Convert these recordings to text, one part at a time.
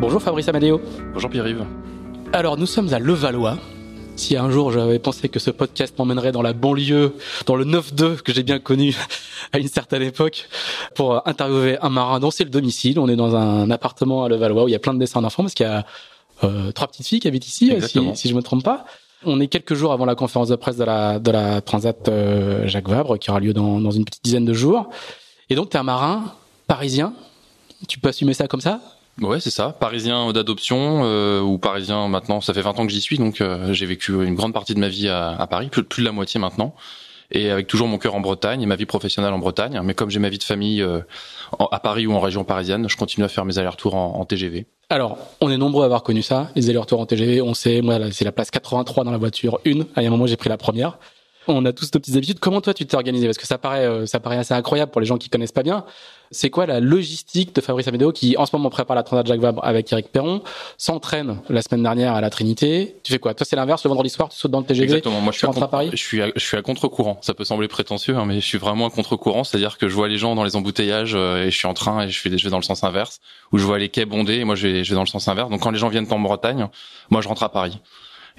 Bonjour Fabrice Amadeo. Bonjour Pierre-Yves. Alors nous sommes à Levallois. Si un jour j'avais pensé que ce podcast m'emmènerait dans la banlieue, dans le 9-2 que j'ai bien connu à une certaine époque, pour interviewer un marin dont c'est le domicile. On est dans un appartement à Levallois où il y a plein de dessins d'enfants parce qu'il y a euh, trois petites filles qui habitent ici, si, si je me trompe pas. On est quelques jours avant la conférence de presse de la, de la Transat euh, Jacques Vabre qui aura lieu dans, dans une petite dizaine de jours. Et donc tu es un marin parisien. Tu peux assumer ça comme ça? Ouais, c'est ça. Parisien d'adoption euh, ou parisien maintenant. Ça fait 20 ans que j'y suis, donc euh, j'ai vécu une grande partie de ma vie à, Paris, plus, de la moitié maintenant, et avec toujours mon cœur en Bretagne et ma vie professionnelle en Bretagne. Mais comme j'ai ma vie de famille euh, à Paris ou en région parisienne, je continue à faire mes allers-retours en, en, TGV. Alors, on est nombreux à avoir connu ça, les allers-retours en TGV. On sait, moi, c'est la place 83 dans la voiture, une. À un moment, j'ai pris la première. On a tous nos petites habitudes. Comment toi tu t'es organisé? Parce que ça paraît, euh, ça paraît assez incroyable pour les gens qui connaissent pas bien. C'est quoi la logistique de Fabrice Amédéo qui en ce moment prépare la Transat Jacques Vabre avec Eric Perron, s'entraîne la semaine dernière à la Trinité. Tu fais quoi? Toi c'est l'inverse. Le vendredi soir tu sautes dans le TGV. Exactement. Moi je suis, à, Paris? Je suis à, je suis à contre-courant. Ça peut sembler prétentieux, hein, mais je suis vraiment à contre-courant. C'est-à-dire que je vois les gens dans les embouteillages euh, et je suis en train et je fais, je vais dans le sens inverse. Ou je vois les quais bondés et moi je vais, je vais dans le sens inverse. Donc quand les gens viennent en Bretagne, moi je rentre à Paris.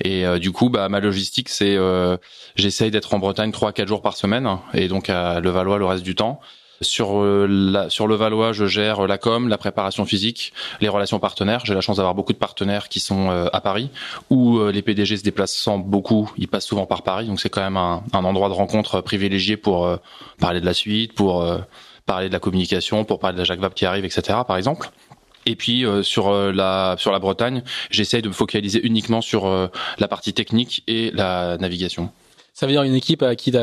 Et euh, du coup, bah, ma logistique, c'est euh, j'essaye d'être en Bretagne trois à quatre jours par semaine, et donc à Levallois le reste du temps. Sur euh, la, sur le Valois, je gère la com, la préparation physique, les relations partenaires. J'ai la chance d'avoir beaucoup de partenaires qui sont euh, à Paris, où euh, les PDG se déplacent beaucoup, ils passent souvent par Paris, donc c'est quand même un, un, endroit de rencontre privilégié pour parler de la suite, pour parler de la communication, pour parler de la Jacques Vabre qui arrive, etc. Par exemple. Et puis euh, sur la sur la Bretagne, j'essaye de me focaliser uniquement sur euh, la partie technique et la navigation. Ça veut dire une équipe à qui tu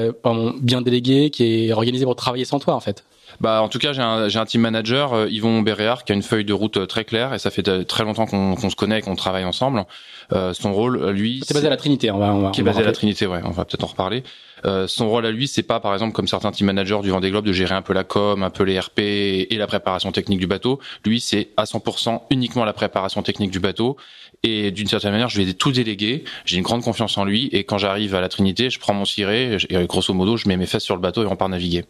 bien délégué, qui est organisée pour travailler sans toi en fait. Bah, en tout cas, j'ai un, j'ai un team manager, euh, Yvon Béréard, qui a une feuille de route très claire, et ça fait très longtemps qu'on, qu'on se connaît et qu'on travaille ensemble. Euh, son rôle, lui, c'est basé à la Trinité. On va, on va, qui est basé à la Trinité, ouais. On va peut-être en reparler. Euh, son rôle à lui, c'est pas par exemple comme certains team managers du Vendée Globe de gérer un peu la com, un peu les RP et la préparation technique du bateau. Lui, c'est à 100% uniquement la préparation technique du bateau. Et d'une certaine manière, je lui ai tout délégué. J'ai une grande confiance en lui. Et quand j'arrive à la Trinité, je prends mon ciré et grosso modo, je mets mes fesses sur le bateau et on part naviguer.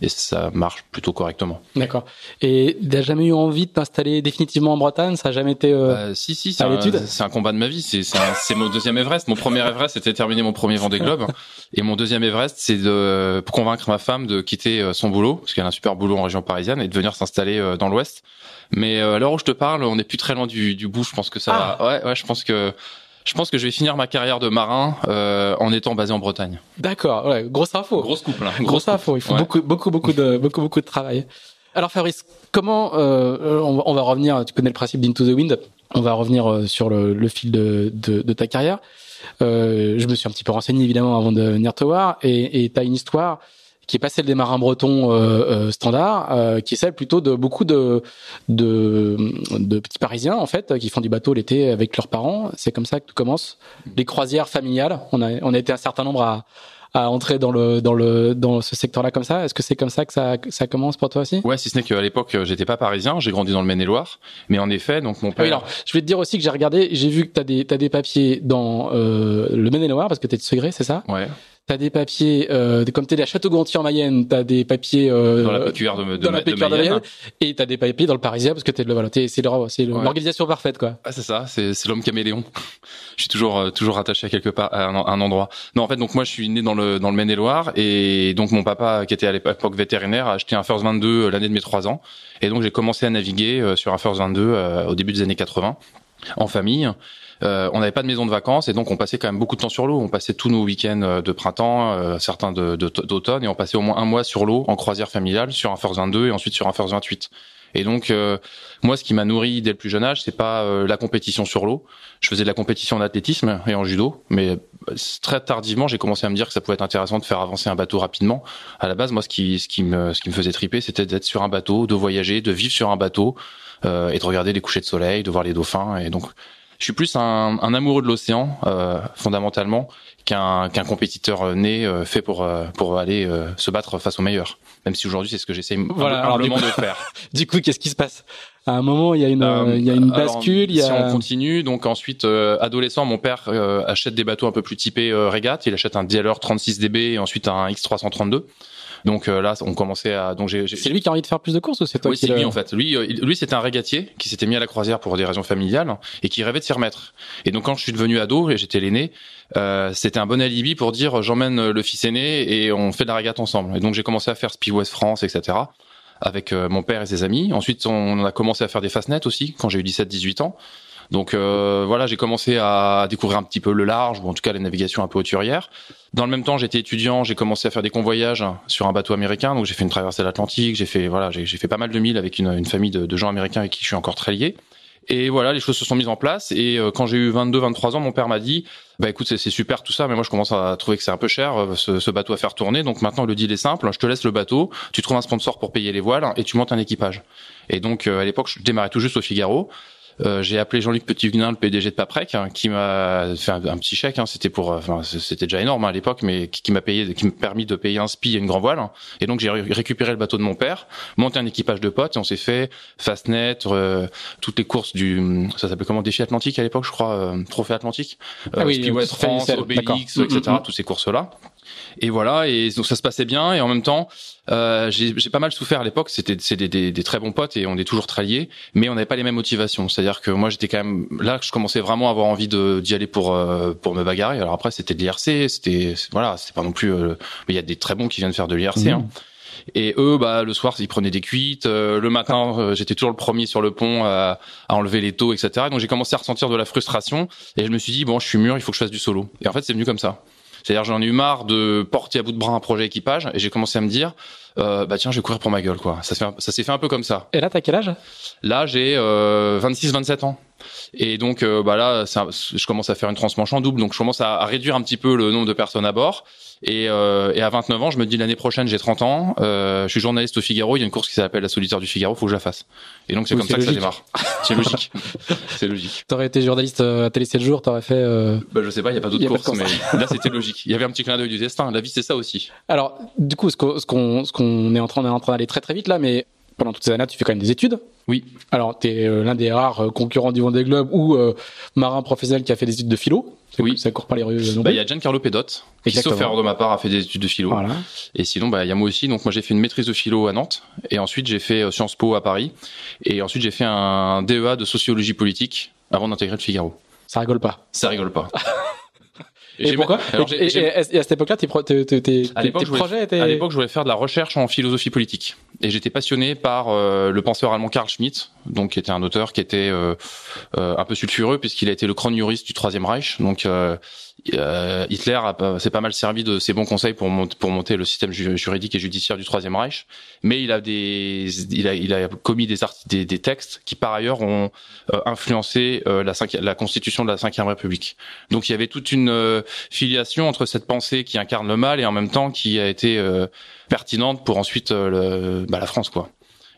Et ça marche plutôt correctement. D'accord. Et t'as jamais eu envie de t'installer définitivement en Bretagne? Ça a jamais été euh, bah, Si, si, c'est un, c'est un combat de ma vie. C'est, c'est, mon deuxième Everest. Mon premier Everest, c'était terminer mon premier Vendée Globe. et mon deuxième Everest, c'est de convaincre ma femme de quitter euh, son boulot, parce qu'elle a un super boulot en région parisienne, et de venir s'installer euh, dans l'Ouest. Mais à l'heure où je te parle, on n'est plus très loin du, du bout. Je pense que ça ah. va. Ouais, ouais, je pense que je pense que je vais finir ma carrière de marin euh, en étant basé en Bretagne. D'accord, ouais, grosse info. Grosse couple. Hein. Grosse, info. Il faut beaucoup, beaucoup, beaucoup de, beaucoup, beaucoup de travail. Alors Fabrice, comment euh, on, va revenir Tu connais le principe d'Into the Wind. On va revenir euh, sur le, le fil de, de, de, ta carrière. Euh, je me suis un petit peu renseigné évidemment avant de venir te voir, et tu as une histoire qui est pas celle des marins bretons euh, euh, standards, euh, qui est celle plutôt de beaucoup de, de, de petits Parisiens en fait qui font du bateau l'été avec leurs parents. C'est comme ça que tout commence. Les croisières familiales. On a on a été un certain nombre à à entrer dans le dans le dans ce secteur-là comme ça? Est-ce que c'est comme ça que ça ça commence pour toi aussi? Ouais, si ce n'est qu'à l'époque j'étais pas parisien, j'ai grandi dans le Maine-et-Loire, mais en effet, donc mon père. oui, alors, je vais te dire aussi que j'ai regardé, j'ai vu que t'as des t'as des papiers dans euh, le Maine-et-Loire parce que t'es de Segré, c'est ça? Ouais. T'as des papiers, euh, comme t'es à Château-Gontier en Mayenne, t'as des papiers euh, dans la PQR de, de, dans la de, Mayenne. Mayenne, et t'as des papiers dans le Parisien parce que t'es le voilà, c'est c'est l'organisation ouais. parfaite quoi. Ah c'est ça, c'est l'homme caméléon. je suis toujours euh, toujours attaché à quelque part à un, un, endroit. Non en fait donc moi je suis né dans le dans le Maine-et-Loire et donc mon papa qui était à l'époque vétérinaire a acheté un First 22 euh, l'année de mes trois ans et donc j'ai commencé à naviguer euh, sur un First 22 euh, au début des années 80 en famille. Euh, on n'avait pas de maison de vacances et donc on passait quand même beaucoup de temps sur l'eau. On passait tous nos week-ends euh, de printemps, euh, certains d'automne, de, et on passait au moins un mois sur l'eau en croisière familiale sur un First 22 et ensuite sur un First 28. Et donc euh, moi, ce qui m'a nourri dès le plus jeune âge, c'est pas euh, la compétition sur l'eau. Je faisais de la compétition en athlétisme et en judo, mais très tardivement, j'ai commencé à me dire que ça pouvait être intéressant de faire avancer un bateau rapidement. À la base, moi, ce qui, ce qui me, ce qui me faisait triper, c'était d'être sur un bateau, de voyager, de vivre sur un bateau euh, et de regarder les couchers de soleil, de voir les dauphins. Et donc, je suis plus un, un amoureux de l'océan, euh, fondamentalement, qu'un qu'un compétiteur euh, né euh, fait pour euh, pour aller se battre face aux meilleurs. Même si aujourd'hui, c'est ce que j'essaie voilà, humblement de faire. du coup, qu'est-ce qui se passe? À un moment, il y a une, il y a une bascule. il y a... Si on continue, donc ensuite, adolescent, mon père achète des bateaux un peu plus typés régate. Il achète un DLR 36 DB et ensuite un X332. Donc euh, là, on commençait à. Donc j'ai. C'est lui qui a envie de faire plus de courses ou c'est toi Oui, c'est lui en fait. Lui, euh, lui, c'était un régatier qui s'était mis à la croisière pour des raisons familiales et qui rêvait de s'y remettre. Et donc quand je suis devenu ado et j'étais l'aîné, euh, c'était un bon alibi pour dire j'emmène le fils aîné et on fait de la régate ensemble. Et donc j'ai commencé à faire Speed West France, etc. avec mon père et ses amis. Ensuite, on a commencé à faire des fastnets aussi quand j'ai eu 17-18 ans. Donc euh, voilà, j'ai commencé à découvrir un petit peu le large, ou en tout cas la navigation un peu hauturière. Dans le même temps, j'étais étudiant, j'ai commencé à faire des convoyages sur un bateau américain, donc j'ai fait une traversée de l'Atlantique, j'ai fait voilà, j'ai fait pas mal de milles avec une, famille de, gens américains avec qui je suis encore très lié. Et voilà, les choses se sont mises en place. Et euh, quand j'ai eu 22-23 ans, mon père m'a dit, bah écoute, c'est super tout ça, mais moi je commence à trouver que c'est un peu cher euh, ce, ce, bateau à faire tourner. Donc maintenant le deal est simple, je te laisse le bateau, tu trouves un sponsor pour payer les voiles et tu montes un équipage. Et donc à l'époque, je démarrais tout juste au Figaro. Euh, j'ai appelé Jean-Luc Petitvenin, le PDG de Paprec, hein, qui m'a fait un, petit chèque. Hein, c'était pour, euh, enfin, c'était déjà énorme hein, à l'époque, mais qui, m'a payé, qui m'a permis de payer un spi et une grand voile. Et donc j'ai récupéré le bateau de mon père, monté un équipage de potes et on s'est fait Fastnet, euh, toutes les courses du, ça s'appelait comment, défi Atlantique à l'époque, je crois, Trophée Atlantique, ah oui, West France, Obélix, etc. Mm, mm, mm. Toutes ces courses là. Et voilà, et donc ça se passait bien. Et en même temps, euh, j'ai pas mal souffert à l'époque. C'était des, des, des, très bons potes et on est toujours très liés, mais on n'avait pas les mêmes motivations. C'est-à-dire que moi, j'étais quand même là que je commençais vraiment à avoir envie d'y aller pour euh, pour me bagarrer. Alors après, c'était de l'IRC, c'était voilà, c'est pas non plus. Euh, mais il y a des très bons qui viennent faire de l'IRC. Hein. Mmh. Et eux, bah, le soir, ils prenaient des cuites. Euh, le matin, j'étais toujours le premier sur le pont à, à enlever les taux, etc. Donc j'ai commencé à ressentir de la frustration et je me suis dit bon, je suis mûr, il faut que je fasse du solo. Et en fait, c'est venu comme ça. C'est-à-dire j'en ai eu marre de porter à bout de bras un projet équipage et j'ai commencé à me dire euh, bah tiens je vais courir pour ma gueule quoi. Ça, s'est fait un peu comme ça. Et là t'as quel âge? Là j'ai euh, 26-27 ans. Et donc euh, bah là je commence à faire une transmanche en double donc je commence à, réduire un petit peu le nombre de personnes à bord. Et, euh, et à 29 ans je me dis l'année prochaine j'ai 30 ans, euh, je suis journaliste au Figaro, il y a une course qui s'appelle la solitaire du Figaro, faut que je la fasse. Et donc c'est comme ça que ça démarre. C'est logique. c'est logique. T'aurais été journaliste à Télé 7 jours, t'aurais fait. Bah je sais pas, il y a pas d'autres courses, mais là c'était logique. Il y avait un petit clin d'œil du destin. La vie c'est ça aussi. Alors du coup ce qu'on ce qu'on est en train on est en train d'aller très très vite là, mais pendant toutes ces années, tu fais quand même des études. Oui. Alors, tu es euh, l'un des rares euh, concurrents du Vendée Globe ou euh, marin professionnel qui a fait des études de philo. Oui. Ça court pas les rues. Bah, il y a Giancarlo Pedot, qui sauf erreur de ma part a fait des études de philo. Voilà. Et sinon, bah, il y a moi aussi. Donc, moi, j'ai fait une maîtrise de philo à Nantes. Et ensuite, j'ai fait Sciences Po à Paris. Et ensuite, j'ai fait un DEA de sociologie politique avant d'intégrer le Figaro. Ça rigole pas. Ça rigole pas. Et, pourquoi et, et, à cette époque-là, tes, tes, tes, tes projets étaient... À l'époque, je voulais faire de la recherche en philosophie politique. Et j'étais passionné par euh, le penseur allemand Karl Schmitt, donc qui était un auteur qui était euh, euh, un peu sulfureux puisqu'il a été le chroniuriste du Troisième Reich. Donc Hitler s'est pas mal servi de ses bons conseils pour, monter, pour monter le système juridique et judiciaire du Troisième Reich, mais il a des, il a, il a commis des, des, des textes qui par ailleurs ont euh, influencé euh, la, la constitution de la Cinquième République. Donc il y avait toute une filiation entre cette pensée qui incarne le mal et en même temps qui a été pertinente pour ensuite le, bah, la France quoi.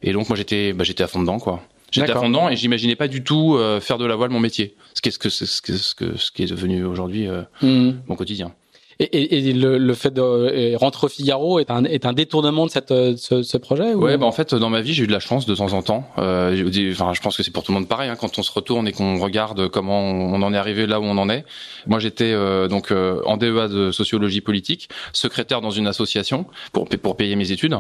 Et donc moi j'étais, bah, j'étais à fond dedans quoi. J'étais fondant et j'imaginais pas du tout euh, faire de la voile mon métier. Ce qui est ce que ce que ce, que, ce qui est devenu aujourd'hui euh, mmh. mon quotidien. Et, et, et le, le, fait de rentrer au Figaro est un, est un détournement de cette, ce, ce projet ou... Ouais, bah en fait, dans ma vie, j'ai eu de la chance de temps en temps. Euh, enfin, je pense que c'est pour tout le monde pareil. Hein, quand on se retourne et qu'on regarde comment on en est arrivé là où on en est. Moi, j'étais euh, donc euh, en DEA de sociologie politique, secrétaire dans une association pour pour payer mes études.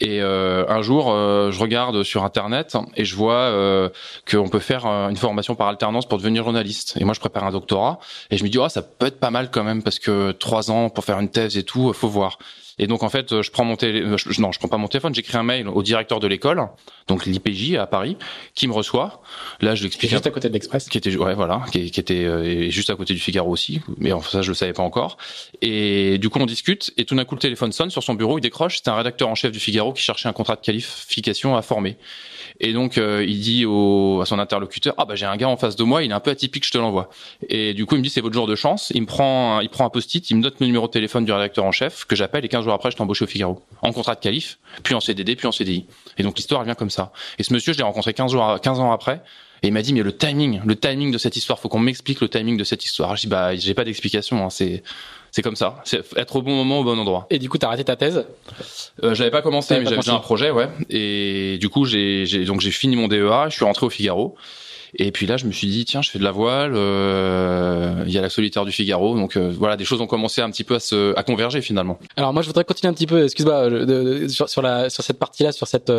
Et euh, un jour, je regarde sur internet et je vois qu'on peut faire une formation par alternance pour devenir journaliste. Et moi, je prépare un doctorat et je me dis, oh, ça peut être pas mal quand même parce que trois ans pour faire une thèse et tout, faut voir. Et donc en fait, je prends mon téléphone, non, je prends pas mon téléphone, j'écris un mail au directeur de l'école, donc l'IPJ à Paris, qui me reçoit. Là, je l'explique. Juste à côté de l'Express. Qui était, ouais, voilà, qui, qui était euh, juste à côté du Figaro aussi, mais enfin ça je le savais pas encore. Et du coup on discute, et tout d'un coup le téléphone sonne sur son bureau, il décroche, c'était un rédacteur en chef du Figaro qui cherchait un contrat de qualification à former. Et donc euh, il dit au, à son interlocuteur ah bah j'ai un gars en face de moi, il est un peu atypique, je te l'envoie. Et du coup il me dit c'est votre jour de chance. Il me prend, il prend un post-it, il me donne le numéro de téléphone du rédacteur en chef que j'appelle et 15 jours après je t'embauche au Figaro en contrat de qualif, puis en CDD, puis en CDI. Et donc l'histoire vient comme ça. Et ce monsieur je l'ai rencontré 15 jours, 15 ans après. Et il m'a dit mais le timing, le timing de cette histoire, faut qu'on m'explique le timing de cette histoire. Je dis bah j'ai pas d'explication, hein, c'est c'est comme ça, c'est être au bon moment au bon endroit. Et du coup, t'as arrêté ta thèse? Euh, J'avais pas commencé, mais j'avais déjà un projet, ouais. Et du coup, j'ai donc j'ai fini mon DEA, je suis rentré au Figaro. Et puis là, je me suis dit, tiens, je fais de la voile. Euh, il y a la solitaire du Figaro, donc euh, voilà, des choses ont commencé un petit peu à se à converger finalement. Alors moi, je voudrais continuer un petit peu, excuse-moi, sur, sur, la sur cette partie-là, sur cette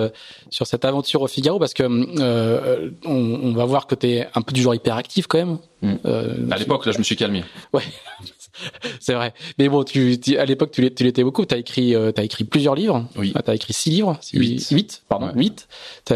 sur cette aventure au Figaro, parce que on, on, va voir que t'es un peu du genre hyperactif quand même. Mm. à l'époque, là, je me suis calmé. Ouais. c'est vrai. Mais bon, tu, à l'époque, tu l'étais beaucoup. T'as écrit, euh, as écrit plusieurs livres. Oui. Ah, t'as écrit six livres. Huit. Huit, pardon. Huit. T'as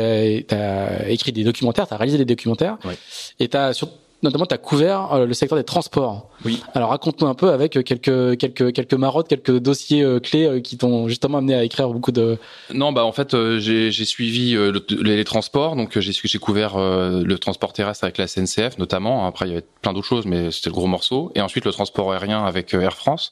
as écrit des documentaires. T'as réalisé des documentaires. Oui. Et t'as sur, notamment, tu as couvert euh, le secteur des transports. Oui. Alors raconte-nous un peu avec quelques quelques quelques marottes, quelques dossiers euh, clés euh, qui t'ont justement amené à écrire beaucoup de. Non, bah en fait, j'ai suivi les, transports, donc j'ai j'ai couvert le transport terrestre avec la SNCF notamment. Après, il y avait plein d'autres choses, mais c'était le gros morceau. Et ensuite le transport aérien avec Air France.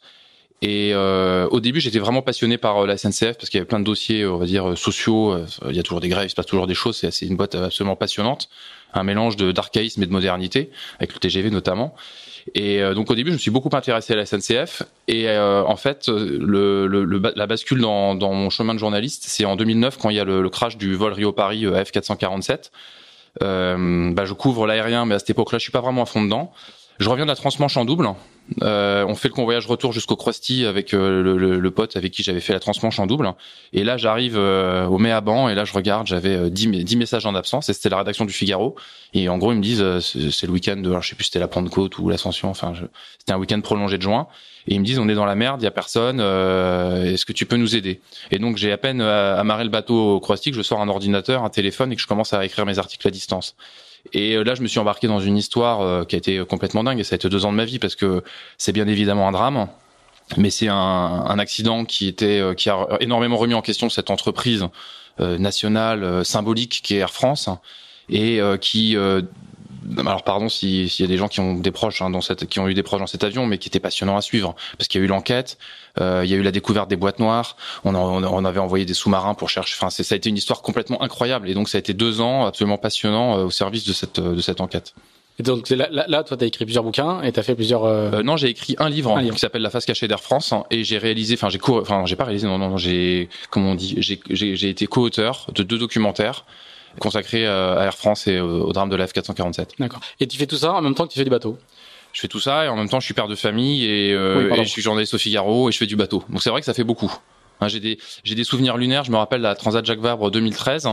Et au début, j'étais vraiment passionné par la SNCF parce qu'il y avait plein de dossiers, on va dire, sociaux. il y a toujours des grèves, il se passe toujours des choses. C'est une boîte absolument passionnante un mélange de d'archaïsme et de modernité, avec le TGV notamment. Et euh, donc au début, je me suis beaucoup intéressé à la SNCF. Et euh, en fait, le, le, la bascule dans, dans, mon chemin de journaliste, c'est en 2009 quand il y a le, le crash du vol Rio-Paris euh, F447. Euh, bah, je couvre l'aérien, mais à cette époque-là, je suis pas vraiment à fond dedans. Je reviens de la transmanche en double. Euh, on fait le convoyage retour jusqu'au Krusty avec euh, le, le, pote avec qui j'avais fait la transmanche en double. Et là, j'arrive euh, au Méaban et là, je regarde, j'avais 10, 10, messages en absence et c'était la rédaction du Figaro. Et en gros, ils me disent, c'est le week-end de, je sais plus, c'était la Pentecôte ou l'Ascension. Enfin, c'était un week-end prolongé de juin. Et ils me disent, on est dans la merde, il y a personne. Est-ce que tu peux nous aider? Et donc, j'ai à peine amarré le bateau au Krusty que je sors un ordinateur, un téléphone et que je commence à écrire mes articles à distance. Et euh, là, je me suis embarqué dans une histoire euh, qui a été complètement dingue. Et ça a été deux ans de ma vie parce que c'est bien évidemment un drame. Mais c'est un, un, accident qui était euh, qui a énormément remis en question cette entreprise nationale symbolique qui est Air France et qui alors pardon s'il y a des gens qui ont des proches hein, dans cette, qui ont eu des proches dans cet avion, mais qui était passionnant à suivre parce qu'il y a eu l'enquête, euh, il y a eu la découverte des boîtes noires, on, on avait envoyé des sous-marins pour chercher. Enfin, ça a été une histoire complètement incroyable et donc ça a été deux ans absolument passionnants euh, au service de cette de cette enquête. Et donc là, là, là toi, t'as écrit plusieurs bouquins et t'as fait plusieurs. Euh... Euh, non, j'ai écrit un livre, qui s'appelle La face cachée d'Air France et j'ai réalisé, enfin j'ai enfin j'ai pas réalisé, non non, non j'ai, comment on dit, j'ai été co-auteur de deux documentaires consacré euh, à Air France et au, drame de la F447. D'accord. Et tu fais tout ça en même temps que tu fais du bateau? Je fais tout ça et en même temps je suis père de famille et, euh, et je suis journaliste au Figaro et je fais du bateau. Donc c'est vrai que ça fait beaucoup. Hein, j'ai des j'ai des souvenirs lunaires. Je me rappelle la Transat Jacques Vabre 2013.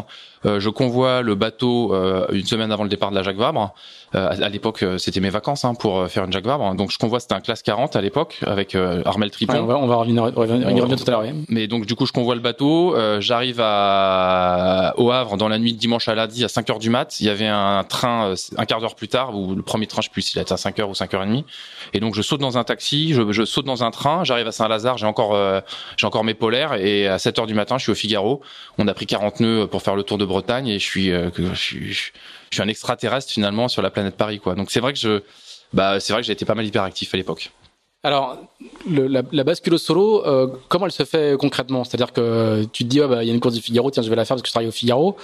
Euh, je convoie le bateau euh, une semaine avant le départ de la Jacques Vabre. Euh, à, l'époque, euh, c'était mes vacances hein, pour faire une Jacques Vabre. Donc je convoie, c'était un classe 40 à l'époque avec Armel Tripon. on va on va revenir, revenir, tout à l'heure. Mais donc du coup, je convoie le bateau. J'arrive à au Havre dans la nuit de dimanche à lundi à 5 heures du mat. Il y avait un train un quart d'heure plus tard ou le premier train, je sais plus s'il était à 5 heures ou 5 heures et demie. Et donc je saute dans un taxi, je, je saute dans un train. J'arrive à Saint-Lazare, j'ai encore j'ai encore mes polaires et à 7 heures du matin, je suis au Figaro. On a pris 40 nœuds pour faire le tour de Bretagne et je suis, euh, je suis, je suis un extraterrestre finalement sur la planète Paris, quoi. Donc c'est vrai que je, bah, c'est vrai que j'ai été pas mal hyperactif à l'époque. Alors, le, la, la, bascule au solo, euh, comment elle se fait concrètement? C'est-à-dire que tu te dis, oh, bah, il y a une course du Figaro, tiens, je vais la faire parce que je travaille au Figaro.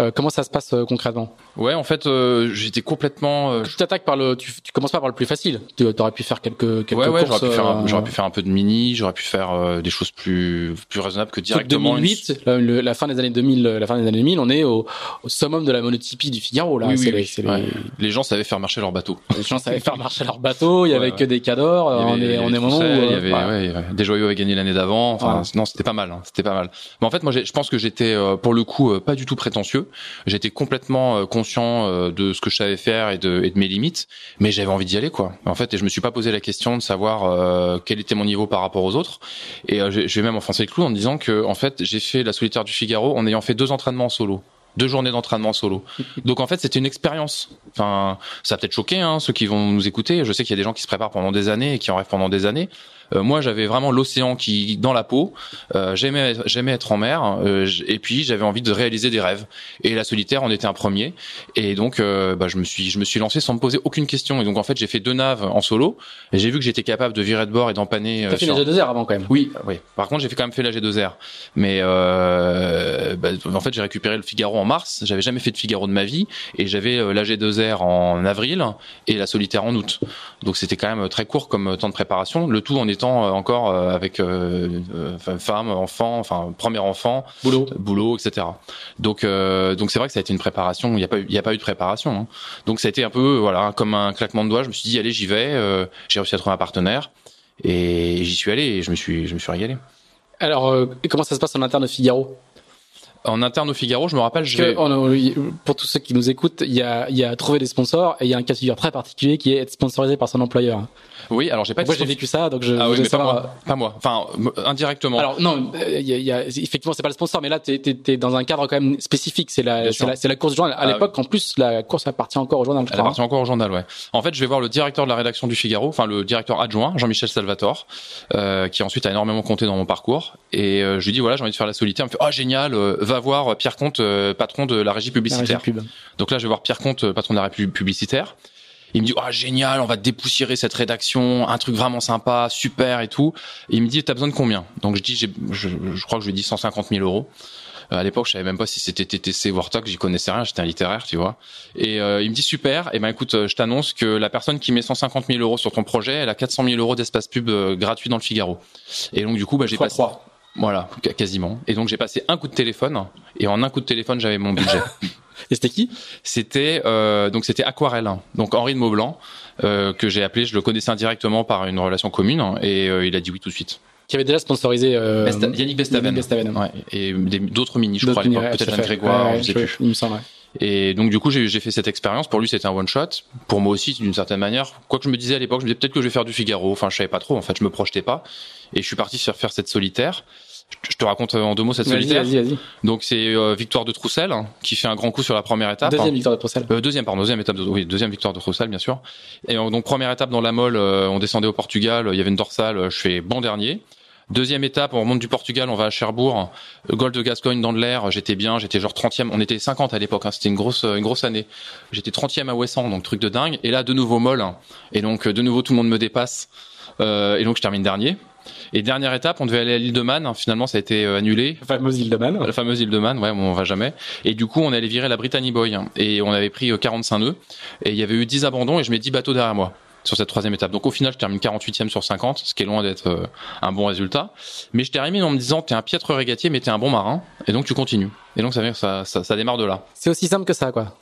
Euh, comment ça se passe euh, concrètement? Ouais, en fait, euh, j'étais complètement. tu t'attaques par le, tu, tu, commences pas par le plus facile. Tu aurais pu faire quelques, quelques ouais, ouais, courses. J'aurais pu, faire un, j'aurais pu faire un peu de mini, j'aurais pu faire des choses plus, plus raisonnables que directement. 2008, la, la, fin des années 2000, la fin des années 2000, on est au, au summum de la monotypie du Figaro là. Oui, oui, oui. Les, les... gens savaient faire marcher leur bateau. Les gens savaient faire marcher leur bateau. Il y avait que des cadors. On est, on est moment où il y avait, ouais, des joyaux avaient gagné l'année d'avant. Enfin, non, c'était pas mal. Hein, c'était pas mal. Mais en fait, moi, je pense que j'étais pour le coup pas du tout prétentieux. J'étais complètement conscient de ce que je savais faire et de, et de mes limites, mais j'avais envie d'y aller quoi. En fait, et je me suis pas posé la question de savoir quel était mon niveau par rapport aux autres. Et je vais même enfoncer le clou en disant que en fait, j'ai fait la solitaire du Figaro en ayant fait deux entraînements en solo deux journées d'entraînement solo. Donc en fait, c'était une expérience. Enfin, ça a peut-être choqué hein, ceux qui vont nous écouter. Je sais qu'il y a des gens qui se préparent pendant des années et qui en rêvent pendant des années. Euh, moi, j'avais vraiment l'océan qui dans la peau. Euh, j'aimais j'aimais être en mer euh, et puis j'avais envie de réaliser des rêves. Et la solitaire en était un premier. Et donc, bah, je me suis je me suis lancé sans me poser aucune question. Et donc en fait, j'ai fait deux naves en solo. Et j'ai vu que j'étais capable de virer de bord et d'empanner. T'as fait la G2R avant quand même. Oui, oui. Par contre, j'ai fait quand même fait la G2R. Mais bah, en fait, j'ai récupéré le Figaro en mars. J'avais jamais fait de Figaro de ma vie et j'avais la G2R en avril et la solitaire en août. Donc c'était quand même très court comme temps de préparation. Le tout en étant euh, encore euh, avec euh, femme, enfant, enfin premier enfant, boulot, boulot, etc. Donc donc c'est vrai que ça a été une préparation. Il n'y a pas il y a pas eu de préparation. Hein. Donc ça a été un peu voilà comme un claquement de doigts. Je me suis dit allez j'y vais. j'ai réussi à trouver un partenaire et j'y suis allé et je me suis je me suis régalé. Alors comment ça se passe en interne de Figaro? En interne au Figaro, je me rappelle, je pour tous ceux qui nous écoutent, il y a, il y a trouver des sponsors et il y a un cas de figure très particulier qui est être sponsorisé par son employeur. Oui, alors j'ai pas. Moi j'ai vécu ça, donc je. Ah oui, mais pas moi. Pas moi. Enfin, indirectement. Alors non, il y a, y a, effectivement c'est pas le sponsor, mais là t'es es, dans un cadre quand même spécifique. C'est la, c'est la, la, course du journal. À ah l'époque, en plus, la course appartient encore au journal. Elle appartient encore au journal, ouais. En fait, je vais voir le directeur de la rédaction du Figaro, enfin le directeur adjoint, Jean-Michel Salvatore, euh, qui ensuite a énormément compté dans mon parcours. Et euh, je lui dis voilà, j'ai envie de faire la solitaire. Il me fait oh génial, euh, va voir Pierre Comte, euh, patron de la régie publicitaire. Donc là, je vais voir Pierre Comte, patron de la régie publicitaire. Il me dit, ah génial, on va dépoussiérer cette rédaction, un truc vraiment sympa, super et tout. Et il me dit, t'as besoin de combien? Donc je dis, je, je, crois que je lui ai dit 150 000 euros. Euh, à l'époque, je savais même pas si c'était TTC Warthog, j'y connaissais rien, j'étais un littéraire, tu vois. Et euh, il me dit super. Et ben écoute, euh, je t'annonce que la personne qui met 150 000 euros sur ton projet, elle a 400 000 euros d'espace pub gratuit dans le Figaro. Et donc du coup, bah, j'ai passé. Voilà, quasiment. Et donc j'ai passé un coup de téléphone, et en un coup de téléphone, j'avais mon budget. Et c'était qui? C'était euh, donc c'était Aquarelle, donc Henri de Maublanc euh, que j'ai appelé. Je le connaissais indirectement par une relation commune et euh, il a dit oui tout de suite. Qui avait déjà sponsorisé Yannick Bestaven. Bestaven. Ouais, et d'autres mini, je crois, peut-être Anne Grégoire, je sais plus. Il me semble. Et donc du coup j'ai fait cette expérience. Pour lui c'était un one shot. Pour moi aussi d'une certaine manière. Quoi que je me disais à l'époque, je me disais peut-être que je vais faire du Figaro. Enfin je savais pas trop. En fait je me projetais pas. Et je suis parti faire faire cette solitaire je te raconte en deux mots cette solitaire. Vas-y, vas-y. Donc c'est euh, victoire de Troussel hein, qui fait un grand coup sur la première étape. Deuxième victoire de Troussel. Euh, deuxième pardon, deuxième étape de oui, deuxième victoire de Troussel bien sûr. Et donc première étape dans la Molle, euh, on descendait au Portugal, il y avait une dorsale, je fais bon dernier. Deuxième étape, on remonte du Portugal, on va à Cherbourg, Gold de Gascogne dans l'air, j'étais bien, j'étais genre 30e, on était 50 à l'époque, hein, c'était une grosse une grosse année. J'étais 30e à Ouessant, donc truc de dingue. Et là de nouveau molle, et donc de nouveau tout le monde me dépasse. et donc je termine dernier. Et dernière étape, on devait aller à l'île de Man. Finalement, ça a été euh, annulé. La fameuse île de Man. La fameuse île de Man, ouais, on va jamais. Et du coup, on allait virer la Brittany Boy. Et on avait pris 45 euh, nœuds. Et il y avait eu 10 abandons et je mets 10 bateaux derrière moi sur cette troisième étape. Donc au final, je termine 48e sur 50, ce qui est loin d'être euh, un bon résultat. Mais je termine en me disant, t'es un piètre régatier, mais t'es un bon marin, et donc tu continues. Et donc ça, ça, ça, ça démarre de là. C'est aussi simple que ça, quoi.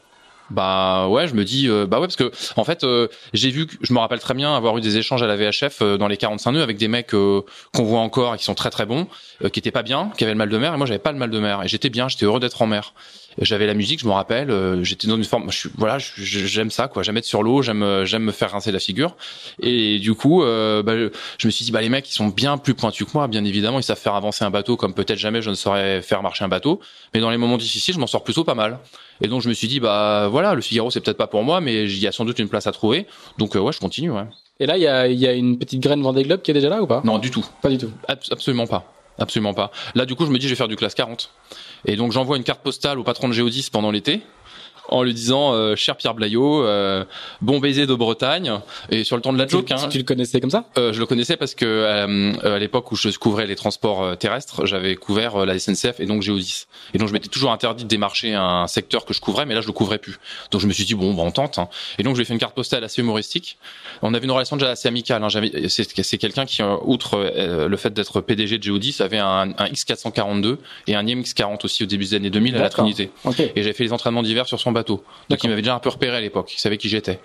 Bah ouais, je me dis euh, bah ouais parce que en fait euh, j'ai vu je me rappelle très bien avoir eu des échanges à la VHF euh, dans les 45 nœuds avec des mecs qu'on voit encore et qui sont très très bons, qui étaient pas bien, qui avaient le mal de mer et moi j'avais pas le mal de mer et j'étais bien, j'étais heureux d'être en mer. J'avais la musique, je me rappelle, j'étais dans une forme je, voilà, j'aime ça quoi, j'aime être sur l'eau, j'aime j'aime me faire rincer la figure et du coup bah, je me suis dit bah les mecs ils sont bien plus pointus que moi, bien évidemment, ils savent faire avancer un bateau comme peut-être jamais je ne saurais faire marcher un bateau, mais dans les moments difficiles, je m'en sors plutôt pas mal. Et donc je me suis dit bah voilà, le Figaro c'est peut-être pas pour moi, mais il y a sans doute une place à trouver. Donc euh, ouais, je continue. Ouais. Et là, il y a, y a une petite graine Vendée Globe qui est déjà là ou pas? Non, du tout. Pas du tout. absolument pas. Absolument pas. Là, du coup, je me dis, je vais faire du classe 40. Et donc, j'envoie une carte postale au patron de Géodis pendant l'été en lui disant euh, cher Pierre Blaillot, euh, bon baiser de Bretagne et sur le ton de la joke. Hein, tu le connaissais comme ça? Euh, Je le connaissais parce que euh, à l'époque où je couvrais les transports terrestres, j'avais couvert la SNCF et donc Géodis. Et donc je m'étais toujours interdit de démarcher un secteur que je couvrais, mais là je le couvrais plus. Donc je me suis dit bon, bah, on tente. Hein. Et donc je lui ai fait une carte postale assez humoristique. On avait une relation déjà assez amicale. Hein. C'est quelqu'un qui, outre le fait d'être PDG de Géodis, avait un, un, X442 et un IMX40 aussi au début des années 2000 à la Trinité. Et j'avais fait les entraînements d'hiver sur son bateau. Donc il m'avait déjà un peu repéré à l'époque, il savait qui j'étais.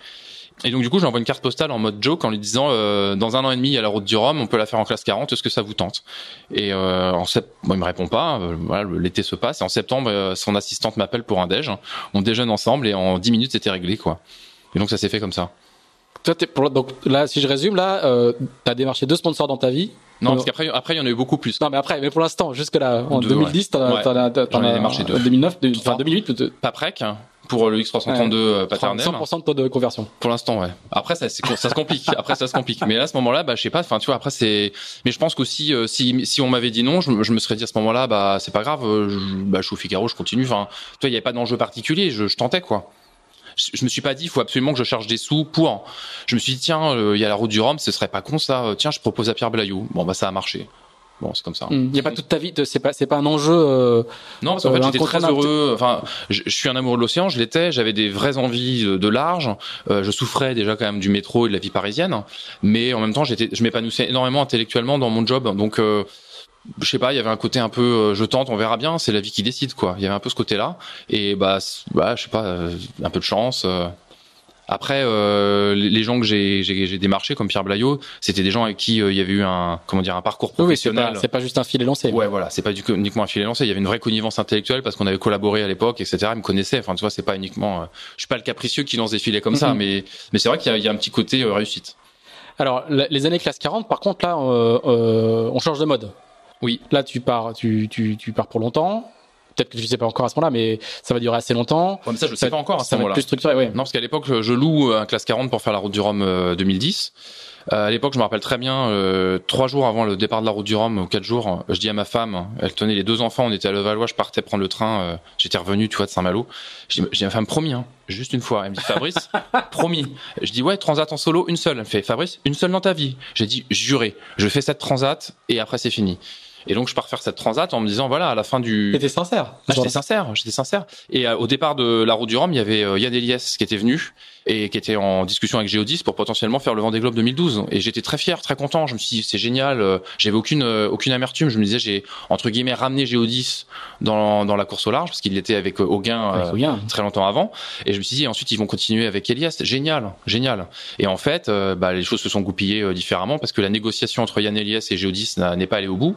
Et donc du coup, je lui envoie une carte postale en mode joke en lui disant euh, dans un an et demi, il y a la route du Rhum, on peut la faire en classe 40, est-ce que ça vous tente? Et euh, en sept... bon, il me répond pas. euh, voilà, l'été se passe et en septembre, euh, son assistante m'appelle pour un déj. On déjeune ensemble et en 10 minutes, c'était réglé quoi. Et donc ça s'est fait comme ça. Toi, t'es pour, donc là, si je résume, là, t'as démarché deux sponsors dans ta vie. Non, parce qu'après, après, il y en a eu beaucoup plus. Non, mais après, mais pour l'instant, jusque là, en Deux, 2010, t'en as, Ouais. t'en as, démarché deux. 2009, de- Trois. enfin 2008, peut-être. Paprec pour le X332 euh, paternel. 100% de taux de conversion. Pour l'instant, ouais. Après, ça, ça se complique. Après, ça se complique. Mais là, à ce moment-là, bah, je sais pas. Enfin, tu vois, après, c'est. Mais je pense qu'aussi, euh, si si on m'avait dit non, je, me- je me serais dit à ce moment-là, bah, c'est pas grave. euh, Je, bah, je suis au Figaro, je continue. Enfin, toi, il y avait pas d'enjeu particulier. Je, je tentais quoi. Je, je me suis pas dit, il faut absolument que je charge des sous pour. Je me suis dit, tiens, euh, il y a la route du Rhum, ce serait pas con ça. Tiens, je propose à Pierre Blaillou. Bon, bah, ça a marché. Bon, c'est comme ça. Il n'y a pas toute ta vie, de- c'est pas, c'est pas un enjeu. euh, Non, parce qu'en Euh, fait, j'étais très heureux. Enfin, je, je suis un amoureux de l'océan, je l'étais. J'avais des vraies envies de, de large. Euh, je souffrais déjà quand même du métro et de la vie parisienne, mais en même temps, j'étais, je m'épanouissais énormément intellectuellement dans mon job. Donc, euh, je sais pas, il y avait un côté un peu, euh, je tente, on verra bien. C'est la vie qui décide, quoi. Il y avait un peu ce côté-là. Et bah, bah, je sais pas, euh, un peu de chance. Après, euh, les gens que j'ai, démarchés comme Pierre Blaillot, c'était des gens avec qui euh, il y avait eu un, comment dire, un parcours Oui, oui, c'est professionnel. pas, c'est pas juste un filet lancé. Ouais, voilà, c'est pas du, uniquement un filet lancé. Il y avait une vraie connivence intellectuelle parce qu'on avait collaboré à l'époque, etc. Ils me connaissaient. Enfin, tu vois, c'est pas uniquement. euh, je suis pas le capricieux qui lance des filets comme ça, Mhm. mais mais c'est vrai qu'il y, a- il y a un petit côté réussite. Alors, les années classe 40, par contre, là, on change de mode. Oui. Là, tu pars, tu, tu, tu pars pour longtemps. Peut-être que tu sais pas encore à ce moment-là, mais ça va durer assez longtemps. Ouais, mais ça, je sais pas encore à ce moment-là. plus structuré, ouais. Non, parce qu'à l'époque, je- loue un classe 40 pour faire la route du Rhum euh, 2010. Euh, à l'époque, je me rappelle très bien, euh, trois jours avant le départ de la route du Rhum, ou quatre jours, je dis à ma femme, elle tenait les deux enfants, on était à Levallois, je partais prendre le train, euh, j'étais revenu, tu vois, de Saint-Malo. Je dis à ma femme, promis, hein, juste une fois. Elle me dit, Fabrice, promis. Je dis, ouais, transat en solo, une seule. Elle me fait, Fabrice, une seule dans ta vie. J'ai dit, juré, je fais cette transat et après c'est fini. Et donc je pars faire cette transat en me disant, voilà, à la fin du... T'étais sincère. Ah, j'étais sincère, j'étais sincère. Et euh, au départ de la route du Rhum, il y avait euh, Yann Eliès qui était venu et qui était en discussion avec Géodis pour potentiellement faire le Vendée Globe 2012. Et j'étais très fier, très content. Je me suis dit c'est génial. euh, J'avais aucune euh, aucune amertume. Je me disais j'ai entre guillemets ramené Géodis dans dans la course au large parce qu'il était avec euh, Auguin euh, très longtemps avant. Et je me suis dit ensuite ils vont continuer avec Elias. Génial, génial. Et en fait, euh, bah, les choses se sont goupillées euh, différemment parce que la négociation entre Yann Elias et Géodis n'a- n'est pas allée au bout.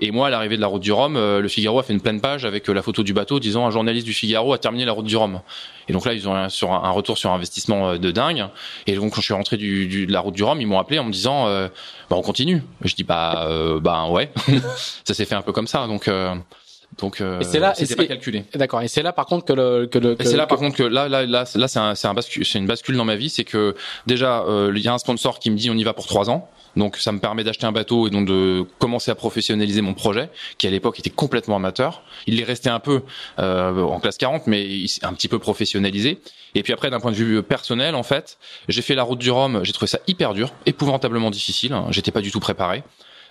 Et moi, à l'arrivée de la route du Rhum, le Figaro a fait une pleine page avec la photo du bateau disant un journaliste du Figaro a terminé la route du Rhum. Et donc là, ils ont un, sur un, retour sur investissement euh, de dingue. Et donc quand je suis rentré du, du- de la route du Rhum, ils m'ont appelé en me disant euh, bah on continue. Je dis bah euh, bah ouais. ça s'est fait un peu comme ça. Donc euh, donc euh, c'est là- c'était pas calculé. D'accord. Et c'est là, par contre, que le, que le, c'est là, par contre, que là, là, là, là, c'est un, c'est un bascule, c'est une bascule dans ma vie. C'est que déjà, euh, il y a un sponsor qui me dit on y va pour trois ans. Donc, ça me permet d'acheter un bateau et donc de commencer à professionnaliser mon projet, qui à l'époque était complètement amateur. Il est resté un peu euh, en classe 40, mais il s'est un petit peu professionnalisé. Et puis après, d'un point de vue personnel, en fait, j'ai fait la route du Rhum. J'ai trouvé ça hyper dur, épouvantablement difficile. J'étais pas du tout préparé.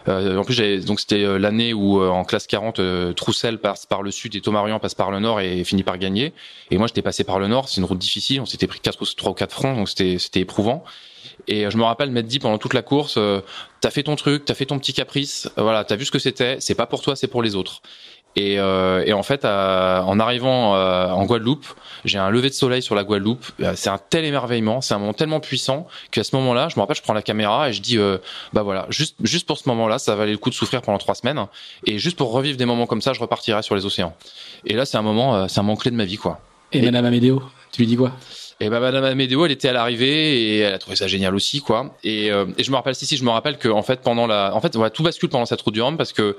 Euh, en plus, donc c'était euh, l'année où euh, en classe 40, euh, Troussel passe par le sud et Thomarian passe par le nord et finit par gagner. Et moi, j'étais passé par le nord. C'est une route difficile. On s'était pris quatre ou trois ou quatre fronts, donc c'était c'était éprouvant. Et je me rappelle m'être dit pendant toute la course, euh, t'as fait ton truc, t'as fait ton petit caprice, euh, voilà, t'as vu ce que c'était. C'est pas pour toi, c'est pour les autres. Et, euh, et en fait, en arrivant euh, en Guadeloupe, j'ai un lever de soleil sur la Guadeloupe. Euh, C'est un tel émerveillement, c'est un moment tellement puissant qu'à ce moment-là, je me rappelle, je prends la caméra et je dis, euh, bah voilà, juste juste pour ce moment-là, ça valait le coup de souffrir pendant trois semaines. Et juste pour revivre des moments comme ça, je repartirai sur les océans. Et là, c'est un moment, euh, c'est un moment clé de ma vie, quoi. Et Madame Amédéo, tu lui dis quoi? Et bah Madame Amédéo, elle était à l'arrivée et elle a trouvé ça génial aussi, quoi. Et, euh, et je me rappelle, si si, je me rappelle que en fait pendant la, en fait, tout bascule pendant cette route du Rhum parce que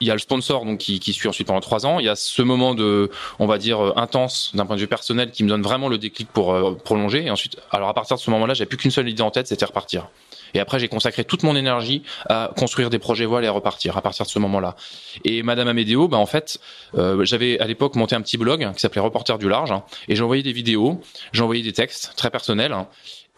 il y a le sponsor donc qui, qui suit ensuite pendant trois ans. Il y a ce moment de, on va dire euh, intense d'un point de vue personnel qui me donne vraiment le déclic pour euh, prolonger. Et ensuite, alors à partir de ce moment-là, j'ai plus qu'une seule idée en tête, c'était repartir. Et après, j'ai consacré toute mon énergie à construire des projets voiles et à repartir à partir de ce moment-là. Et Madame Amédéo, bah en fait, euh, j'avais à l'époque monté un petit blog qui s'appelait Reporter du large, hein, et j'envoyais des vidéos, j'envoyais des textes très personnels. hein,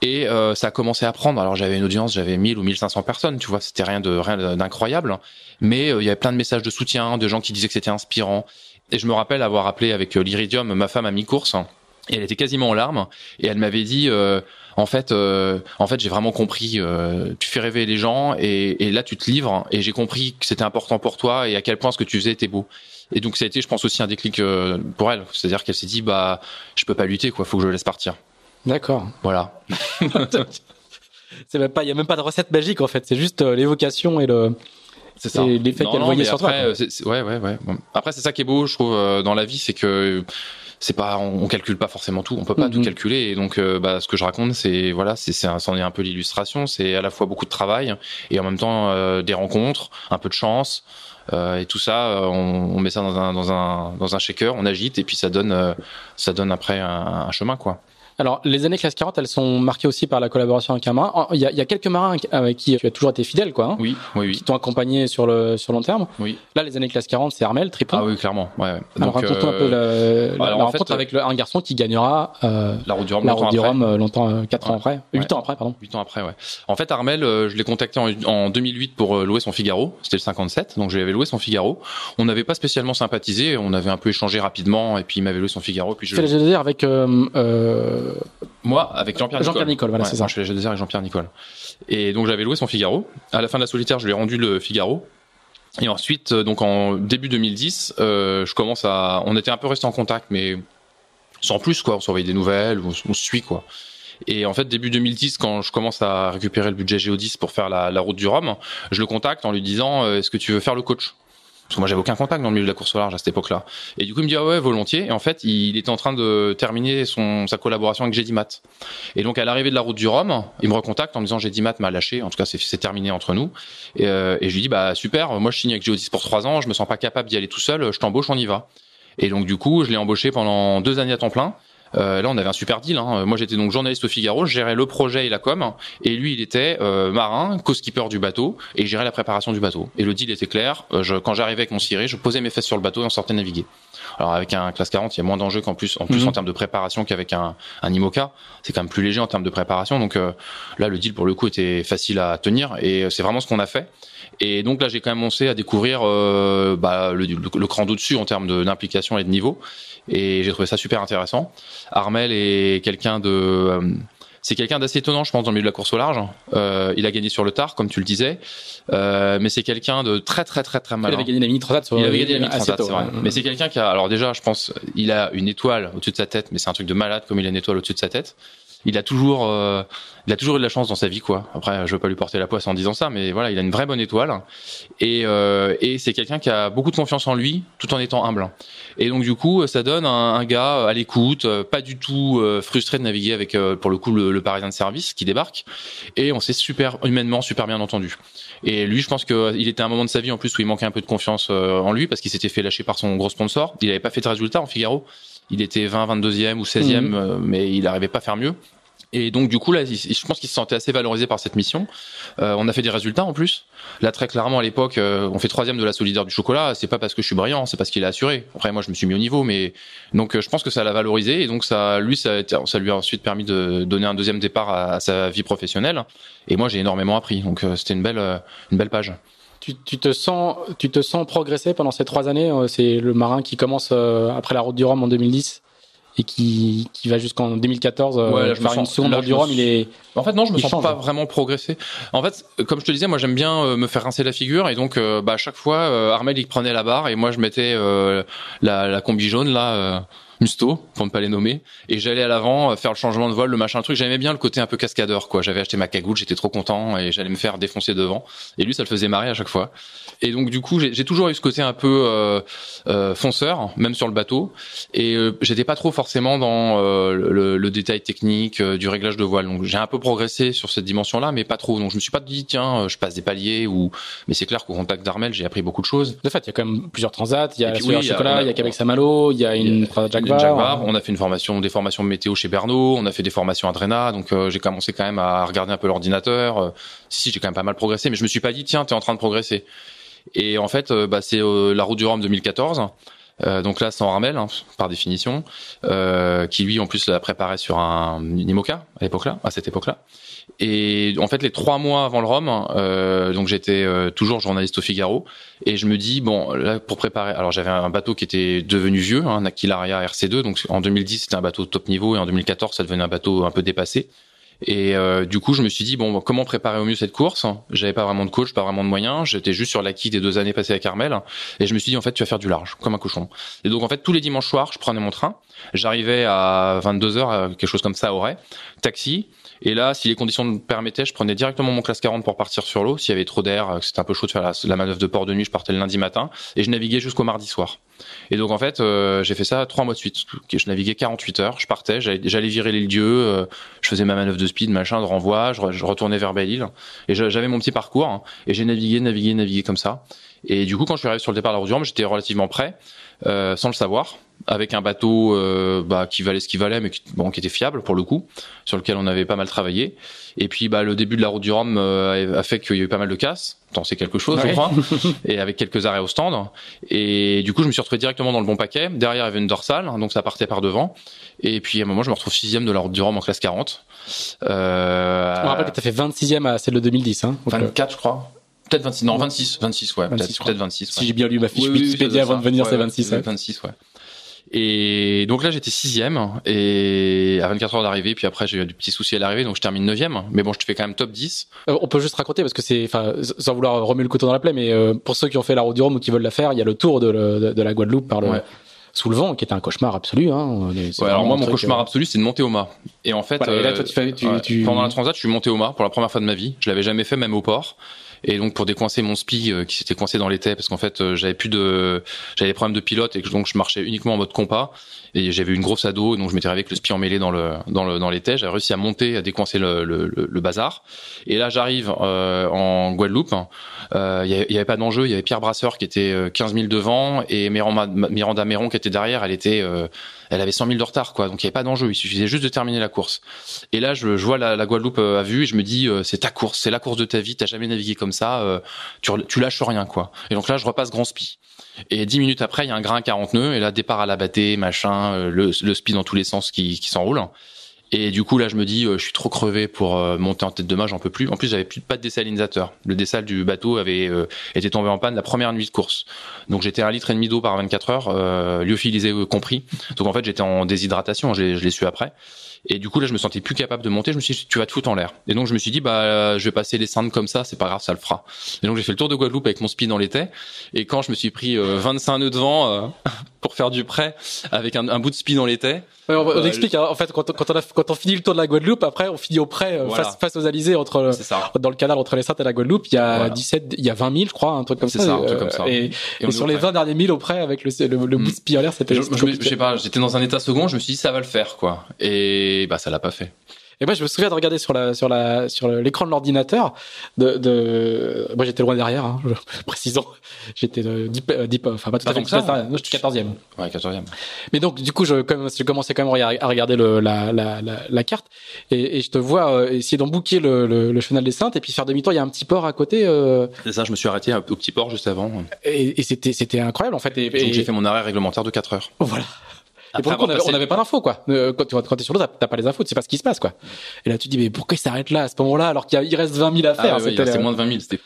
et euh, ça a commencé à prendre. Alors j'avais une audience, j'avais 1000 ou 1500 personnes, tu vois, c'était rien de rien d'incroyable, mais euh, il y avait plein de messages de soutien, de gens qui disaient que c'était inspirant. Et je me rappelle avoir appelé avec euh, l'Iridium ma femme à mi-course, et elle était quasiment en larmes, et elle m'avait dit, euh, en fait, euh, en fait, j'ai vraiment compris. euh, tu fais rêver les gens, et, et là tu te livres, et j'ai compris que c'était important pour toi et à quel point ce que tu faisais était beau. Et donc ça a été, je pense aussi un déclic euh, pour elle, c'est-à-dire qu'elle s'est dit, bah, je peux pas lutter, quoi, faut que je le laisse partir. D'accord. Voilà. c'est même pas, il y a même pas de recette magique en fait. C'est juste l'évocation et le. C'est ça. Et l'effet qu'elle voyait sur toi. après, c'est- ouais, ouais, ouais. Après, c'est ça qui est beau, je trouve, dans la vie, c'est que c'est pas, on, on calcule pas forcément tout, on peut pas Mhm. tout calculer. Et donc, euh, bah, ce que je raconte, c'est voilà, c'est, c'en est un peu l'illustration. C'est à la fois beaucoup de travail et en même temps euh, des rencontres, un peu de chance. euh, et tout ça, euh, on, on met ça dans un, dans un, dans un shaker, on agite et puis ça donne, euh, ça donne après un, un chemin, quoi. Alors, les années classe 40, elles sont marquées aussi par la collaboration avec un marin. Il y a, il y a quelques marins avec qui tu as toujours été fidèle, quoi, hein, Oui, oui, qui oui, t'ont accompagné sur le sur long terme. oui. Là, les années classe 40, c'est Armel, Tripon. Ah oui, clairement. Ouais. ouais. Alors, Donc, raconte-nous un peu euh, la, la- alors, la en rencontre fait, avec le- un garçon qui gagnera euh, la route du Rhum. la longtemps route du après. Rhum euh, longtemps, euh, 4 ans après, 8 Ouais. ans après, pardon. Huit ans après, ouais. En fait, Armel, je l'ai contacté en, en 2008 pour louer son Figaro. C'était le 57, donc je lui avais loué son Figaro. On n'avait pas spécialement sympathisé, on avait un peu échangé rapidement, et puis il m'avait loué son Figaro. Puis je... La GDR avec euh, euh, Moi, avec Jean-Pierre Jean-Pierre Nicole. Voilà, Ouais, c'est ça. je fais la G2R avec Jean-Pierre Nicole. Et donc j'avais loué son Figaro. À la fin de la solitaire, je lui ai rendu le Figaro. Et ensuite, euh, donc en début 2010, euh, je commence à. On était un peu resté en contact, mais sans plus quoi. On s'envoyait des nouvelles, on, se suit quoi. Et en fait, début 2010, quand je commence à récupérer le budget Géodis pour faire la, la route du Rhum, je le contacte en lui disant euh, Est-ce que tu veux faire le coach? Parce que moi, j'avais aucun contact dans le milieu de la course au large à cette époque-là. Et du coup, il me dit ah ouais, volontiers. Et en fait, il était en train de terminer son sa collaboration avec Gédimat. Et donc, à l'arrivée de la route du Rhum, il me recontacte en me disant Gédimat m'a lâché. En tout cas, c'est terminé entre nous. Et, euh, et je lui dis bah super, moi je signe avec Géodis pour trois ans, je me sens pas capable d'y aller tout seul, je t'embauche, on y va. Et donc du coup, je l'ai embauché pendant deux années à temps plein. Euh, là, on avait un super deal. Hein. Moi, j'étais donc journaliste au Figaro, je gérais le projet et la com, et lui, il était euh, marin, co-skipper du bateau, et gérait la préparation du bateau. Et le deal était clair. Euh, je, quand j'arrivais avec mon ciré, je posais mes fesses sur le bateau et on sortait naviguer. Alors avec un classe 40, il y a moins d'enjeux qu'en plus, en plus Mhm. en termes de préparation qu'avec un, un IMOCA. C'est quand même plus léger en termes de préparation. Donc euh, là, le deal pour le coup était facile à tenir, et c'est vraiment ce qu'on a fait. Et donc là, j'ai quand même commencé à découvrir euh, bah, le, le, le cran d'au-dessus en termes d'implication et de niveau. Et j'ai trouvé ça super intéressant. Armel est quelqu'un de... euh, c'est quelqu'un d'assez étonnant, je pense, dans le milieu de la course au large. Euh, il a gagné sur le tard, comme tu le disais. Euh, mais c'est quelqu'un de très, très, très, très Il malin. avait gagné la mini transat sur Il avait gagné la assez Transat, c'est vrai. Mais c'est quelqu'un qui a, alors déjà, je pense, il a une étoile au-dessus de sa tête, mais c'est un truc de malade comme il a une étoile au-dessus de sa tête. Il a toujours, euh, il a toujours eu de la chance dans sa vie, quoi. Après, je veux pas lui porter la poisse en disant ça, mais voilà, il a une vraie bonne étoile. Et, euh, et c'est quelqu'un qui a beaucoup de confiance en lui, tout en étant humble. Et donc du coup, ça donne un, un gars à l'écoute, euh, pas du tout euh, frustré de naviguer avec, euh, pour le coup, le, le Parisien de service qui débarque. Et on s'est super humainement super bien entendu. Et lui, je pense qu'il était à un moment de sa vie en plus où il manquait un peu de confiance euh, en lui parce qu'il s'était fait lâcher par son gros sponsor. Il n'avait pas fait de résultat en Figaro. Il était 20, 22e ou 16e, Mhm. euh, mais il n'arrivait pas à faire mieux. Et donc du coup là, je pense qu'il se sentait assez valorisé par cette mission. Euh, on a fait des résultats en plus. Là très clairement à l'époque, euh, on fait troisième de la solidaire du chocolat. C'est pas parce que je suis brillant, c'est parce qu'il a assuré. Après moi je me suis mis au niveau, mais donc euh, je pense que ça l'a valorisé et donc ça, lui ça, a été- ça lui a ensuite permis de donner un deuxième départ à, à sa vie professionnelle. Et moi j'ai énormément appris. Donc euh, c'était une belle, une belle page. Tu, tu te sens, tu te sens progresser pendant ces trois années. euh, C'est le marin qui commence euh, après la route du Rhum en 2010 et qui, qui va jusqu'en 2014 euh, Ouais, là, je me faire une sens- seconde là, route je du Rhum. Il est En fait, non, je me Il sens change. pas vraiment progressé. En fait, comme je te disais, moi j'aime bien euh, me faire rincer la figure et donc euh, bah, à chaque fois, Armel il prenait la barre et moi je mettais la, la combi jaune là, Musto pour ne pas les nommer, et j'allais à l'avant euh, faire le changement de vol, le machin, le truc. J'aimais bien le côté un peu cascadeur quoi. J'avais acheté ma cagoule, j'étais trop content et j'allais me faire défoncer devant. Et lui, ça le faisait marrer à chaque fois. Et donc du coup, j'ai toujours eu ce côté un peu euh, euh, fonceur, même sur le bateau. Et euh, j'étais pas trop forcément dans euh, le, le détail technique euh, du réglage de voile. Donc j'ai un peu progressé sur cette dimension-là, mais pas trop. Donc je me suis pas dit tiens, je passe des paliers ou. Mais c'est clair qu'au contact d'Armel, j'ai appris beaucoup de choses. de fait, il y a quand même plusieurs transats. Il y a la oui, il y a- Chocolat, on a- il y a Québec Saint-Malo, il y a une transat Jack Jaguar. On a fait une formation, des formations météo chez Berno, on a fait des formations à Drena, donc euh, j'ai commencé quand même à regarder un peu l'ordinateur. Euh, si, si, j'ai quand même pas mal progressé, mais je me suis pas dit tiens, t'es en train de progresser. Et en fait, euh, bah, c'est euh, la route du Rhum 2014. Euh, donc là, sans Armel, hein, par définition, euh, qui lui en plus l'a préparé sur un une IMOCA à l'époque-là, à cette époque-là. Et en fait, les trois mois avant le Rhum, euh, donc j'étais euh, toujours journaliste au Figaro, et je me dis bon, là pour préparer, alors j'avais un bateau qui était devenu vieux, un Aquilaria RC2, donc en 2010 c'était un bateau top niveau, et en 2014 ça devenait un bateau un peu dépassé. Et euh, du coup, je me suis dit bon, comment préparer au mieux cette course J'avais pas vraiment de coach, pas vraiment de moyens. J'étais juste sur l'acquis des deux années passées à Carmel, et je me suis dit en fait, tu vas faire du large, comme un cochon. Et donc en fait, tous les dimanches soirs, je prenais mon train. J'arrivais à 22 h quelque chose comme ça à Auray, taxi. Et là, si les conditions me permettaient, je prenais directement mon classe 40 pour partir sur l'eau. S'il y avait trop d'air, que c'était un peu chaud de faire la, la manœuvre de port de nuit, je partais le lundi matin et je naviguais jusqu'au mardi soir. Et donc en fait, euh, j'ai fait ça trois mois de suite. Je naviguais 48 heures, je partais, j'allais virer les lieux, euh, je faisais ma manœuvre de speed, machin, de renvoi, je, retournais vers Belle-Île et j'avais mon petit parcours hein, et j'ai navigué, navigué, navigué comme ça. Et du coup, quand je suis arrivé sur le départ de la j'étais relativement prêt, euh, sans le savoir, avec un bateau euh, bah, qui valait ce qu'il valait, mais qui, bon, qui était fiable pour le coup, sur lequel on avait pas mal travaillé. Et puis, bah, le début de la route du Rhum euh, a fait qu'il y a eu pas mal de casse. Tant c'est quelque chose, ouais. et avec quelques arrêts au stand. Et du coup, je me suis retrouvé directement dans le bon paquet. Derrière, il y avait une dorsale, donc ça partait par devant. Et puis, à un moment, je me retrouve sixième de la route du Rhum en classe 40. Euh, je me rappelle que tu as fait 26e à celle de 2010. Hein, 24, je crois. Peut-être 26, non, 26, 26, ouais, peut-être peut 26. Ouais. Si j'ai bien lu ma fiche oui, Wikipédia avant de venir, c'est 26. Ouais, 26, ouais. Et donc là, j'étais sixième et à 24 heures d'arrivée, puis après j'ai eu des petits soucis à l'arrivée, donc je termine neuvième. Mais bon, je te fais quand même top 10. Euh, on peut juste raconter parce que c'est, enfin, sans vouloir remuer le couteau dans la plaie, mais euh, pour ceux qui ont fait la route du Rhum ou qui veulent la faire, il y a le tour de, de, de la Guadeloupe par le. Ouais. Sous le vent, qui était un cauchemar absolu. Hein. Ouais, alors moi, mon cauchemar euh... absolu, c'est de monter au mât. Et en fait, voilà, et là, toi, tu fais, tu, ouais, tu... pendant la transat, je suis monté au mât pour la première fois de ma vie. Je l'avais jamais fait, même au port. Et donc pour décoincer mon spi euh, qui s'était coincé dans l'été parce qu'en fait euh, j'avais plus de j'avais des problèmes de pilote et donc je marchais uniquement en mode compas et j'avais une grosse ado donc je m'étais avec le spi emmêlé dans le dans le dans l'été j'avais réussi à monter à décoincer le, le, le bazar et là j'arrive euh, en Guadeloupe il euh, y, avait, avait pas d'enjeu il y avait Pierre Brasseur qui était 15 000 devant et Miranda, Méron qui était derrière elle était elle avait 100 000 de retard quoi donc il y avait pas d'enjeu il suffisait juste de terminer la course et là je, je vois la, la Guadeloupe à vue et je me dis c'est ta course c'est la course de ta vie t'as jamais navigué comme ça euh, tu, tu lâches rien quoi. Et donc là je repasse grand spi. Et dix minutes après il y a un grain à 40 nœuds et là départ à la battée machin, euh, le, le spi dans tous les sens qui, qui s'enroule. Et du coup là je me dis euh, je suis trop crevé pour euh, monter en tête de mât, j'en peux plus. En plus j'avais plus pas de désalinisateur. Le dessal du bateau avait euh, été tombé en panne la première nuit de course. Donc j'étais un litre et demi d'eau par 24 heures, euh, lyophilisé compris. Donc en fait j'étais en déshydratation, je l'ai su après. Et du coup là je me sentais plus capable de monter. Je me suis dit tu vas te foutre en l'air. Et donc je me suis dit bah je vais passer les cendres comme ça, c'est pas grave, ça le fera. Et donc j'ai fait le tour de Guadeloupe avec mon speed dans l'été. Et quand je me suis pris 25 nœuds de vent pour faire du prêt avec un, un bout de speed dans l'été. Ouais, on, on explique hein, en fait quand, quand on a quand on finit le tour de la Guadeloupe, après on finit au près euh, voilà. face, face aux Alizés entre dans le canal entre les Saintes et la Guadeloupe, il y a voilà. 17, il y a 20 000 je crois, un truc comme ça. ça, un truc comme ça. Et, et, et sur les 20 derniers milles au près avec le le, le mmh. bout de speed en l'air, c'était. Je, je, je, sais pas, j'étais dans un état second, je me suis dit ça va le faire quoi, et bah ça l'a pas fait. Et moi, je me souviens de regarder sur la sur la sur l'écran de l'ordinateur. De, de moi, j'étais loin derrière, hein, précisons. J'étais deep, deep, enfin pas tout à fait. Ça, ça, non, j'étais 14e. Ouais, 14e. Mais donc, du coup, je, comme, je commençais quand même à regarder le, la, la, la, la carte et, et, je te vois euh, essayer d'embouquer le, le, le, chenal des Saintes et puis faire demi-tour. Il y a un petit port à côté. Euh... C'est ça. Je me suis arrêté au petit port juste avant. Et, et c'était c'était incroyable en fait. Et, donc j'ai fait mon arrêt réglementaire de 4 heures. Voilà. Et pour le coup, on n'avait pas l'info, quoi. Euh, quand tu quand es sur l'eau, t'as pas les infos, tu sais pas ce qui se passe, quoi. Et là, tu dis, mais pourquoi il s'arrête là à ce moment-là alors qu'il il reste 20 000 à faire ah, ouais, C'est moins de 20 000, c'était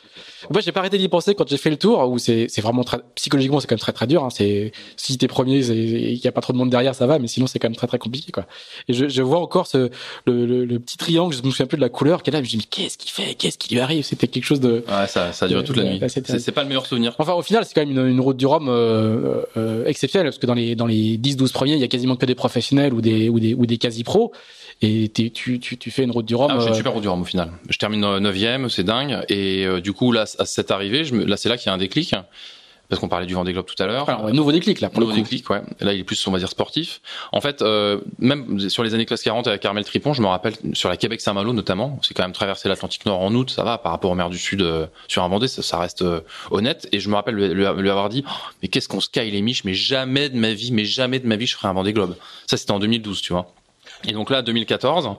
moi, j'ai pas arrêté d'y penser quand j'ai fait le tour, où c'est vraiment très psychologiquement c'est quand même très très dur. Hein. C'est si t'es premier, il y a pas trop de monde derrière, ça va, mais sinon c'est quand même très très compliqué quoi. Et je, je vois encore ce le, le, le, petit triangle, je me souviens plus de la couleur, est là. Je me dis mais qu'est-ce qu'il fait, qu'est-ce qui lui arrive? C'était quelque chose de. Ouais, ça ça a duré toute la nuit. C'est pas le meilleur souvenir. Enfin, au final, c'est quand même une, une route du Rhum euh, euh, exceptionnelle parce que dans les dans les 10-12 premiers, il y a quasiment que des professionnels ou des ou des ou des quasi pros et tu, tu, tu fais une route du Rhum. Ah, j'ai une super route du Rhum au final. Je termine 9 c'est dingue. Et euh, du coup, là, à cette arrivée, je me, là, c'est là qu'il y a un déclic. Parce qu'on parlait du Vendée Globe tout à l'heure. Alors, ouais, nouveau déclic là. Pour nouveau le coup. déclic, ouais. Là, il est plus, on va dire, sportif. En fait, euh, même sur les années classe 40 avec Carmel Tripon, je me rappelle sur la Québec Saint-Malo notamment, c'est quand même traversé l'Atlantique Nord en août, ça va par rapport aux mers du Sud euh, sur un Vendée, ça, ça reste euh, honnête. Et je me rappelle lui, lui avoir dit, oh, mais qu'est-ce qu'on sky les miches, mais jamais de ma vie, mais jamais de ma vie, je ferai un Vendée Globe. Ça, c'était en 2012, tu vois. Et donc là, 2014,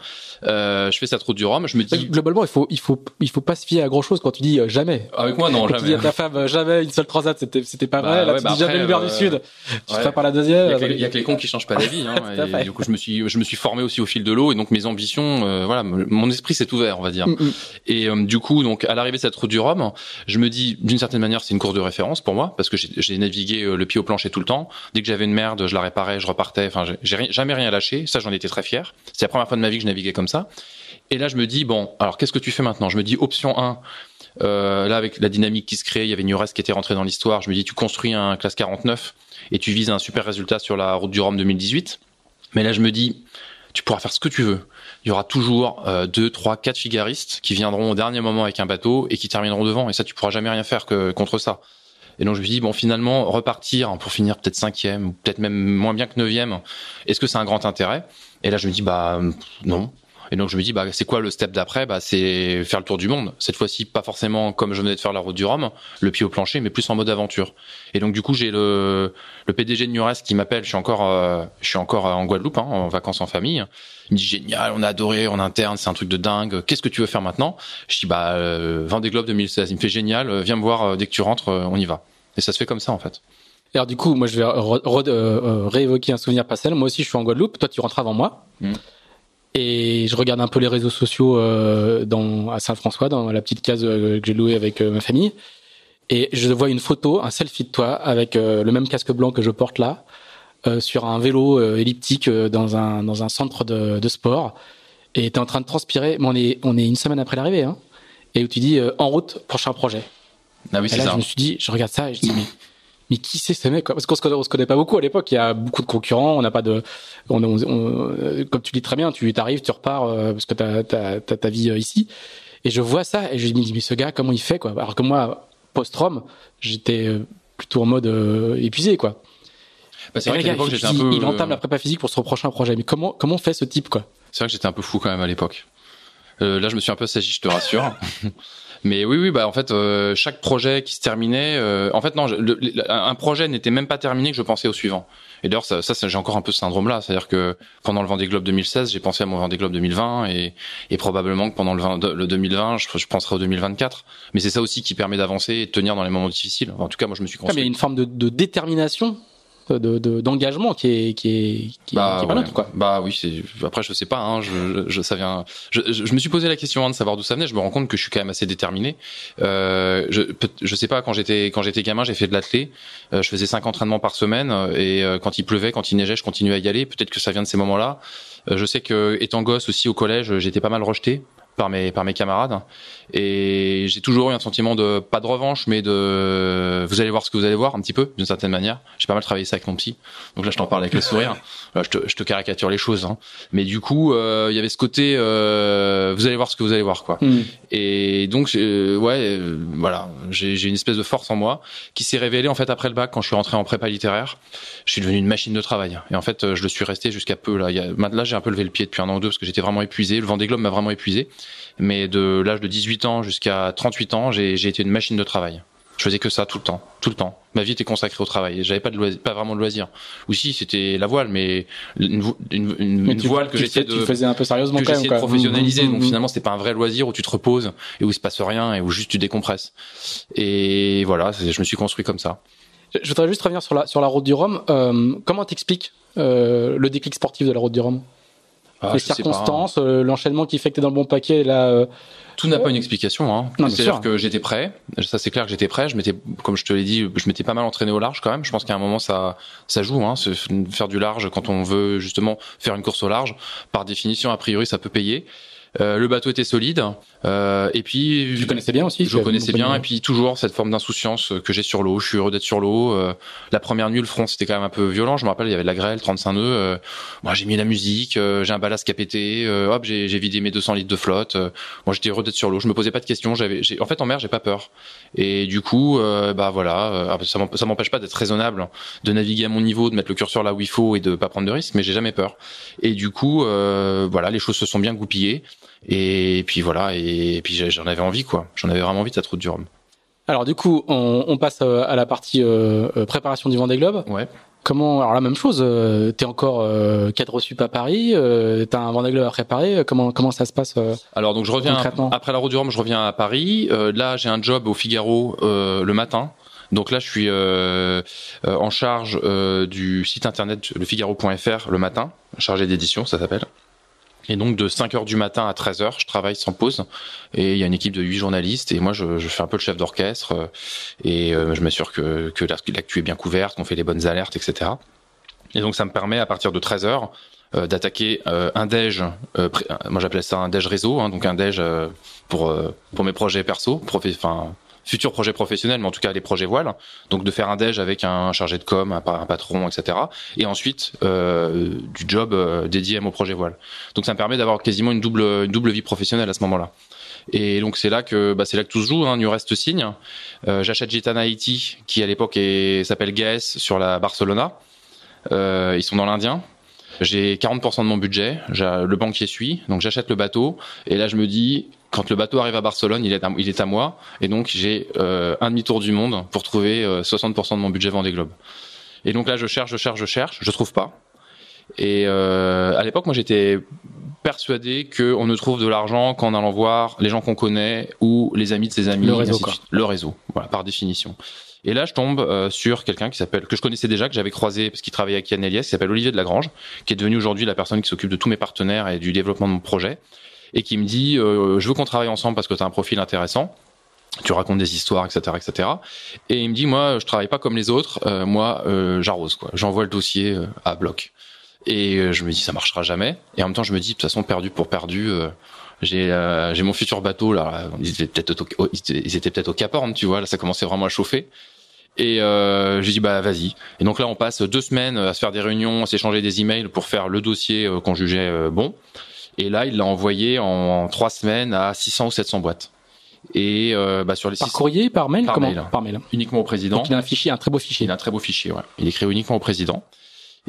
euh, je fais cette route du Rhum. Je me dis globalement, il faut, il faut, il faut pas se fier à grand chose quand tu dis euh, jamais. Avec moi, non, quand jamais. Tu dis à ta femme euh, jamais une seule transat, c'était, c'était pas bah, vrai. Là, ouais, tu bah dis après, jamais le mer du Sud. Tu ouais. feras par la deuxième. Il y, a que, il y a que les cons qui changent pas d'avis. Hein, et du coup, je me suis, je me suis formé aussi au fil de l'eau et donc mes ambitions, euh, voilà, mon esprit s'est ouvert, on va dire. Mm -hmm. Et euh, du coup, donc à l'arrivée de cette route du Rhum, je me dis d'une certaine manière, c'est une course de référence pour moi parce que j'ai navigué le pied au plancher tout le temps. Dès que j'avais une merde, je la réparais, je repartais. Enfin, j'ai jamais rien lâché. Ça, j'en étais très fier. C'est la première fois de ma vie que je naviguais comme ça. Et là, je me dis, bon, alors qu'est-ce que tu fais maintenant? Je me dis, option 1, euh, là, avec la dynamique qui se crée, il y avait Nures qui était rentré dans l'histoire. Je me dis, tu construis un classe 49 et tu vises un super résultat sur la route du Rhum 2018. Mais là, je me dis, tu pourras faire ce que tu veux. Il y aura toujours euh, deux, trois, quatre figaristes qui viendront au dernier moment avec un bateau et qui termineront devant. Et ça, tu pourras jamais rien faire contre ça. Et donc je me dis bon finalement repartir pour finir peut-être cinquième ou peut-être même moins bien que neuvième, est-ce que c'est un grand intérêt? Et là je me dis bah non. Et donc je me dis bah c'est quoi le step d'après? Bah c'est faire le tour du monde. Cette fois-ci pas forcément comme je venais de faire la route du Rhum, le pied au plancher, mais plus en mode aventure. Et donc du coup j'ai le le PDG de Nures qui m'appelle. Je suis encore euh, je suis encore en Guadeloupe hein, en vacances en famille. Il me dit génial, on a adoré en interne, c'est un truc de dingue. Qu'est-ce que tu veux faire maintenant? Je dis bah euh, Vendée Globe 2016. Il me fait génial, euh, viens me voir euh, dès que tu rentres, on y va. Et ça se fait comme ça en fait. Alors du coup, moi je vais réévoquer un souvenir passé. Moi aussi, je suis en Guadeloupe. Toi, tu rentres avant moi. Mm. Et je regarde un peu les réseaux sociaux euh, dans, à Saint-François, dans la petite case euh, que j'ai louée avec euh, ma famille. Et je vois une photo, un selfie de toi avec le même casque blanc que je porte là, sur un vélo elliptique dans un dans un centre de, de sport. Et t'es en train de transpirer. Mais on est on est une semaine après l'arrivée, hein. Et où tu dis en route prochain projet. Ah oui, et là, ça. je me suis dit, je regarde ça et je dis mais mais qui c'est ce mec quoi? Parce qu'on se se connaît pas beaucoup à l'époque. Il y a beaucoup de concurrents. On n'a pas de, on, on, on, comme tu dis très bien, tu arrives, tu repars euh, parce que t'as as, ta vie euh, ici. Et je vois ça et je me dis mais ce gars comment il fait quoi? Alors que moi post-rom, j'étais euh, plutôt en mode épuisé quoi. Bah, c'est vrai qu'à l'époque j'étais un peu. Il entame la prépa physique pour se reprocher un projet. Mais comment comment fait ce type quoi? C'est vrai que j'étais un peu fou quand même à l'époque. Euh, là, je me suis un peu sagi, je te rassure. Mais oui, oui, bah en fait, euh, chaque projet qui se terminait, euh, en fait non, le, un projet n'était même pas terminé que je pensais au suivant. Et d'ailleurs, ça, ça j'ai encore un peu ce syndrome-là, c'est-à-dire que pendant le Vendée Globe 2016, j'ai pensé à mon Vendée Globe 2020, et, et probablement que pendant le, le 2020, je, je, penserai au 2024. Mais c'est ça aussi qui permet d'avancer et de tenir dans les moments difficiles. en tout cas, moi, je me suis construit. Ah, mais il y a une forme de, de détermination de d'engagement qui est qui est qui, bah, qui est pas neutre quoi. Bah oui, c'est après je sais pas hein, je, je ça vient je, je, me suis posé la question hein, de savoir d'où ça venait, je me rends compte que je suis quand même assez déterminé. Euh, je je sais pas quand j'étais quand j'étais gamin, j'ai fait de l'athlé, euh, je faisais cinq entraînements par semaine et euh, quand il pleuvait, quand il neigeait, je continuais à y aller, peut-être que ça vient de ces moments-là. Euh, je sais que étant gosse aussi au collège, j'étais pas mal rejeté par mes par mes camarades. Et j'ai toujours eu un sentiment de pas de revanche mais de vous allez voir ce que vous allez voir un petit peu d'une certaine manière. J'ai pas mal travaillé ça avec mon psy. Donc là je t'en parle avec le sourire. Là, je, te, je te caricature les choses hein. mais du coup euh, il y avait ce côté euh, vous allez voir ce que vous allez voir quoi. Mm. et donc euh, ouais voilà j'ai j'ai une espèce de force en moi qui s'est révélée en fait après le bac quand je suis rentré en prépa littéraire. Je suis devenu une machine de travail. Et en fait je le suis resté jusqu'à peu là y a, là j'ai un peu levé le pied depuis un an ou deux parce que j'étais vraiment épuisé. Le Vendée Globe m'a vraiment épuisé mais de l'âge de 18 ans jusqu'à 38 ans, j'ai été une machine de travail. Je faisais que ça tout le temps, tout le temps. Ma vie était consacrée au travail. J'avais pas de loisir, pas vraiment de loisirs. Ou si c'était la voile, mais une, une, une, une voile que j'essayais de, tu faisais un peu sérieusement que même, de professionnaliser. Mmh, mmh, donc mmh. finalement, c'était pas un vrai loisir où tu te reposes et où il se passe rien et où juste tu décompresses. Et voilà, je me suis construit comme ça. Je voudrais juste revenir sur la sur la route du Rhum. Euh, comment t'expliques euh, le déclic sportif de la route du Rhum? Ah, les circonstances, euh, l'enchaînement qui fait que t'es dans le bon paquet. Là, euh... tout n'a pas une explication. Hein. C'est-à-dire que j'étais prêt. Ça c'est clair que j'étais prêt. Je m'étais, comme je te l'ai dit, je m'étais pas mal entraîné au large quand même. Je pense qu'à un moment ça, ça joue. Hein, faire du large quand on veut justement faire une course au large. Par définition, a priori, ça peut payer. Euh, le bateau était solide. Euh, et puis, je connaissais bien aussi. Je connaissais bien. Et puis toujours cette forme d'insouciance que j'ai sur l'eau. Je suis heureux d'être sur l'eau. Euh, la première nuit, le front c'était quand même un peu violent. Je me rappelle, il y avait de la grêle, 35 nœuds. Euh, moi, j'ai mis la musique. Euh, j'ai un ballast qui a pété. hop, j'ai vidé mes 200 litres de flotte. moi, j'étais heureux d'être sur l'eau. Je me posais pas de questions. J'avais, en fait, en mer, j'ai pas peur. Et du coup, bah voilà, ça m'empêche pas d'être raisonnable, de naviguer à mon niveau, de mettre le curseur là où il faut et de pas prendre de risques. Mais j'ai jamais peur. Et du coup, voilà, les choses se sont bien goupillées. Et puis voilà, et, puis j'en avais envie, quoi. J'en avais vraiment envie de cette route du Rhum. Alors du coup, on, on passe euh, à la partie euh, euh, préparation du Vendée Globe. Ouais. Comment alors la même chose euh, T'es encore euh, cadre sup à Paris euh, T'as un Vendée Globe à préparer Comment comment ça se passe Alors donc je reviens après la route du Rhum, je reviens à Paris. là, j'ai un job au Figaro le matin. Donc là, je suis en charge du site internet lefigaro.fr le matin, chargé d'édition, ça s'appelle. Et donc de 5 heures du matin à 13 heures, je travaille sans pause. Et il y a une équipe de 8 journalistes et moi je, je fais un peu le chef d'orchestre euh, et euh, je m'assure que, que l'actu est bien couverte, qu'on fait les bonnes alertes, etc. Et donc ça me permet à partir de 13 heures d'attaquer un déj, moi j'appelais ça un déj réseau, hein, donc un déj pour pour mes projets perso, enfin futurs projets professionnels, mais en tout cas les projets voiles. Donc de faire un déj avec un chargé de com, un, patron, etc. Et ensuite euh, du job euh, dédié à mon projet voile. Donc ça me permet d'avoir quasiment une double, une double vie professionnelle à ce moment-là. Et donc c'est là que bah, c'est là que tout se joue. Hein, New Rest signe. Euh, J'achète Gitana Haiti, qui à l'époque s'appelle Gaes sur la Barcelona. Euh, ils sont dans l'Indien. J'ai 40% de mon budget, le banquier suit, donc j'achète le bateau. Et là je me dis, quand le bateau arrive à Barcelone, il est à, il est à moi, et donc j'ai euh, un demi-tour du monde pour trouver 60% euh, de mon budget Vendée Globe. Et donc là, je cherche, je cherche, je cherche, je trouve pas. Et euh, à l'époque, moi, j'étais persuadé qu'on ne trouve de l'argent qu'en allant voir les gens qu'on connaît ou les amis de ses amis. Le réseau, Le réseau, voilà, par définition. Et là, je tombe euh, sur quelqu'un qui s'appelle que je connaissais déjà, que j'avais croisé parce qu'il travaillait avec Yann Elias, qui s'appelle Olivier de Lagrange, qui est devenu aujourd'hui la personne qui s'occupe de tous mes partenaires et du développement de mon projet et qui me dit euh, je veux qu'on travaille ensemble parce que tu as un profil intéressant tu racontes des histoires, etc., etc. Et il me dit, moi, je travaille pas comme les autres. Euh, moi, euh, j'arrose, quoi. J'envoie le dossier à bloc. Et je me dis, ça marchera jamais. Et en même temps, je me dis, de toute façon, perdu pour perdu. j'ai j'ai mon futur bateau là. Ils étaient peut-être au, ils Cap Horn, tu vois. Là, ça commençait vraiment à chauffer. Et euh, j'ai dit bah vas-y. Et donc là, on passe deux semaines à se faire des réunions, à s'échanger des emails pour faire le dossier qu'on jugeait bon. Et là, il l'a envoyé en trois semaines à 600 ou 700 boîtes. Et euh, bah, sur les par courrier, par mail, par comment mail. Par mail. Uniquement au président. Donc il a un fichier, un très beau fichier. Il a un très beau fichier. Ouais. Il écrit uniquement au président.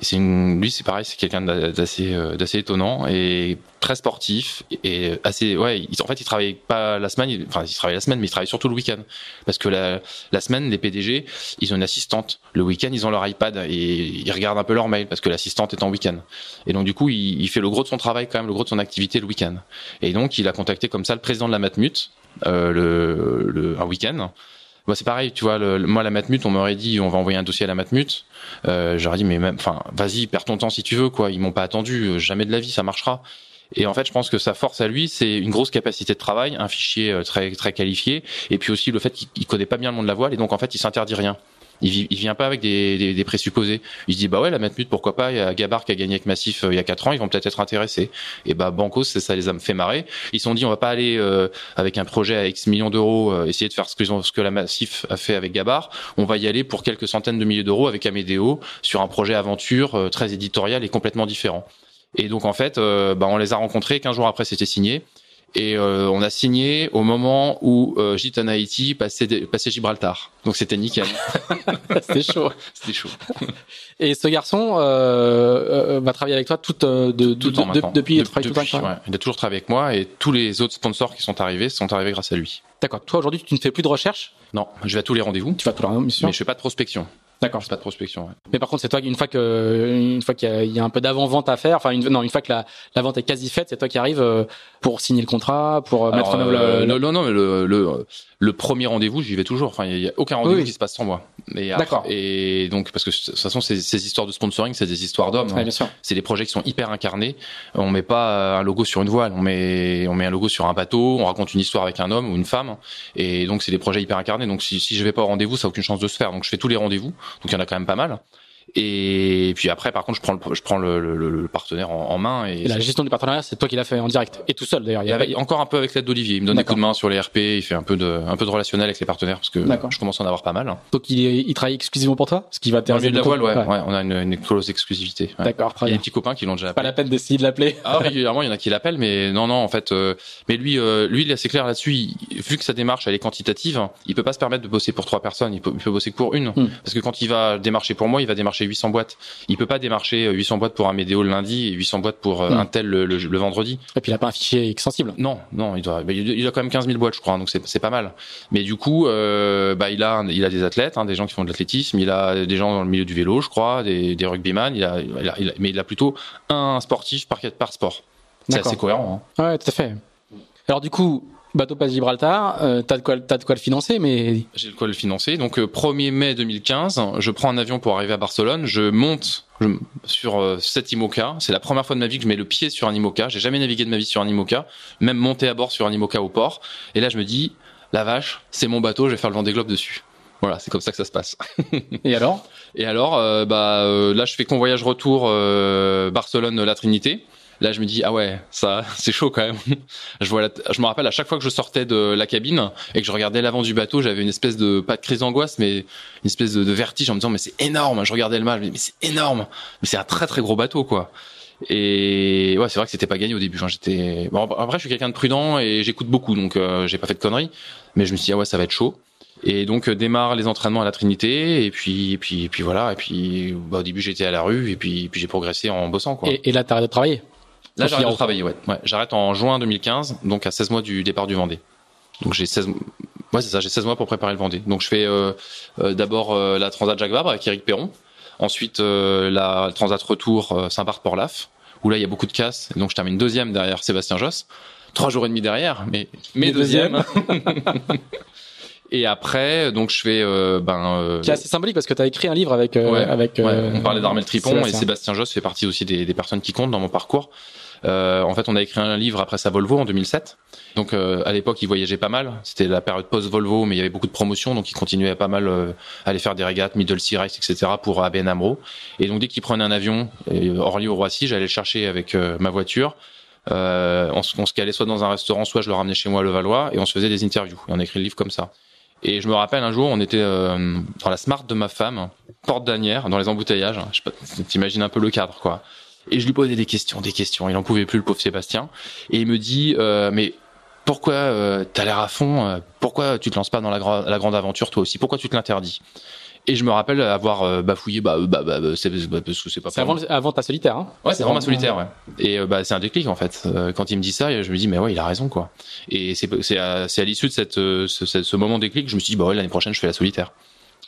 C'est une, lui, c'est pareil, c'est quelqu'un d'assez, euh, d'assez étonnant et très sportif et assez, ouais. en fait, il travaille pas la semaine, enfin, il travaille la semaine, mais il travaille surtout le week-end parce que la, la semaine, les PDG, ils ont une assistante. Le week-end, ils ont leur iPad et ils regardent un peu leur mail parce que l'assistante est en week-end. Et donc, du coup, il, il, fait le gros de son travail quand même, le gros de son activité le week-end. Et donc, il a contacté comme ça le président de la Matmut euh, le, le, un week-end c'est pareil, tu vois, le, moi la Matmut, on m'aurait dit on va envoyer un dossier à la Matmut. Euh, J'aurais dit mais même, enfin, vas-y, perds ton temps si tu veux, quoi. Ils m'ont pas attendu, euh, jamais de la vie, ça marchera. Et en fait, je pense que sa force à lui, c'est une grosse capacité de travail, un fichier euh, très très qualifié, et puis aussi le fait qu'il connaît pas bien le monde de la voile, et donc en fait, il s'interdit rien. Il, il vient pas avec des, des, des, présupposés. Il se dit bah ouais la Matmut pourquoi pas? Il y a Gabar qui a gagné avec Massif euh, il y a quatre ans. Ils vont peut-être être intéressés. Et bah Banco ça les a fait marrer. Ils se sont dit on va pas aller euh, avec un projet à X millions d'euros euh, essayer de faire ce que, ce que la Massif a fait avec Gabar. On va y aller pour quelques centaines de milliers d'euros avec Amedeo sur un projet aventure très éditorial et complètement différent. Et donc en fait, bah, on les a rencontrés. 15 jours après, c'était signé. Et euh, on a signé au moment où euh, Gitana Haiti passait, passait Gibraltar. Donc c'était nickel. c'était chaud. C'était chaud. Et ce garçon euh, euh va travailler avec toi tout, euh, de, tout de, de, depuis, depuis, tout depuis ouais, Il a toujours travaillé avec moi et tous les autres sponsors qui sont arrivés sont arrivés grâce à lui. D'accord. Toi aujourd'hui, tu ne fais plus de recherche? Non, je vais à tous les rendez-vous. Tu vas à tous les rendez-vous, Mais je fais pas de prospection. D'accord. C'est pas de prospection. Ouais. Mais par contre, c'est toi une fois que une fois qu'il y, y, a un peu d'avant vente à faire, enfin une, non une fois que la, la vente est quasi faite, c'est toi qui arrives euh, pour signer le contrat, pour Alors, mettre en œuvre euh, le, non, non, non, mais le, le, le premier rendez-vous, j'y vais toujours. Enfin, il y a aucun rendez-vous Oui. qui se passe sans moi. D'accord. Et donc, parce que de toute façon, ces, ces histoires de sponsoring, c'est des histoires d'hommes. Ouais, hein. C'est des projets qui sont hyper incarnés. On met pas un logo sur une voile, on met on met un logo sur un bateau, on raconte une histoire avec un homme ou une femme. Et donc, c'est des projets hyper incarnés. Donc, si, si je vais pas au rendez-vous, ça a aucune chance de se faire. Donc, je fais tous les rendez-vous. Donc, il y en a quand même pas mal. Et puis après, par contre, je prends le, je prends le, le, le partenaire en, en main et, Et la gestion du partenariat, c'est toi qui l'as fait en direct et tout seul d'ailleurs. Il y pas- encore un peu avec l'aide d'Olivier. Il me donne des coups de main sur les RP. Il fait un peu de, un peu de relationnel avec les partenaires parce que je commence à en avoir pas mal. Hein. Donc il, il travaille exclusivement pour toi, ce qui va Dans le milieu de la voile, ouais, ouais, on a une, une clause d'exclusivité. Ouais. D'accord, Il y a des petits copains qui l'ont déjà Pas appelé. la peine d'essayer de l'appeler. Ah, régulièrement, il y en a qui l'appellent, mais non, non, en fait, euh, mais lui, euh, lui, il est assez clair là-dessus. Il- vu que sa démarche elle est quantitative, il peut pas se permettre de bosser pour trois personnes. Il peut, il peut bosser pour une, Hmm. parce que quand il va démarcher pour moi, il va démarcher 800 boîtes. Il peut pas démarcher euh, 800 boîtes pour un météo le lundi et 800 boîtes pour euh, Hmm. un tel le, le- le vendredi. Et puis il a pas un fichier extensible. Non, non, il doit, il a quand même 15 000 boîtes, je crois, donc c'est c'est pas mal. Mais du coup, euh, bah, il a, il a des athlètes, hein, des gens qui font de l'athlétisme, il a des gens dans le milieu du vélo, je crois, des, des rugbyman. Il a, il a- il a- mais il a plutôt un sportif par, par sport. C'est assez cohérent. Hein. Ouais, tout à fait. Alors du coup, bateau passe Gibraltar, euh, t'as de quoi, t'as de quoi le financer, mais J'ai le quoi le financer. Donc, euh, 1er mai 2015, je prends un avion pour arriver à Barcelone. Je monte je- sur euh, cet IMOCA. C'est la première fois de ma vie que je mets le pied sur un IMOCA. J'ai jamais navigué de ma vie sur un IMOCA, même monté à bord sur un IMOCA au port. Et là, je me dis, la vache, c'est mon bateau, je vais faire le Vendée Globe dessus. Voilà, c'est comme ça que ça se passe. Et alors? Et alors, euh, bah euh, là, je fais convoyage retour euh, Barcelone-La Trinité. Là, je me dis ah ouais, ça, c'est chaud quand même. je vois, la- je me rappelle à chaque fois que je sortais de la cabine et que je regardais l'avant du bateau, j'avais une espèce de pas de crise d'angoisse, mais une espèce de, vertige en me disant mais c'est énorme. Je regardais le mât, je me dis mais c'est énorme. Mais c'est un très très gros bateau quoi. Et ouais, c'est vrai que c'était pas gagné au début. J'étais bon, après, je suis quelqu'un de prudent et j'écoute beaucoup, donc euh, j'ai pas fait de conneries. Mais je me suis dit ah ouais, ça va être chaud. Et donc euh, démarre les entraînements à la Trinité et puis et puis et puis voilà et puis bah, au début j'étais à la rue et puis puis j'ai progressé en bossant quoi. et, et là, t'arrêtes de travailler? Là j'arrête de travailler ouais. ouais. J'arrête en juin 2015 donc à 16 mois du départ du Vendée. Donc j'ai 16 Ouais, c'est ça, j'ai 16 mois pour préparer le Vendée. Donc je fais euh, euh, d'abord euh, la Transat Jacques Vabre avec Eric Perron, ensuite euh, la Transat retour euh, Saint-Barth-Port-Laf où là il y a beaucoup de casse et donc je termine deuxième derrière Sébastien Josse. Trois jours et demi derrière, mais mais deuxième. et après donc je fais euh, ben euh, Qui est assez symbolique parce que t'as écrit un livre avec. euh, Ouais, avec Ouais, on parlait d'Armel Tripon et Sébastien Josse fait partie aussi des, des personnes qui comptent dans mon parcours. Euh, en fait, on a écrit un livre après sa Volvo en 2007. Donc euh, à l'époque, il voyageait pas mal. C'était la période post-Volvo, mais il y avait beaucoup de promotions, donc il continuait à pas mal euh, aller faire des régates, Middle Sea Race, etc. pour ABN Amro. Et donc dès qu'il prenait un avion, euh, Orly ou Roissy, j'allais le chercher avec euh, ma voiture. Euh, on, se- calait soit dans un restaurant, soit je le ramenais chez moi à Levallois et on se faisait des interviews. Et on écrit le livre comme ça. Et je me rappelle un jour, on était dans la Smart de ma femme, porte d'Anière, dans les embouteillages. Je sais pas, t'imagines un peu le cadre, quoi. Et je lui posais des questions, des questions. Il en pouvait plus, le pauvre Sébastien. Et il me dit, euh, mais pourquoi euh, t'as l'air à fond euh, Pourquoi tu te lances pas dans la, gra- la grande aventure toi aussi? Pourquoi tu te l'interdis? Et je me rappelle avoir euh, bafouillé, bah, bah, bah, bah, c'est bah, parce que c'est pas C'est avant, avant ta solitaire. Hein? Ouais, c'est vraiment ma solitaire, ouais. Et euh, bah c'est un déclic en fait. Euh, quand il me dit ça, je me dis mais ouais, il a raison quoi. Et c'est à, à l'issue de cette ce, ce, moment déclic, que je me suis dit bah ouais, l'année prochaine je fais la solitaire.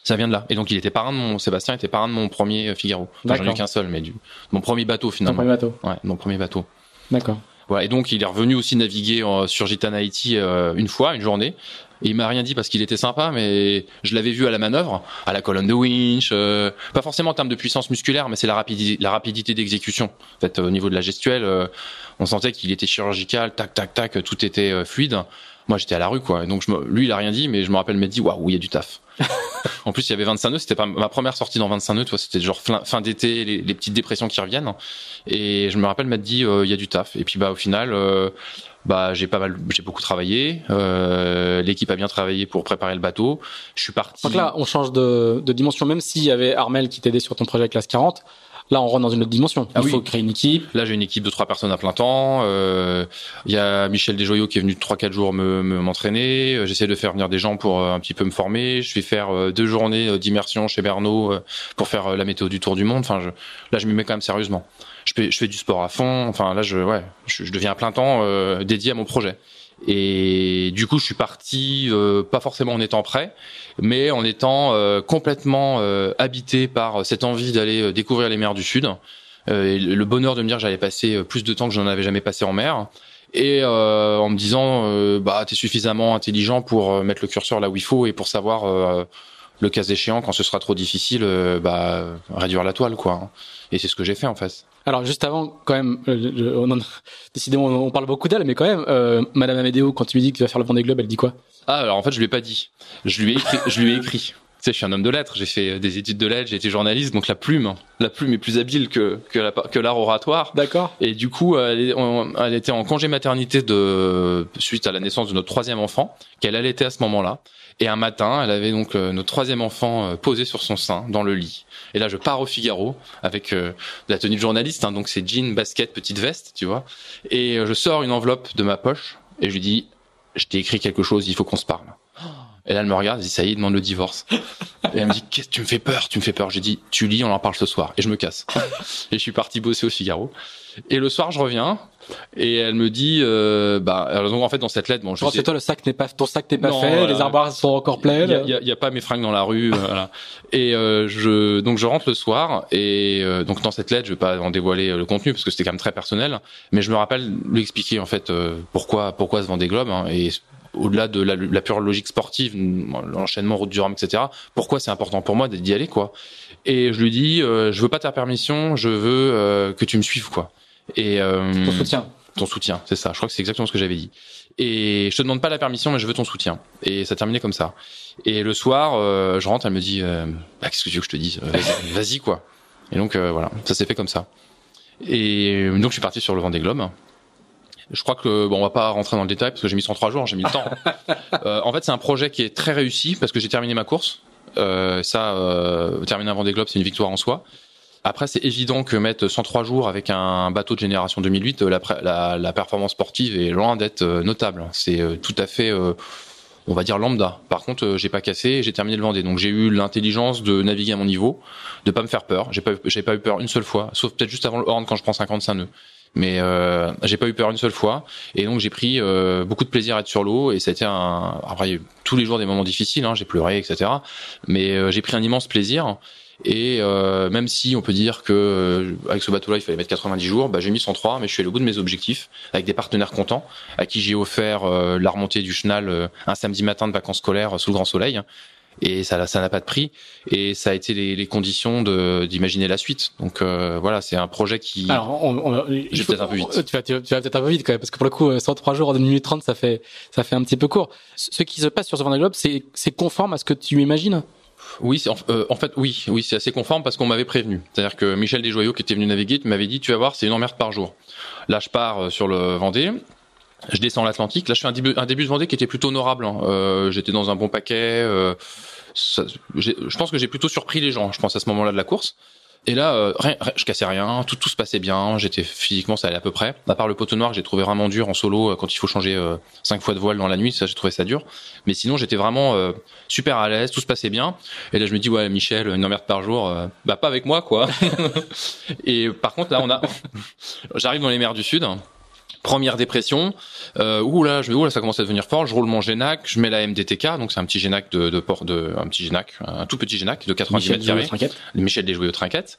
Ça vient de là. Et donc il était parrain de mon Sébastien était parrain de mon premier euh, Figaro. Enfin, j'en ai eu qu'un seul, mais du mon premier bateau finalement. premier bateau. Ouais, mon premier bateau. D'accord. Voilà. Et donc il est revenu aussi naviguer euh, sur Gitana Haiti euh, une fois, une journée. Et il m'a rien dit parce qu'il était sympa, mais je l'avais vu à la manœuvre, à la colonne de winch, euh, pas forcément en termes de puissance musculaire, mais c'est la rapidité, la rapidité d'exécution. En fait, au niveau de la gestuelle, euh, on sentait qu'il était chirurgical, tac, tac, tac, tout était fluide. Moi, j'étais à la rue, quoi. Et donc, je me, lui, il a rien dit, mais je me rappelle m'être dit, waouh, il y a du taf. en plus, il y avait 25 nœuds. C'était pas ma première sortie dans 25 nœuds. tu vois, C'était genre fin, d'été, les, les petites dépressions qui reviennent. Et je me rappelle m'être dit, euh, il y a du taf. Et puis, bah, au final, euh, bah, j'ai pas mal, j'ai beaucoup travaillé. Euh, L'équipe a bien travaillé pour préparer le bateau. Je suis parti. Donc là, on change de, de dimension. Même s'il y avait Armel qui t'aidait sur ton projet classe 40, là, on rentre dans une autre dimension. Ah Il oui. faut créer une équipe. Là, j'ai une équipe de trois personnes à plein temps. Euh, Il y a Michel Desjoyaux qui est venu trois quatre jours me me- m'entraîner. Euh, J'essaie de faire venir des gens pour euh, un petit peu me former. Je vais faire deux journées d'immersion chez Bernot pour faire la météo du Tour du Monde. Enfin, je, là, je m'y mets quand même sérieusement. Je fais, je fais du sport à fond. Enfin, là, je, ouais, je, je deviens à plein temps euh, dédié à mon projet. Et du coup, je suis parti, euh, pas forcément en étant prêt, mais en étant euh, complètement euh, habité par cette envie d'aller euh, découvrir les mers du Sud. Euh, et le bonheur de me dire j'allais passer euh, plus de temps que je n'en avais jamais passé en mer. Et en me disant, bah, t'es suffisamment intelligent pour mettre le curseur là où il faut et pour savoir, le cas échéant, quand ce sera trop difficile, bah, réduire la toile, quoi. Et c'est ce que j'ai fait, en fait. Alors juste avant, quand même, euh, je- on en- décidément, on, on parle beaucoup d'elle, mais quand même, euh, Madame Amédéo, quand tu lui dis que tu vas faire le Vendée Globe, elle dit quoi? Ah, alors en fait, je lui ai pas dit. Je lui ai écrit. je lui ai écrit. Tu sais, je suis un homme de lettres. J'ai fait des études de lettres. J'ai été journaliste, donc la plume, la plume est plus habile que que la- que l'art oratoire. D'accord. Et du coup, elle, on- elle était en congé maternité de suite à la naissance de notre troisième enfant, qu'elle allaitait à ce moment-là. Et un matin, elle avait donc euh, notre troisième enfant euh, posé sur son sein dans le lit. Et là, je pars au Figaro avec euh, la tenue de journaliste, hein, donc c'est jean, basket, petite veste, tu vois. Et euh, je sors une enveloppe de ma poche et je lui dis, je t'ai écrit quelque chose, il faut qu'on se parle. Et là, elle me regarde, elle dit, ça y est, demande le divorce. Et elle me dit, qu'est-ce que tu me fais peur, tu me fais peur. J'ai dit, tu lis, on en parle ce soir. Et je me casse. Et je suis parti bosser au Figaro. Et le soir, je reviens et elle me dit, euh, bah, alors donc en fait dans cette lettre, bon, je Genre, sais, c'est toi le sac n'est pas, ton sac n'est pas Non, fait, voilà. les armoires sont encore pleines. y a, il y a- il y a pas mes fringues dans la rue, voilà. Et euh, je donc je rentre le soir et euh, donc dans cette lettre, je vais pas en dévoiler euh, le contenu parce que c'était quand même très personnel, mais je me rappelle lui expliquer en fait euh, pourquoi pourquoi ce Vendée Globe hein, et au-delà de la, la pure logique sportive, l'enchaînement route du Rhum, etc. Pourquoi c'est important pour moi d'y aller quoi Et je lui dis, euh, je veux pas ta permission, je veux euh, que tu me suives quoi. Et euh, Ton soutien. ton soutien, c'est ça. Je crois que c'est exactement ce que j'avais dit. Et je te demande pas la permission, mais je veux ton soutien. Et ça terminait comme ça. Et le soir, euh, je rentre, elle me dit, euh, bah, qu'est-ce que tu veux que je te dise? Vas-y, vas-y, quoi. Et donc euh, voilà, ça s'est fait comme ça. Et donc je suis parti sur le Vendée Globe. Je crois que bon, on va pas rentrer dans le détail parce que j'ai mis 103 jours, j'ai mis le temps. euh, en fait, c'est un projet qui est très réussi parce que j'ai terminé ma course. Euh, ça, euh, terminer un Vendée Globe, c'est une victoire en soi. Après, c'est évident que mettre 103 jours avec un bateau de génération 2008, la, la, la performance sportive est loin d'être euh, notable. C'est euh, tout à fait, euh, on va dire lambda. Par contre, j'ai pas cassé, j'ai terminé le Vendée, donc j'ai eu l'intelligence de naviguer à mon niveau, de pas me faire peur. J'ai pas, pas eu peur une seule fois, sauf peut-être juste avant le Horn quand je prends 55 nœuds. Mais euh, j'ai pas eu peur une seule fois. Et donc j'ai pris euh, beaucoup de plaisir à être sur l'eau. Et ça a été un après tous les jours des moments difficiles hein, j'ai pleuré etc mais euh, j'ai pris un immense plaisir et euh, même si on peut dire que euh, avec ce bateau-là il fallait mettre 90 jours, bah, j'ai mis 103, mais je suis allé au bout de mes objectifs avec des partenaires contents, à qui j'ai offert euh, la remontée du Chenal un samedi matin de vacances scolaires sous le grand soleil et ça ça n'a pas de prix. Et ça a été les, les conditions d'imaginer la suite. Donc euh, voilà c'est un projet qui alors on, on, j'ai peut-être un peu vite. tu vas, tu vas, peut-être un peu vite quand même parce que pour le coup 103 jours en 1 minute 30 ça fait ça fait un petit peu court. Ce qui se passe sur ce Vendée Globe c'est conforme à ce que tu imagines? Oui, en, euh, en, fait, oui, oui, c'est assez conforme parce qu'on m'avait prévenu. C'est-à-dire que Michel Desjoyaux, qui était venu naviguer, m'avait dit, tu vas voir, c'est une emmerde par jour. Là, je pars sur le Vendée, je descends l'Atlantique. Là, je fais un début, de Vendée qui était plutôt honorable. Hein. Euh, J'étais dans un bon paquet. Euh, je pense que j'ai plutôt surpris les gens. Je pense à ce moment-là de la course. Et là, euh, rien, je cassais rien, tout, tout se passait bien. J'étais physiquement, ça allait à peu près. À part le poteau noir, j'ai trouvé vraiment dur en solo euh, quand il faut changer euh, cinq fois de voile dans la nuit. Ça, j'ai trouvé ça dur. Mais sinon, j'étais vraiment euh, super à l'aise, tout se passait bien. Et là, je me dis ouais, Michel, une emmerde par jour, euh, bah pas avec moi, quoi. et par contre, là, on a, j'arrive dans les mers du Sud première dépression. Euh, ouh là, je ouh là, ça commence à devenir fort. Je roule mon Génac, je mets la MDTK, donc c'est un petit Génac de, de port de un petit Génac, un tout petit Génac de 90 mètres carrés. Michel des jouets aux trinquettes.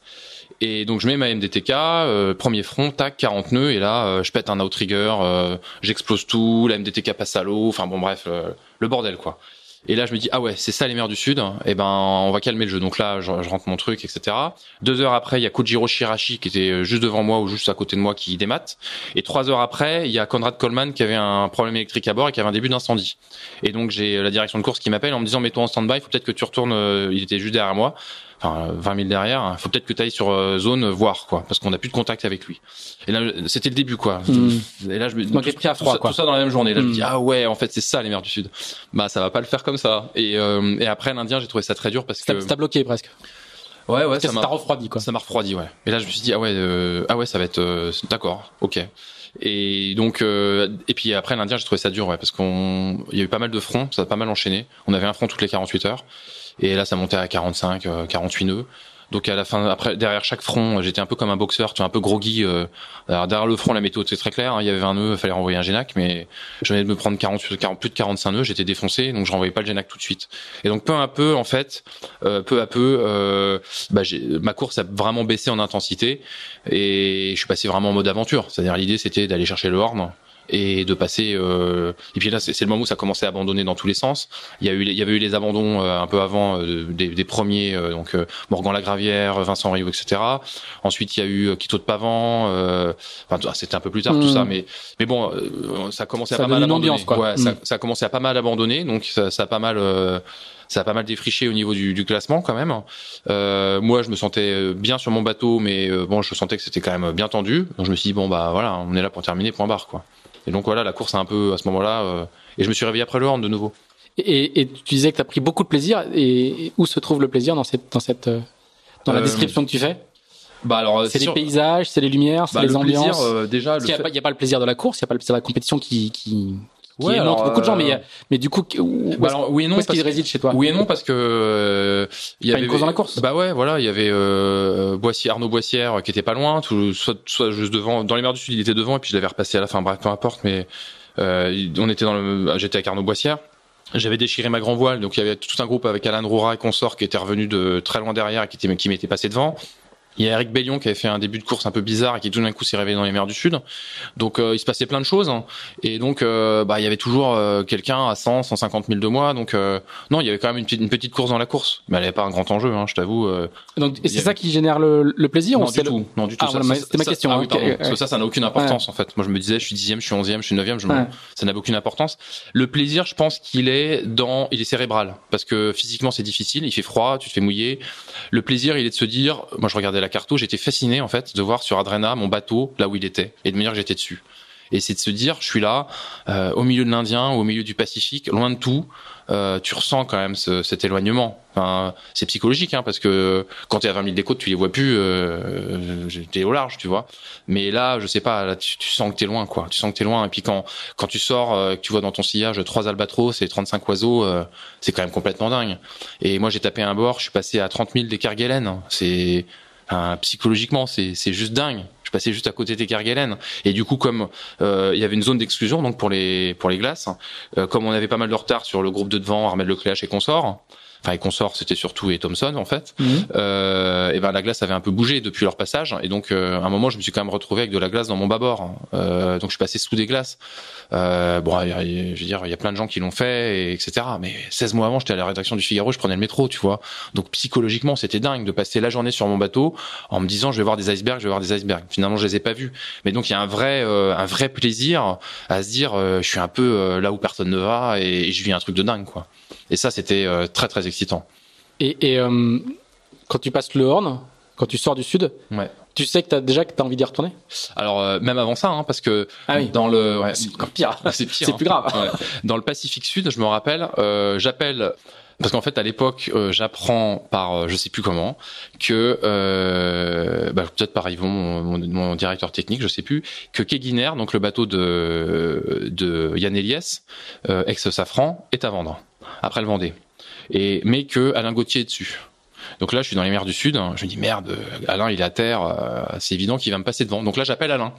Et donc je mets ma MDTK, euh, premier front, tac, 40 nœuds, et là euh, je pète un outrigger, euh, j'explose tout, la MDTK passe à l'eau, enfin bon bref, euh, le bordel quoi. Et là, je me dis ah ouais, c'est ça les mers du Sud. Et eh ben, on va calmer le jeu. Donc là, je, rentre mon truc, etc. Deux heures après, il y a Kojiro Shirashi qui était juste devant moi ou juste à côté de moi qui démate. Et trois heures après, il y a Conrad Coleman qui avait un problème électrique à bord et qui avait un début d'incendie. Et donc j'ai la direction de course qui m'appelle en me disant mets-toi en stand-by, il faut peut-être que tu retournes. Il était juste derrière moi enfin 20 000 derrière, il faut peut-être que tu ailles sur euh, zone voir quoi, parce qu'on n'a plus de contact avec lui. Et là, c'était le début quoi. Mmh. Et là, je me Donc, pris à froid, tout, quoi. tout ça dans la même journée. Là, mmh. je me dis ah ouais, en fait c'est ça les mers du Sud. Bah ça va pas le faire comme ça. Et, euh, et après l'Indien, j'ai trouvé ça très dur parce que ça bloqué presque. Ouais ouais, ça m'a refroidi quoi. Ça m'a refroidi ouais. Et là je me suis dit ah ouais euh, ah ouais ça va être euh, d'accord ok. Et donc euh, et puis après l'Indien j'ai trouvé ça dur ouais parce qu'on il y a eu pas mal de fronts, ça a pas mal enchaîné. On avait un front toutes les 48 heures et là ça montait à 45 48 nœuds. Donc à la fin, après derrière chaque front, j'étais un peu comme un boxeur, tu un peu groggy. Euh, alors derrière le front, la méthode c'est très clair. Hein, il y avait un nœud, il fallait renvoyer un Génac, mais je venais de me prendre 40, 40, plus de 45 nœuds, j'étais défoncé, donc je renvoyais pas le Génac tout de suite. Et donc peu à peu, en fait, euh, peu à peu, euh, bah, ma course a vraiment baissé en intensité et je suis passé vraiment en mode aventure. C'est-à-dire l'idée c'était d'aller chercher le horn et de passer euh... et puis là c'est le moment où ça commençait à abandonner dans tous les sens il y a eu il y avait eu les abandons euh, un peu avant euh, des, des, premiers euh, donc Morgan Lagravière Vincent Rio etc ensuite il y a eu Quito de Pavant enfin c'était un peu plus tard mmh. tout ça mais mais bon ça commençait ça à pas mal abandonner ambiance, quoi. Ouais, mmh. ça, ça a commencé à pas mal abandonner donc ça, ça a pas mal ça a pas mal défriché au niveau du, du classement quand même. Euh, moi, je me sentais bien sur mon bateau, mais euh, bon, je sentais que c'était quand même bien tendu. Donc je me suis dit bon bah voilà, on est là pour terminer, point barre quoi. Et donc voilà, la course a un peu à ce moment-là. Euh, et je me suis réveillé après le Horn de nouveau. Et, et tu disais que tu as pris beaucoup de plaisir. Et où se trouve le plaisir dans cette dans cette dans la description que tu fais? bah alors c'est les sûr. paysages, c'est les lumières, c'est bah, les le ambiances. Plaisir, euh, déjà, il n'y a, fait... a, pas le plaisir de la course, il n'y a pas le plaisir de la compétition qui qui, qui ouais, alors, beaucoup de gens, mais, y a, euh... mais du coup, où, bah alors, oui et non, où est-ce qu'il réside chez toi Oui et non, parce que euh, il y avait une cause dans la course. Bah ouais, voilà, il y avait euh, Boissier, Arnaud Boissière qui était pas loin, tout, soit, soit juste devant, dans les mers du Sud, il était devant, et puis je l'avais repassé à la fin. Bref, peu importe, mais euh, on était dans le, j'étais avec Arnaud Boissière. J'avais déchiré ma grand voile, donc il y avait tout un groupe avec Alain Roura et consort qui était revenu de très loin derrière et qui, était, qui m'était passé devant. Il y a Eric Bellion qui avait fait un début de course un peu bizarre et qui tout d'un coup s'est réveillé dans les mers du Sud. Donc euh, il se passait plein de choses. Hein. Et donc euh, bah, il y avait toujours euh, quelqu'un à 100, 150 000 de moi. Donc non, il y avait quand même une petite, une petite course dans la course. Mais elle n'avait pas un grand enjeu, hein, je t'avoue. donc et c'est ça qui génère le, le plaisir non, ou du tout. non, du tout. Ah, C'était ma question. Ah, oui, pardon. Parce que ça, ça n'a aucune importance en fait. Moi je me disais, je suis dixième, je suis onzième, je suis neuvième, je me... ça n'a aucune importance. Le plaisir, je pense qu'il est dans, il est cérébral. Parce que physiquement c'est difficile, il fait froid, tu te fais mouiller. Le plaisir, il est de se dire, moi je regardais la carte, j'étais fasciné en fait de voir sur Adrena mon bateau là où il était et de me dire que j'étais dessus. Et c'est de se dire, je suis là, euh, au milieu de l'Indien, au milieu du Pacifique, loin de tout. Euh, tu ressens quand même ce, cet éloignement. C'est psychologique, hein, parce que quand tu es à 20 000 des côtes, tu les vois plus. Euh, t'es au large, tu vois. Mais là, je sais pas, tu, sens que t'es loin, quoi. Tu sens que t'es loin. Et puis quand quand tu sors, euh, que tu vois dans ton sillage trois albatros et 35 oiseaux, euh, c'est quand même complètement dingue. Et moi, j'ai tapé un bord, je suis passé à 30 000 des Kerguelen. C'est Psychologiquement, c'est c'est juste dingue. Je passais juste à côté des Kerguelen et du coup, comme euh, il y avait une zone d'exclusion donc pour les pour les glaces, euh, comme on avait pas mal de retard sur le groupe de devant, Armel Lecléache et consorts, enfin et consorts, c'était surtout et Thomson en fait. Mhm. Euh, et ben la glace avait un peu bougé depuis leur passage et donc euh, à un moment, je me suis quand même retrouvé avec de la glace dans mon bâbord. Euh, donc je suis passé sous des glaces. Euh, bon, il y a- je veux dire, il y a plein de gens qui l'ont fait, et etc. Mais 16 mois avant, j'étais à la rédaction du Figaro, je prenais le métro, tu vois. Donc psychologiquement, c'était dingue de passer la journée sur mon bateau en me disant, je vais voir des icebergs, je vais voir des icebergs. Finalement, je les ai pas vus. Mais donc, il y a un vrai, euh, un vrai plaisir à se dire, euh, je suis un peu là où personne ne va, et, et je vis un truc de dingue, quoi. Et ça, c'était euh, très très excitant. Et, et euh, quand tu passes le Horn, quand tu sors du sud, Ouais. tu sais que t'as déjà que t'as envie d'y retourner? Alors euh, même avant ça, hein, parce que Ah oui. dans le, ouais, C'est encore pire. c'est pire. C'est hein. plus grave. Ouais. Dans le Pacifique Sud, je me rappelle, euh, j'appelle parce qu'en fait à l'époque, euh, j'apprends par euh, je sais plus comment que euh, bah, peut-être par Yvon, mon, directeur technique, je sais plus, que Keguiner, donc le bateau de de Yann Eliès, ex Safran, est à vendre après le Vendée, et mais que Alain Gauthier est dessus. Donc là, je suis dans les mers du Sud. hein. Je me dis merde, Alain, il est à terre. euh, c'est évident qu'il va me passer devant. Donc là, j'appelle Alain.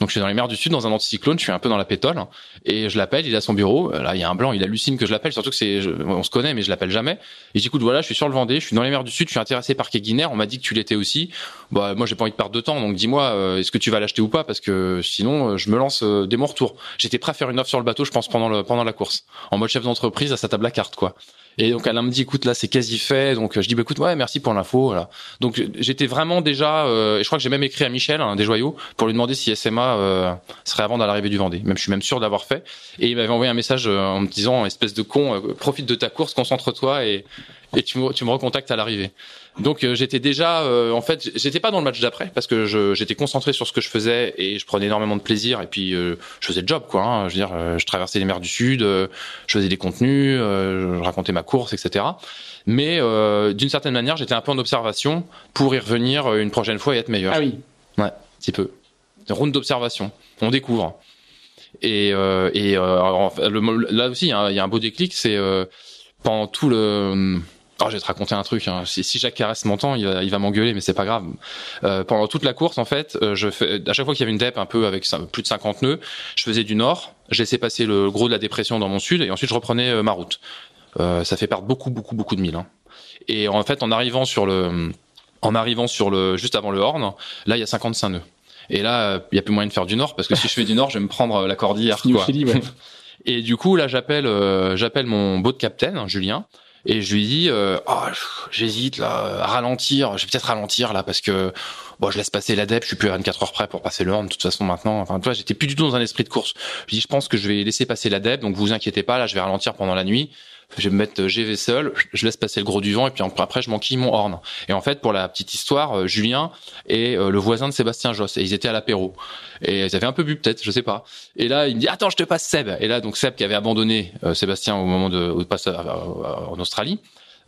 Donc je suis dans les mers du Sud, dans un anticyclone, je suis un peu dans la pétole, et je l'appelle, il à son bureau, là il y a un blanc, il hallucine que je l'appelle, surtout que c'est, on se connaît mais je l'appelle jamais, et j'écoute voilà, je suis sur le Vendée, je suis dans les mers du Sud, je suis intéressé par Keguiner, on m'a dit que tu l'étais aussi, bah moi j'ai pas envie de perdre de temps, donc dis-moi, euh, est-ce que tu vas l'acheter ou pas, parce que sinon euh, je me lance euh, dès mon retour. J'étais prêt à faire une offre sur le bateau, je pense pendant pendant la course, en mode chef d'entreprise à sa table à carte quoi. Et donc Alain me dit écoute là c'est quasi fait, donc je dis bah écoute ouais merci pour l'info, voilà. Donc j'étais vraiment déjà, euh, et je crois que j'ai même écrit à Michel, hein, des joyaux, pour lui demander si SMA euh, serait avant l'arrivée du Vendée. Même je suis même sûr d'avoir fait. Et il m'avait envoyé un message euh, en me disant espèce de con, euh, profite de ta course, concentre-toi et et tu me, tu me recontactes à l'arrivée. Donc euh, j'étais déjà, euh, en fait, j'étais pas dans le match d'après parce que je- j'étais concentré sur ce que je faisais et je prenais énormément de plaisir et puis euh, je faisais le job quoi. hein. je veux dire, euh, je traversais les mers du Sud, euh, je faisais des contenus, euh, je racontais ma course, etc. Mais euh, d'une certaine manière, j'étais un peu en observation pour y revenir une prochaine fois et être meilleur. Ah oui. Ouais, un petit peu. Round d'observation. On découvre. Et, euh, et euh, alors, le- là aussi, hein, il y a un beau déclic, c'est euh, pendant tout le... Oh, je vais te raconter un truc. Hein. Si, si Jacques Caresse m'entend, il va, il va m'engueuler, mais c'est pas grave. Euh, pendant toute la course, en fait, euh, je fais, à chaque fois qu'il y avait une dep un peu avec plus de 50 nœuds, je faisais du nord, je laissais passer le gros de la dépression dans mon sud, et ensuite je reprenais euh, ma route. Euh, ça fait perdre beaucoup, beaucoup, beaucoup de milles. Hein. Et en fait, en arrivant sur le, en arrivant sur le, juste avant le Horn, là, il y a 55 nœuds. Et là, il y a plus moyen de faire du nord parce que si je fais du nord, je vais me prendre euh, la cordillère. Quoi. Chili, ouais. Et du coup, là, j'appelle, euh, j'appelle mon boat captain, Julien, et je lui dis, euh, oh, j'hésite là, ralentir. Je vais peut-être ralentir là parce que bon, je laisse passer la DEP. Je suis plus à 24 heures près pour passer le Horn. De toute façon, maintenant, enfin, tu vois, j'étais plus du tout dans un esprit de course. Je dis, je pense que je vais laisser passer la DEP, donc vous inquiétez pas. Là, je vais ralentir pendant la nuit. Je vais me mettre euh, GV seul, je laisse passer le gros du vent et puis après je m'enquille mon horn. Et en fait, pour la petite histoire, euh, Julien est euh, le voisin de Sébastien Josse et ils étaient à l'apéro. Et ils avaient un peu bu peut-être, je sais pas. Et là, il me dit attends, je te passe Seb. Et là, donc Seb qui avait abandonné euh, Sébastien au moment de au passage en Australie.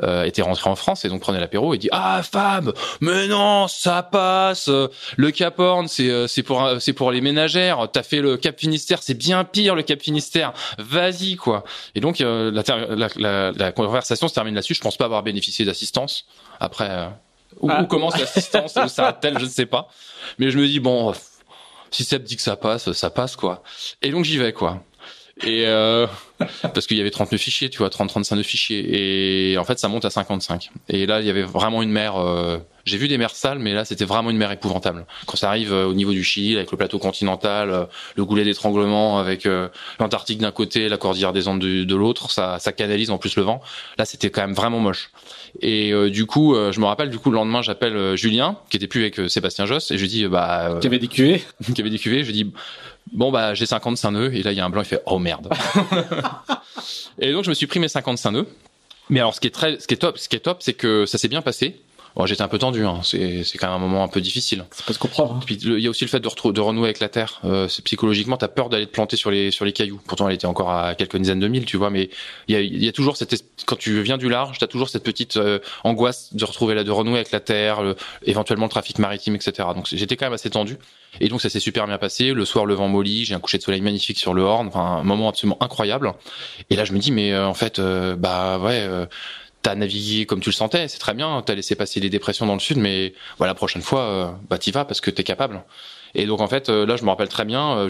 Euh, était rentré en France et donc prenait l'apéro et dit ah Fab mais non ça passe. Le Cap Horn c'est euh, c'est pour c'est pour les ménagères. T'as fait le Cap Finistère c'est bien pire le Cap Finistère. Vas-y quoi. Et donc euh, la, la, la, la conversation se termine là-dessus. Je pense pas avoir bénéficié d'assistance. Après euh, où, Ah. où commence l'assistance? Où s'arrête-t-elle? Je ne sais pas. Mais je me dis bon si Seb dit que ça passe ça passe quoi. Et donc j'y vais quoi et euh, parce qu'il y avait 39 fichiers, tu vois, 30, 35 de fichiers. Et en fait, ça monte à 55. Et là, il y avait vraiment une mer, euh, J'ai vu des mers sales, mais là, c'était vraiment une mer épouvantable. Quand ça arrive euh, au niveau du Chili, avec le plateau continental, euh, le goulet d'étranglement, avec euh, l'Antarctique d'un côté, la cordillère des Andes de, de l'autre, ça, ça canalise en plus le vent. Là, c'était quand même vraiment moche. Et du coup, je me rappelle, du coup, le lendemain, j'appelle Julien, qui était plus avec Sébastien Josse, et je lui dis, bah, qui avait des cuvées, qui avait des cuvées. Je dis, bon bah, j'ai 55 nœuds, et là, il y a un blanc, il fait, oh merde. et donc, je me suis pris mes 55 nœuds. Mais alors, ce qui est très, ce qui est top, ce qui est top, c'est que ça s'est bien passé. Bon, j'étais un peu tendu, hein. c'est, quand même un moment un peu difficile. Ça peut se comprendre. Hein. Puis il y a aussi le fait de, retrouver, de renouer avec la terre. Euh, psychologiquement, t'as peur d'aller te planter sur les sur les cailloux. Pourtant, elle était encore à quelques dizaines de milles, tu vois. Mais il y a, y a toujours cette quand tu viens du large, t'as toujours cette petite euh, angoisse de retrouver là, de renouer avec la terre, éventuellement le trafic maritime, etc. Donc j'étais quand même assez tendu. Et donc ça s'est super bien passé. Le soir, le vent molli, j'ai un coucher de soleil magnifique sur le Horn, enfin un moment absolument incroyable. Et là, je me dis, mais euh, en fait, euh, bah ouais t'as navigué comme tu le sentais, c'est très bien, t'as laissé passer les dépressions dans le sud, mais voilà, la prochaine fois, euh, bah t'y vas parce que t'es capable. Et donc en fait, euh, là, je me rappelle très bien, euh,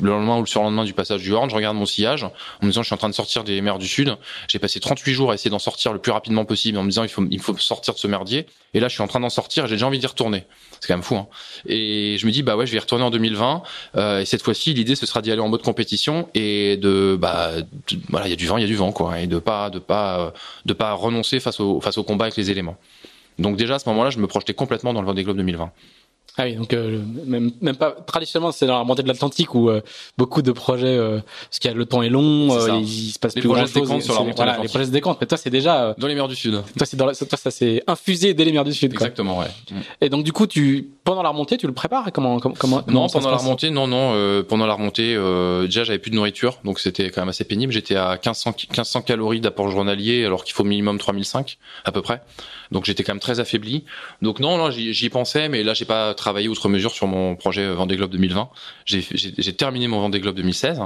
le lendemain ou le surlendemain du passage du Horn, je regarde mon sillage en me disant je suis en train de sortir des mers du Sud. J'ai passé 38 jours à essayer d'en sortir le plus rapidement possible en me disant il faut, il faut sortir de ce merdier. Et là, je suis en train d'en sortir et j'ai déjà envie d'y retourner. C'est quand même fou. Hein. Et je me dis bah ouais, je vais y retourner en 2020. Euh, et cette fois-ci, l'idée ce sera d'y aller en mode compétition et de bah voilà, il y a du vent, il y a du vent quoi, et de pas de pas de pas renoncer face au face au combat avec les éléments. Donc déjà à ce moment-là, je me projetais complètement dans le Vendée Globe 2020. Ah oui, donc euh, même, même pas traditionnellement c'est dans la montée de l'Atlantique où euh, beaucoup de projets euh, parce qu'il y a le temps est long, euh, il, se passe les plus grand chose. Sur la voilà, les projets se décantent. Mais toi c'est déjà dans les mers du Sud. Toi c'est dans la, toi ça s'est infusé dès les mers du Sud. Quoi. Exactement, ouais. Et donc du coup tu pendant la remontée tu le prépares? Comment comment, comment Non pendant la remontée non non pendant la remontée déjà j'avais plus de nourriture donc c'était quand même assez pénible. J'étais à 1500 1500 calories d'apport journalier alors qu'il faut minimum 3005 à peu près. Donc j'étais quand même très affaibli. Donc non, non j'y pensais, mais là j'ai pas travaillé outre mesure sur mon projet Vendée Globe 2020. J'ai terminé mon Vendée Globe 2016.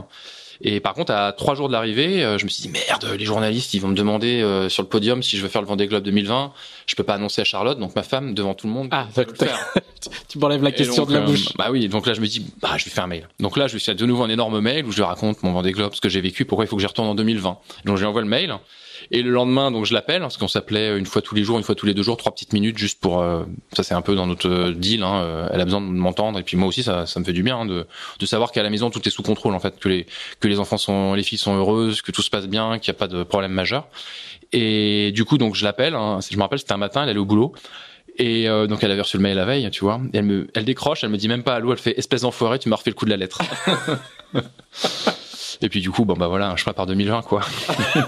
Et par contre, à trois jours de l'arrivée, euh, je me suis dit merde, les journalistes, ils vont me demander euh, sur le podium si je veux faire le Vendée Globe 2020. Je peux pas annoncer à Charlotte, donc ma femme devant tout le monde. Ah, le faire. tu m'enlèves la question de la euh, bouche. bah oui, donc là je me dis bah je vais faire un mail. Donc là je lui fais de nouveau un énorme mail où je lui raconte mon Vendée Globe, ce que j'ai vécu, pourquoi il faut que j'y retourne en 2020. Donc je lui envoie le mail. Et le lendemain, donc je l'appelle parce qu'on s'appelait une fois tous les jours, une fois tous les deux jours, trois petites minutes juste pour. Euh, ça c'est un peu dans notre deal. Hein, euh, elle a besoin de m'entendre et puis moi aussi ça, ça me fait du bien hein, de, de savoir qu'à la maison tout est sous contrôle en fait, que les que les enfants sont, les filles sont heureuses, que tout se passe bien, qu'il n'y a pas de problème majeur. Et du coup donc je l'appelle. Hein, je me rappelle c'était un matin, elle allait au boulot. Et euh, donc elle avait reçu le mail la veille, tu vois. elle me, elle décroche, elle me dit même pas allô, elle fait espèce d'enfoiré, tu m'as refait le coup de la lettre. Et puis du coup, bon bah voilà, je prépare 2020 quoi.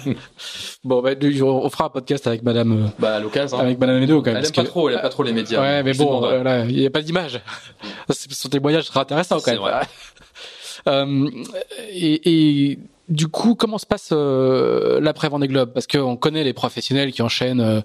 bon bah on fera un podcast avec Madame. Euh, bah à l'occasion. Avec Madame Médo quand même. Elle aime pas trop, elle aime pas trop les médias. Ouais, mais bon, euh, il y a pas d'image. Son témoignage sera intéressant quand même. Vrai. euh, et, et du coup, comment se passe euh, l'après Vendée Globe Parce qu'on connaît les professionnels qui enchaînent, euh,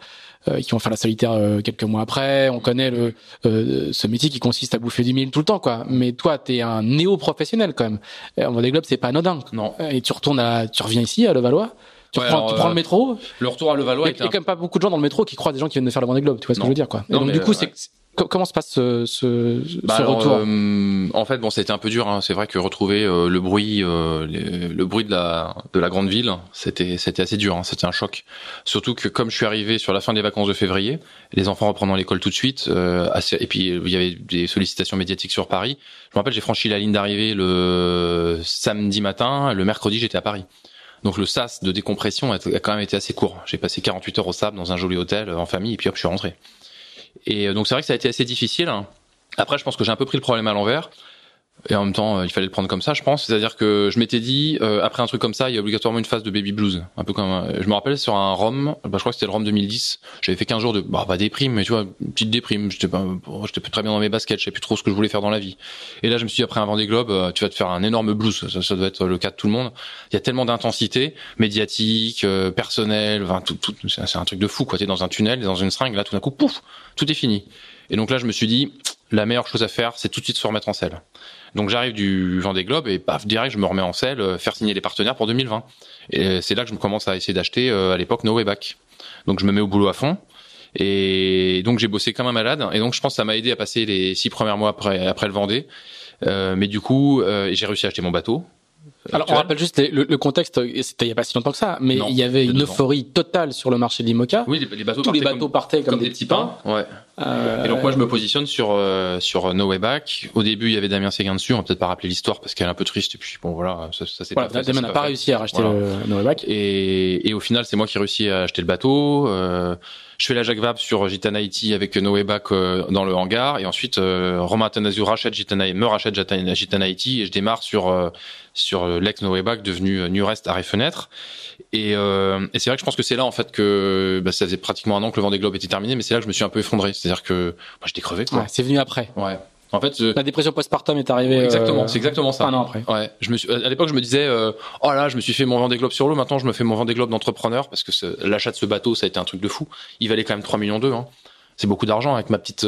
euh, qui vont faire la solitaire euh, quelques mois après. On connaît le ce métier qui consiste à bouffer du mille tout le temps, quoi. Mais toi, t'es un néo-professionnel quand même. En Vendée Globe, c'est pas anodin. Non. Et tu retournes à, tu reviens ici à Levallois? Tu, prends, tu prends le métro? Le retour à Levallois. Il y a, quand même pas beaucoup de gens dans le métro qui croient des gens qui viennent de faire le Vendée Globe. Tu vois ce que je veux dire, quoi. Et donc du coup, c'est Comment se passe ce, ce, bah retour? euh, En fait, bon, c'était un peu dur. Hein. C'est vrai que retrouver euh, le bruit, euh, le bruit de la de la grande ville, c'était c'était assez dur. Hein. C'était un choc. Surtout que comme je suis arrivé sur la fin des vacances de février, les enfants reprenant l'école tout de suite, assez, et puis il y avait des sollicitations médiatiques sur Paris. Je me rappelle, j'ai franchi la ligne d'arrivée le samedi matin. Le mercredi, j'étais à Paris. Donc le sas de décompression a quand même été assez court. J'ai passé 48 heures au sable dans un joli hôtel en famille et puis hop, je suis rentré. Et euh, donc c'est vrai que ça a été assez difficile. Hein. Après, je pense que j'ai un peu pris le problème à l'envers. Et en même temps, euh, il fallait le prendre comme ça, je pense. C'est-à-dire que je m'étais dit, euh, après un truc comme ça, il y a obligatoirement une phase de baby blues. Un peu comme, euh, je me rappelle sur un ROM, bah, je crois que c'était le ROM 2010. J'avais fait 15 jours de, bah, pas déprime, mais tu vois, petite déprime. J'étais pas, j'étais très bien dans mes baskets, je savais plus trop ce que je voulais faire dans la vie. Et là, je me suis dit, après un Vendée Globe, tu vas te faire un énorme blues. Ça, ça doit être le cas de tout le monde. Il y a tellement d'intensité, médiatique, personnelle, enfin, tout, tout c'est un truc de fou, quoi. T'es dans un tunnel, dans une seringue, là, tout d'un coup, pouf, tout est fini. Et donc là, je me suis dit, la meilleure chose à faire, c'est tout de suite se remettre en selle. Donc j'arrive du Vendée Globe et paf, direct, je me remets en selle, euh, faire signer les partenaires pour 2020. Et c'est là que je me commence à essayer d'acheter euh, à l'époque No Way Back. Donc je me mets au boulot à fond. Et donc j'ai bossé comme un malade. Et donc je pense que ça m'a aidé à passer les six premiers mois après, après le Vendée. Euh, mais du coup, j'ai réussi à acheter mon bateau. Alors, on rappelle juste le, le contexte, c'était il y a pas si longtemps que ça, mais il y avait une euphorie totale sur le marché de l'IMOCA. Oui, les, bateaux Tous les bateaux partaient comme, des, petits pains. Ouais. Euh, et donc moi je me positionne sur euh, sur No Way Back. Au début il y avait Damien Séguin dessus, on va peut-être pas rappeler l'histoire parce qu'elle est un peu triste et puis bon voilà ça, ça c'est voilà, pas Damien n'a pas, réussi à racheter le No Way Back. Et, et au final c'est moi qui ai réussi à acheter le bateau. Euh, je fais la Jacques Vabre sur Gitana Haiti avec No Way Back dans le hangar et ensuite Romain Athanasio rachète Gitana me rachète Gitana Haiti et je démarre sur sur l'ex No Way Back devenu New Rest arrêt fenêtre. Et, euh, et c'est vrai que je pense que c'est là en fait que bah, ça faisait pratiquement un an que le Vendée Globe était terminé, mais c'est là que je me suis un peu effondré. C'est-à-dire que moi j'étais crevé. Quoi. Ouais, c'est venu après. Ouais. En fait, la dépression postpartum est arrivée. Exactement, euh, c'est exactement ça. Un an après. Ouais. Je me suis, à l'époque, je me disais, euh, oh là, je me suis fait mon Vendée Globe sur l'eau. Maintenant, je me fais mon Vendée Globe d'entrepreneur parce que l'achat de ce bateau, ça a été un truc de fou. Il valait quand même 3 millions d'euros. Hein c'est beaucoup d'argent avec ma petite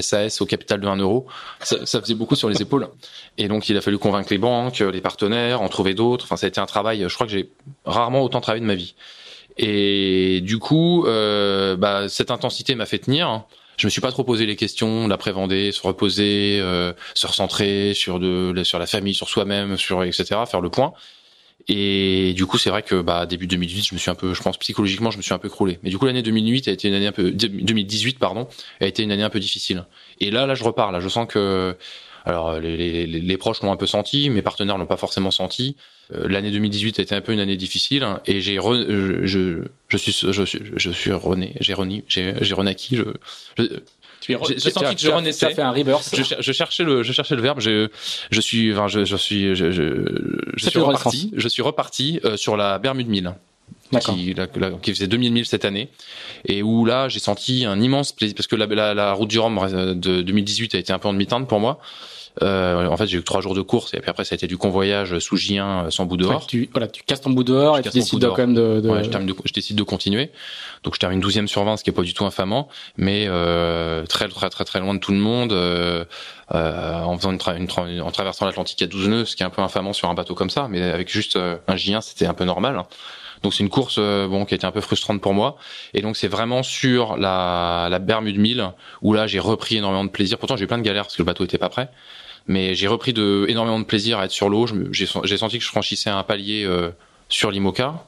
SAS euh, au capital de 1 euro. Ça, ça, faisait beaucoup sur les épaules. Et donc, il a fallu convaincre les banques, les partenaires, en trouver d'autres. Enfin, ça a été un travail. Je crois que j'ai rarement autant travaillé de ma vie. Et du coup, bah, cette intensité m'a fait tenir. Je me suis pas trop posé les questions, l'après-vendée, se reposer, euh, se recentrer sur de sur la famille, sur soi-même, sur etc. Faire le point. Et du coup, c'est vrai que bah début 2018, je me suis un peu, je pense psychologiquement, je me suis un peu croulé. Mais du coup, l'année 2008 a été une année un peu 2018 pardon, a été une année un peu difficile. Et là, là, je repars. Là, je sens que alors les, les, les proches l'ont un peu senti, mes partenaires l'ont pas forcément senti. Euh, l'année 2018 a été un peu une année difficile hein, et j'ai je, je, je suis je suis je suis rené, j'ai rené, j'ai j'ai renaquis, je, je j'ai senti que je renaissais. fait un reverse. Je, je, cherchais le, je cherchais le verbe. Je, je suis, enfin, je, je suis, je, je, je suis reparti. Je suis reparti euh, sur la Bermude 1000 qui, la, qui, faisait 2000 milles cette année et où là j'ai senti un immense plaisir parce que la, la, la route du Rhum euh, de 2018 a été un peu en demi-teinte pour moi euh, en fait, j'ai eu trois jours de course et puis après, ça a été du convoyage sous J1 euh, sans bout dehors. tu, voilà, tu casses ton bout dehors et tu décides de, quand même de. de... Ouais, je, de, je, décide de continuer. Donc, je termine 12e sur 20, ce qui est pas du tout infamant, mais euh, très, très, très, très loin de tout le monde, euh, euh en faisant une, une en traversant l'Atlantique à 12 nœuds, ce qui est un peu infamant sur un bateau comme ça, mais avec juste un J1, c'était un peu normal. Donc c'est une course bon qui a été un peu frustrante pour moi. Et donc c'est vraiment sur la, la Bermude 1000 où là j'ai repris énormément de plaisir. Pourtant j'ai eu plein de galères parce que le bateau était pas prêt. Mais j'ai repris de, énormément de plaisir à être sur l'eau. J'ai senti que je franchissais un palier euh, sur l'IMOCA.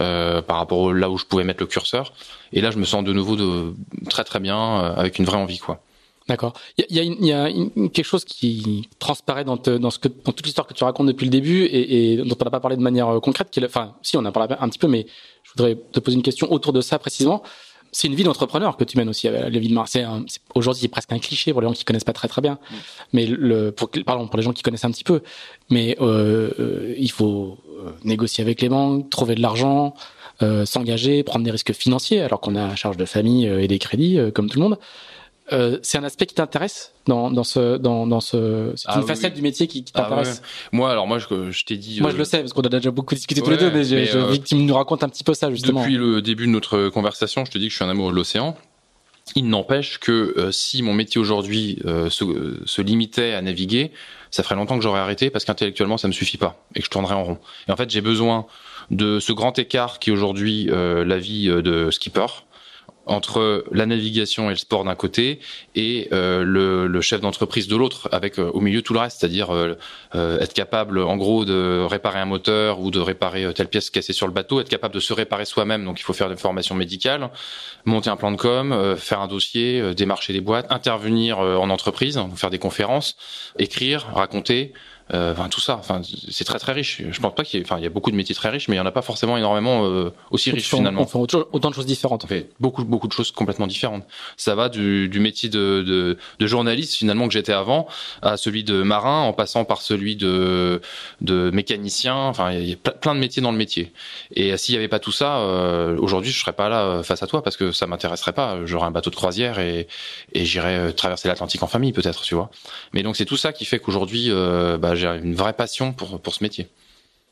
Euh, par rapport à là où je pouvais mettre le curseur. Et là, je me sens de nouveau de, très très bien, euh, avec une vraie envie, quoi. D'accord. Il y a, y a, y a quelque chose qui transparaît dans, te, dans, ce que, dans toute l'histoire que tu racontes depuis le début et, et dont on n'a pas parlé de manière euh, concrète. Qui est, enfin, si, on a parlé un petit peu, mais je voudrais te poser une question autour de ça précisément c'est une vie d'entrepreneur que tu mènes aussi la vie de C'est aujourd'hui c'est presque un cliché pour les gens qui connaissent pas très très bien, mm. mais le pour pardon pour les gens qui connaissent un petit peu, mais euh, euh, il faut euh, négocier avec les banques, trouver de l'argent, euh, s'engager, prendre des risques financiers alors qu'on a charge de famille et des crédits comme tout le monde. Euh, c'est un aspect qui t'intéresse dans, dans ce dans, dans ce c'est une ah facette du métier qui, qui ah t'intéresse. Moi alors moi je, je t'ai dit Moi je le sais parce qu'on a déjà beaucoup discuté tous les deux mais, j'ai je, euh, tu nous racontes un petit peu ça justement. Depuis le début de notre conversation, je te dis que je suis un amoureux de l'océan. Il n'empêche que euh, si mon métier aujourd'hui se, se, limitait à naviguer, ça ferait longtemps que j'aurais arrêté parce qu'intellectuellement ça me suffit pas et que je tournerais en rond. Et en fait, j'ai besoin de ce grand écart qui est aujourd'hui la vie de skipper entre la navigation et le sport d'un côté et euh, le, le, chef d'entreprise de l'autre, avec euh, au milieu tout le reste, c'est-à-dire euh, être capable en gros de réparer un moteur ou de réparer telle pièce cassée sur le bateau, être capable de se réparer soi-même, donc il faut faire des formations médicales, monter un plan de com, faire un dossier, démarcher des boîtes, intervenir en entreprise, faire des conférences, écrire, raconter, euh, enfin tout ça. Enfin, c'est très très riche. Je pense pas qu'il y ait, enfin, il y a beaucoup de métiers très riches, mais il y en a pas forcément énormément euh, aussi riches finalement. On fait autant de choses différentes. On fait beaucoup beaucoup de choses complètement différentes. Ça va du, du métier de, de, de, journaliste finalement que j'étais avant à celui de marin, en passant par celui de de mécanicien. Enfin, il y a plein de métiers dans le métier. Et s'il y avait pas tout ça, euh, aujourd'hui, je serais pas là face à toi parce que ça m'intéresserait pas. J'aurais un bateau de croisière et et j'irais traverser l'Atlantique en famille peut-être, tu vois. Mais donc c'est tout ça qui fait qu'aujourd'hui, bah, j'ai une vraie passion pour, pour ce métier.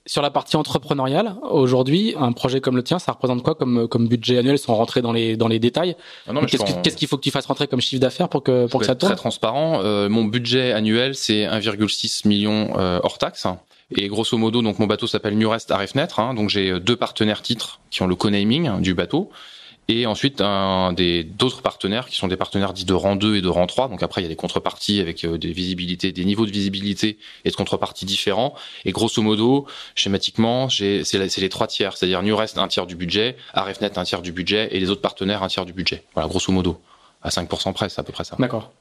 Sur la partie entrepreneuriale, aujourd'hui, un projet comme le tien, ça représente quoi comme, comme budget annuel sans rentrer dans les, dans les détails? Ah Qu'est-ce qu'il faut que tu fasses rentrer comme chiffre d'affaires pour que, pour que ça tourne Très transparent. Euh, mon budget annuel, c'est 1,6 million euh, hors taxe. Et grosso modo, donc mon bateau s'appelle Nurest Arrêt Fenêtre. Hein, donc j'ai deux partenaires titres qui ont le co-naming du bateau et ensuite un des d'autres partenaires qui sont des partenaires dits de rang 2 et de rang 3. Donc après il y a des contreparties avec euh, des visibilités, des niveaux de visibilité et de contreparties différents. Et grosso modo, schématiquement, c'est les trois tiers, c'est-à-dire New Rest un tiers du budget, Arefnet un tiers du budget et les autres partenaires un tiers du budget. Voilà, grosso modo à 5% près, c'est à peu près ça. D'accord.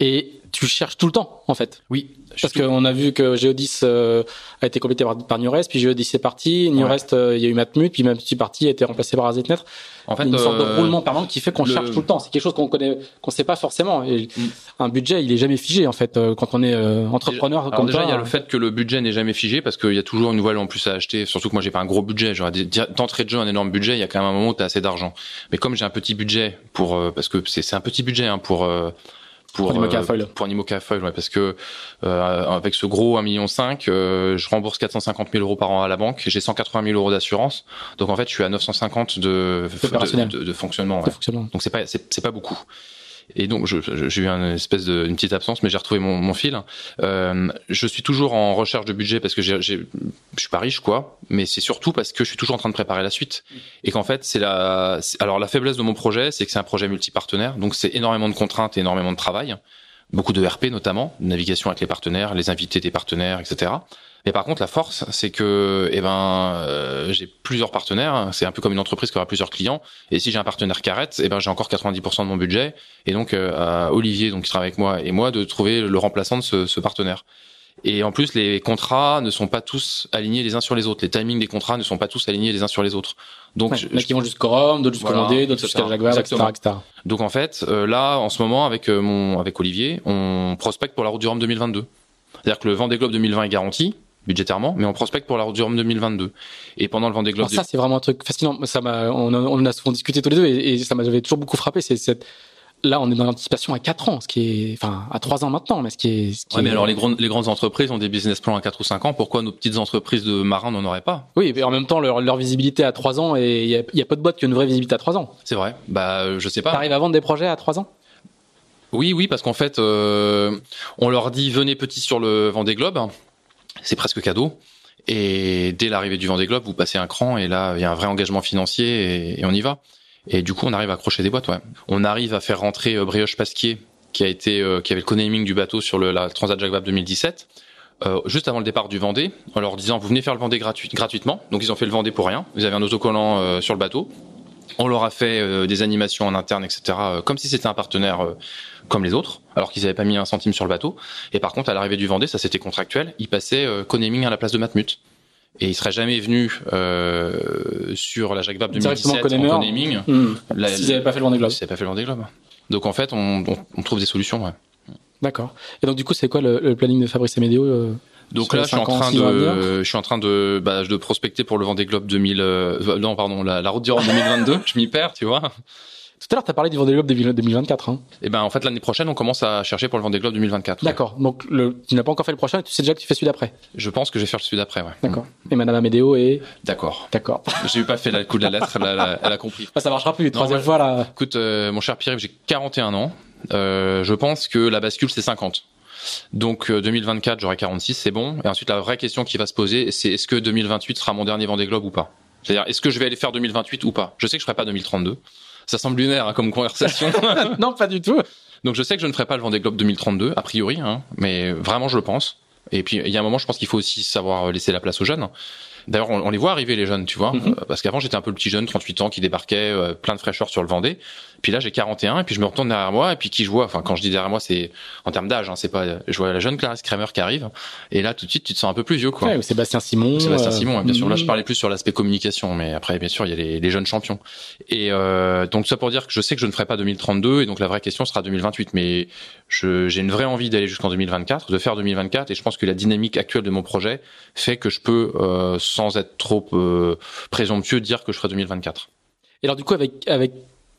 Et tu cherches tout le temps, en fait. Oui. Parce qu'on a vu que Geodis euh, a été complété par, par Nurest, puis Geodis est parti, Nurest, euh, il y a eu Matmut, puis même si parti a été remplacé par AZNet. En fait, une sorte de euh, roulement permanent qui fait qu'on le- cherche tout le temps. C'est quelque chose qu'on connaît, qu'on sait pas forcément. Et Mm. Un budget, il est jamais figé en fait euh, quand on est entrepreneur Alors comme déjà, il y a le fait que le budget n'est jamais figé parce qu'il y a toujours une nouvelle en plus à acheter. Surtout que moi, j'ai pas un gros budget. J'aurais d'entrée de jeu un énorme budget. Il y a quand même un moment où t'as assez d'argent. Mais comme j'ai un petit budget pour, euh, parce que c'est c'est un petit budget hein, pour. Pour, Pour l'Imoca euh, Foil. pour l'Imoca Foil, ouais, parce que euh, avec ce gros 1,5 million, euh, je rembourse 450 000 euros par an à la banque, j'ai 180 000 euros d'assurance, donc en fait je suis à 950 de, de, de, de fonctionnement. ouais. fonctionnement. Donc c'est pas c'est pas beaucoup. Et donc j'ai eu une espèce de une petite absence, mais j'ai retrouvé mon, mon fil. Euh, je suis toujours en recherche de budget parce que j'ai, je suis pas riche quoi, mais c'est surtout parce que je suis toujours en train de préparer la suite. Et qu'en fait c'est la alors la faiblesse de mon projet, c'est que c'est un projet multipartenaire, donc c'est énormément de contraintes et énormément de travail, beaucoup de RP notamment, navigation avec les partenaires, les invités des partenaires, etc. Mais par contre, la force, c'est que, eh ben, euh, j'ai plusieurs partenaires. C'est un peu comme une entreprise qui aura plusieurs clients. Et si j'ai un partenaire qui arrête, eh ben, j'ai encore 90% de mon budget. Et donc, euh, à Olivier, donc qui travaille avec moi, et moi, de trouver le remplaçant de ce, ce partenaire. Et en plus, les contrats ne sont pas tous alignés les uns sur les autres. Les timings des contrats ne sont pas tous alignés les uns sur les autres. Donc, Ouais, je- a qui vont jusqu'au Rome, d'autres jusqu'au Voilà, Vendée, d'autres jusqu'à Jaguar, etc., etc. donc en fait, euh, là, en ce moment, avec euh, mon, avec Olivier, on prospecte pour la route du Rhum 2022. C'est-à-dire que le Vendée Globe 2020 est garanti budgétairement, mais on prospecte pour la route du Rhum 2022. Et pendant le Vendée Globe, Alors ça, c'est vraiment un truc fascinant. Ça m'a, on, en- on a souvent discuté tous les deux et, et ça m'avait toujours beaucoup frappé. C'est cette, là, on est dans l'anticipation à 4 ans, ce qui est, enfin, à 3 ans maintenant, mais ce qui est, ce qui Ouais, mais est- alors les grandes, les grandes entreprises ont des business plans à 4 ou 5 ans. Pourquoi nos petites entreprises de marins n'en auraient pas? Oui, mais en même temps, leur, leur visibilité à 3 ans et il y a, y a peu de boîtes qui ont une vraie visibilité à 3 ans. C'est vrai. Bah, euh, je sais pas. T'arrives à vendre des projets à 3 ans? Oui, oui, parce qu'en fait, euh, on leur dit venez petit sur le Vendée Globe. C'est presque cadeau. Et dès l'arrivée du Vendée Globe, vous passez un cran et là, il y a un vrai engagement financier et, on y va. Et du coup, on arrive à accrocher des boîtes. Ouais. On arrive à faire rentrer euh, Brioche Pasquier, qui a été, euh, qui avait le co-naming du bateau sur le, la Transat Jacques Vabre 2017. euh, juste avant le départ du Vendée, en leur disant vous venez faire le Vendée gratuit, gratuitement. Donc ils ont fait le Vendée pour rien. Vous avez un autocollant euh, sur le bateau. On leur a fait euh, des animations en interne, etc. euh, comme si c'était un partenaire euh, comme les autres, alors qu'ils n'avaient pas mis un centime sur le bateau. Et par contre, à l'arrivée du Vendée, ça c'était contractuel. Ils passaient euh, co-naming à la place de Matmut. Et ils seraient jamais venus euh, sur la Jacques Vabre Directement 2017 en co-namer. co-naming. Hmm. La- S'ils n'avaient pas fait le Vendée Globe. C'est pas fait le Vendée Globe. Donc en fait, on, on, on trouve des solutions. Ouais. D'accord. Et donc, du coup, c'est quoi le, le planning de Fabrice Amédéo euh, Donc Sur là, je suis en train de, je suis en train de, bah, de prospecter pour le Vendée Globe 2000. euh, non, pardon, la, la route du Rhum 2022. je m'y perds, tu vois. Tout à l'heure, tu as parlé du Vendée Globe 2024. Hein. Et ben en fait l'année prochaine, on commence à chercher pour le Vendée Globe 2024. ouais. D'accord. Donc, le, tu n'as pas encore fait le prochain et tu sais déjà que tu fais celui d'après. Je pense que je vais faire celui d'après. Ouais. D'accord. Et Madame Amédéo est D'accord. d'accord. J'ai eu pas fait le coup de la lettre. Elle a, elle a compris. Bah, ça marchera plus. Troisième fois là. Écoute, euh, mon cher Pierre, j'ai 41 ans. Euh, je pense que la bascule c'est 50. Donc euh, 2024, j'aurai 46, c'est bon. Et ensuite, la vraie question qui va se poser, c'est est-ce que 2028 sera mon dernier Vendée Globe ou pas? C'est-à-dire, est-ce que je vais aller faire 2028 ou pas? Je sais que je ferai pas 2032. Ça semble lunaire hein, comme conversation. non, pas du tout. Donc je sais que je ne ferai pas le Vendée Globe 2032, a priori, hein, mais vraiment je le pense. Et puis il y a un moment, je pense qu'il faut aussi savoir laisser la place aux jeunes. D'ailleurs, on, on les voit arriver les jeunes, tu vois, Mhm. Euh, parce qu'avant j'étais un peu le petit jeune, 38 ans, qui débarquait euh, plein de fraîcheur sur le Vendée. Puis là j'ai 41 et puis je me retourne derrière moi et puis qui je vois, enfin quand je dis derrière moi, c'est en termes d'âge, hein, c'est pas, je vois la jeune Clarisse Kramer qui arrive et là tout de suite tu te sens un peu plus vieux, quoi. Ouais, ou Sébastien Simon. Sébastien euh, Simon, bien sûr. Là, je mm. parlais plus sur l'aspect communication, mais après, bien sûr, il y a les, les jeunes champions. Et euh, donc, ça pour dire que je sais que je ne ferai pas 2032, et donc la vraie question sera 2028. Mais j'ai une vraie envie d'aller jusqu'en 2024, de faire 2024, et je pense que la dynamique actuelle de mon projet fait que je peux, euh, sans être trop présomptueux, dire que je ferai 2024. Et alors, du coup, avec, avec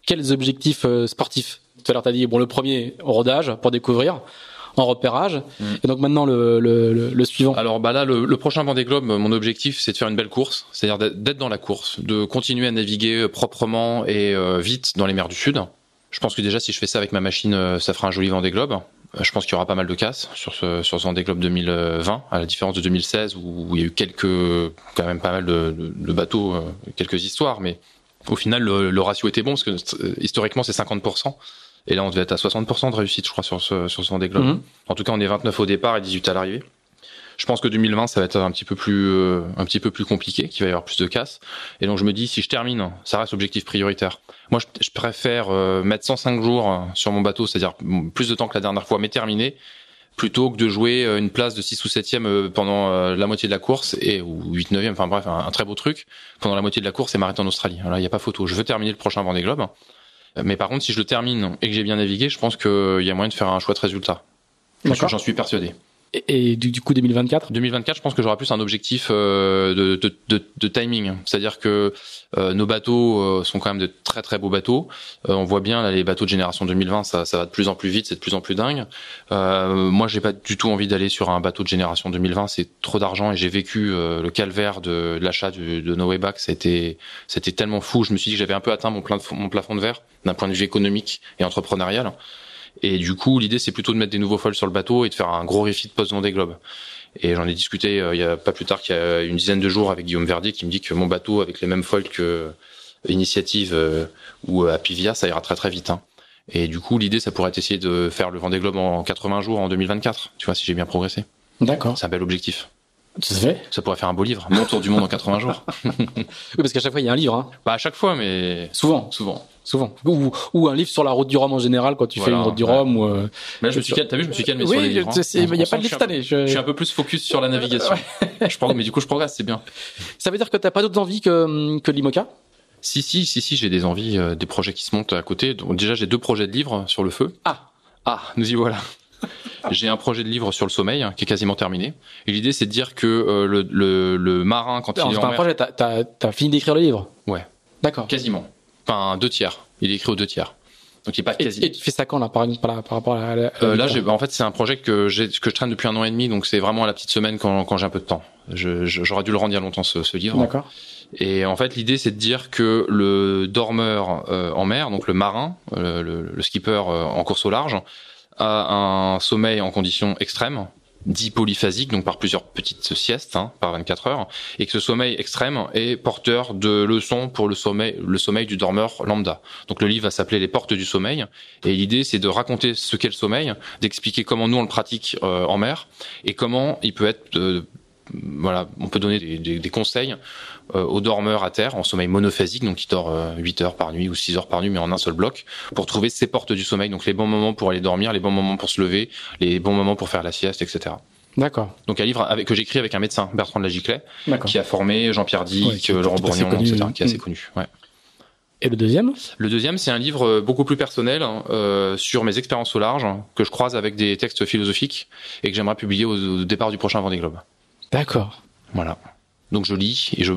quels objectifs euh, sportifs Tout à l'heure, tu as dit, bon, le premier, rodage pour découvrir, en repérage. Mm. Et donc maintenant, le, le, le, le suivant. Alors bah là, le, prochain Vendée Globe, mon objectif, c'est de faire une belle course, c'est-à-dire d'être- dans la course, de continuer à naviguer euh, proprement et euh, vite dans les mers du Sud. Je pense que déjà, si je fais ça avec ma machine, ça fera un joli Vendée Globe. Je pense qu'il y aura pas mal de casse sur ce, sur ce Vendée Globe 2020, à la différence de 2016 où il y a eu quelques, quand même pas mal de, de- de bateaux, quelques histoires, mais au final, le, le ratio était bon parce que euh, historiquement, c'est 50%. Et là, on devait être à 60% de réussite, je crois, sur ce, sur ce Vendée Globe. Mhm. En tout cas, on est 29 au départ et 18 à l'arrivée. Je pense que 2020, ça va être un petit peu plus, euh, un petit peu plus compliqué, qu'il va y avoir plus de casse. Et donc je me dis, si je termine, ça reste objectif prioritaire. Moi, je, je préfère euh, mettre 105 jours sur mon bateau, c'est-à-dire plus de temps que la dernière fois, mais terminer, plutôt que de jouer euh, une place de 6 ou 7e pendant la moitié de la course et ou 8 9e enfin bref un, très beau truc pendant la moitié de la course et m'arrêter en Australie. Là, il n'y a pas photo. Je veux terminer le prochain Vendée Globe. Mais par contre, si je le termine et que j'ai bien navigué, je pense qu'il y a moyen de faire un choix de résultat. J'en suis persuadé. Et, du, coup 2024 2024, je pense que j'aurai plus un objectif euh, de, de, de, de, timing. C'est-à-dire que euh, nos bateaux euh, sont quand même de très très beaux bateaux. on voit bien là, les bateaux de génération 2020, ça, ça va de plus en plus vite, c'est de plus en plus dingue. moi, j'ai pas du tout envie d'aller sur un bateau de génération 2020, c'est trop d'argent et j'ai vécu le calvaire de, l'achat de, de No Way Back. C'était c'était tellement fou. Je me suis dit que j'avais un peu atteint mon, plein mon plafond de verre d'un point de vue économique et entrepreneurial. Et du coup, l'idée, c'est plutôt de mettre des nouveaux foils sur le bateau et de faire un gros refit post Vendée Globe. Et j'en ai discuté euh, il y a pas plus tard qu'il y a une dizaine de jours avec Guillaume Verdier qui me dit que mon bateau avec les mêmes foils que Initiative euh, ou Apivia, ça ira très très vite. Hein. Et du coup, l'idée, ça pourrait être essayer de faire le Vendée Globe en 80 jours en 2024. Tu vois, si j'ai bien progressé. D'accord. C'est un bel objectif. Ça se fait Ça pourrait faire un beau livre. Mon tour du monde en 80 jours. oui, parce qu'à chaque fois, il y a un livre. Hein. Bah, à chaque fois, mais. Souvent. Souvent. Souvent. Ou, ou, un livre sur la route du Rhum en général, quand tu fais une route du Rhum. Ou, euh... Mais je me suis, t'as vu, je me suis calmé sur les livres. Oui, il n'y a pas de livre cette année. Je... suis un peu plus focus sur la navigation. je prends, mais du coup, je progresse, c'est bien. Ça veut dire que t'as pas d'autres envies que, que l'IMOCA? Si, si, si, si, j'ai des envies, euh, des projets qui se montent à côté. Donc, déjà, j'ai deux projets de livres sur le feu. Ah. Ah, nous y voilà. J'ai un projet de livre sur le sommeil hein, qui est quasiment terminé. Et l'idée, c'est de dire que euh, le, le, le, marin, quand Alors, il est en un mer... projet, t'as as, fini d'écrire le livre Ouais. D'accord. Quasiment. Enfin, deux tiers. Il est écrit aux deux tiers. Donc il est pas quasi. Et, et tu fais ça quand là, par, par, par rapport à la, euh, là, j'ai, en fait, c'est un projet que j'ai que je traîne depuis un an et demi, donc c'est vraiment à la petite semaine quand, quand j'ai un peu de temps. Je, j'aurais dû le rendre il y a longtemps ce, ce livre. D'accord. Et en fait, l'idée, c'est de dire que le dormeur euh, en mer, donc le marin, euh, le, le, skipper euh, en course au large, a un sommeil en conditions extrêmes, dit polyphasique, donc par plusieurs petites siestes, hein, par 24 heures, et que ce sommeil extrême est porteur de leçons pour le sommeil, le sommeil du dormeur lambda. Donc le livre va s'appeler Les portes du sommeil, et l'idée c'est de raconter ce qu'est le sommeil, d'expliquer comment nous on le pratique euh, en mer, et comment il peut être euh, voilà, on peut donner des, des, des conseils euh, aux dormeurs à terre en sommeil monophasique, donc qui dort euh, 8 heures par nuit ou 6 heures par nuit, mais en un seul bloc, pour trouver ses portes du sommeil, donc les bons moments pour aller dormir, les bons moments pour se lever, les bons moments pour faire la sieste, etc. D'accord. Donc un livre avec, que j'écris avec un médecin, Bertrand de la Giclet, qui a formé Jean-Pierre Dick, Ouais, Laurent Bourgnon, connu, etc., qui est assez Mm. connu. Ouais. Et le deuxième? Le deuxième, c'est un livre euh, beaucoup plus personnel hein, euh, sur mes expériences au large, hein, que je croise avec des textes philosophiques et que j'aimerais publier au, au départ du prochain Vendée Globe. D'accord. Voilà. Donc je lis et je,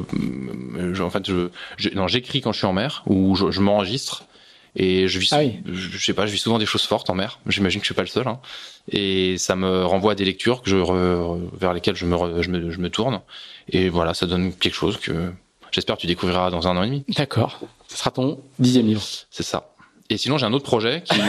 je en fait, je, je- non, j'écris quand je suis en mer ou je, je m'enregistre et je vis, Ah oui. je, je sais pas, je vis souvent des choses fortes en mer. J'imagine que je suis pas le seul. Hein. Et ça me renvoie à des lectures que je re- vers lesquelles je me, re- je me je me tourne. Et voilà, ça donne quelque chose que j'espère que tu découvriras dans un an et demi. D'accord. Ce sera ton dixième livre. C'est ça. Et sinon, j'ai un autre projet qui,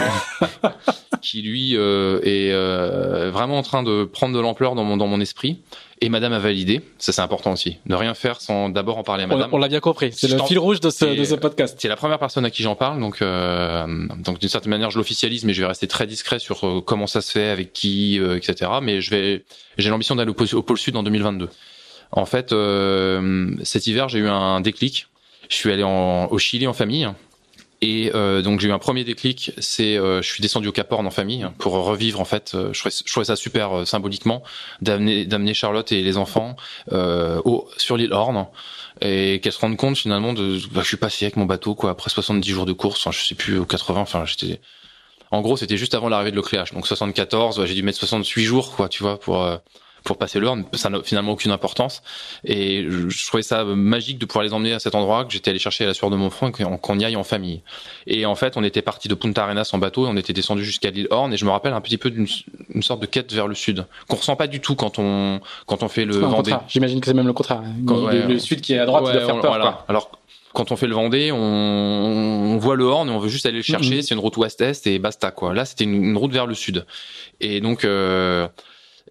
qui lui euh, est euh, vraiment en train de prendre de l'ampleur dans mon dans mon esprit. Et Madame a validé. Ça, c'est important aussi. Ne rien faire sans d'abord en parler à Madame. on l'a bien compris. C'est le fil rouge de ce, de ce podcast. C'est la première personne à qui j'en parle, donc euh, donc d'une certaine manière je l'officialise, mais je vais rester très discret sur euh, comment ça se fait, avec qui, euh, etc. Mais je vais, j'ai l'ambition d'aller au, pôle- au pôle sud en 2022. En fait, euh, cet hiver j'ai eu un déclic. Je suis allé en, au Chili en famille. Et euh, donc j'ai eu un premier déclic, c'est euh, je suis descendu au Cap Horn en famille pour revivre en fait, euh, je, trouvais, je trouvais ça super euh, symboliquement d'amener d'amener Charlotte et les enfants euh, au, sur l'île Horn et qu'elle se rende compte finalement de bah, je suis passé avec mon bateau quoi après 70 jours de course, enfin, je sais plus au 80, enfin j'étais en gros c'était juste avant l'arrivée de l'Ocléache donc 74, ouais, j'ai dû mettre 68 jours quoi tu vois pour euh, pour passer l'Orne, ça n'a finalement aucune importance. Et je, je trouvais ça magique de pouvoir les emmener à cet endroit que j'étais allé chercher à la sueur de mon front qu'on y aille en famille. Et en fait, on était parti de Punta Arenas en bateau et on était descendu jusqu'à l'île Horn. Et je me rappelle un petit peu d'une une sorte de quête vers le sud qu'on ressent pas du tout quand on quand on fait le Vendée. J'imagine que c'est même le contraire. Quand- le, ouais, le ouais. sud qui est à droite, il Ouais, doit faire on- peur. voilà. quoi. Alors quand on fait le Vendée, on, on voit le Horn et on veut juste aller le chercher. Mhm. C'est une route ouest-est et basta quoi. Là, c'était une, une route vers le sud. Et donc, euh,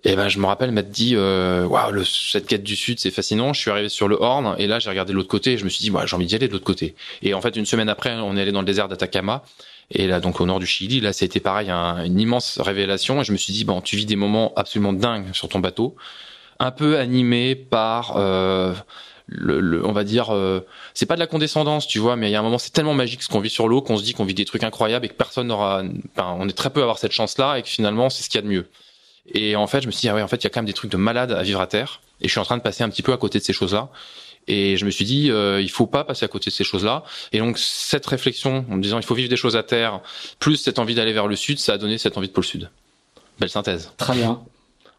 et ben, je me rappelle m'être dit, euh, waouh, le- cette quête du sud, c'est fascinant. Je suis arrivé sur le Horn et là, j'ai regardé l'autre côté et je me suis dit, ouais, j'ai envie d'y aller de l'autre côté. Et en fait, une semaine après, on est allé dans le désert d'Atacama. Et là, donc au nord du Chili, là, c'était pareil, un- une immense révélation. Et je me suis dit, bon, tu vis des moments absolument dingues sur ton bateau un peu animé par euh, le, on va dire, euh, c'est pas de la condescendance, tu vois, mais il y a un moment, c'est tellement magique ce qu'on vit sur l'eau qu'on se dit qu'on vit des trucs incroyables et que personne n'aura, enfin, on est très peu à avoir cette chance-là et que finalement, c'est ce qu'il y a de mieux. Et en fait, je me suis dit, ah ouais, en fait, il y a quand même des trucs de malade à vivre à terre et je suis en train de passer un petit peu à côté de ces choses-là. Et je me suis dit, euh, il faut pas passer à côté de ces choses-là. Et donc cette réflexion, en me disant, il faut vivre des choses à terre, plus cette envie d'aller vers le sud, ça a donné cette envie de pôle sud. Belle synthèse. Très bien.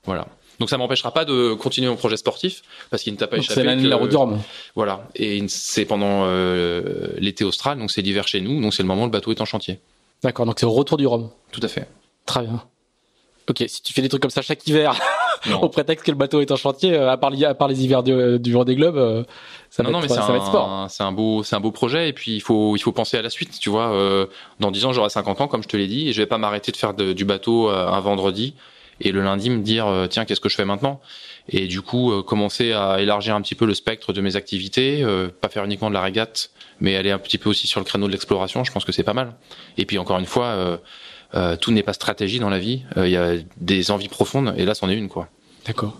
Voilà. Donc ça m'empêchera pas de continuer mon projet sportif parce qu'il ne t'a pas échappé. C'est l'année de la route Rhum. Voilà. Et c'est pendant euh, l'été austral, donc c'est l'hiver chez nous, donc c'est le moment où le bateau est en chantier. D'accord. Donc c'est au retour du Rhum. Tout à fait. Très bien. Ok. Si tu fais des trucs comme ça chaque hiver, au prétexte que le bateau est en chantier, euh, à part, à part les hivers du, du Vendée Globe, euh, ça, non, va, non, être, mais ça c'est va être sport. un, c'est un beau, c'est un beau projet. Et puis il faut, il faut penser à la suite. Tu vois, euh, dans 10 ans, j'aurai 50 ans, comme je te l'ai dit, et je vais pas m'arrêter de faire de- du bateau euh, un vendredi et le lundi me dire, euh, tiens, qu'est-ce que je fais maintenant? Et du coup, euh, commencer à élargir un petit peu le spectre de mes activités, euh, pas faire uniquement de la régate, mais aller un petit peu aussi sur le créneau de l'exploration. Je pense que c'est pas mal. Et puis encore une fois. euh, euh, tout n'est pas stratégie dans la vie. Euh, Il y a des envies profondes, et là, c'en est une, quoi. D'accord.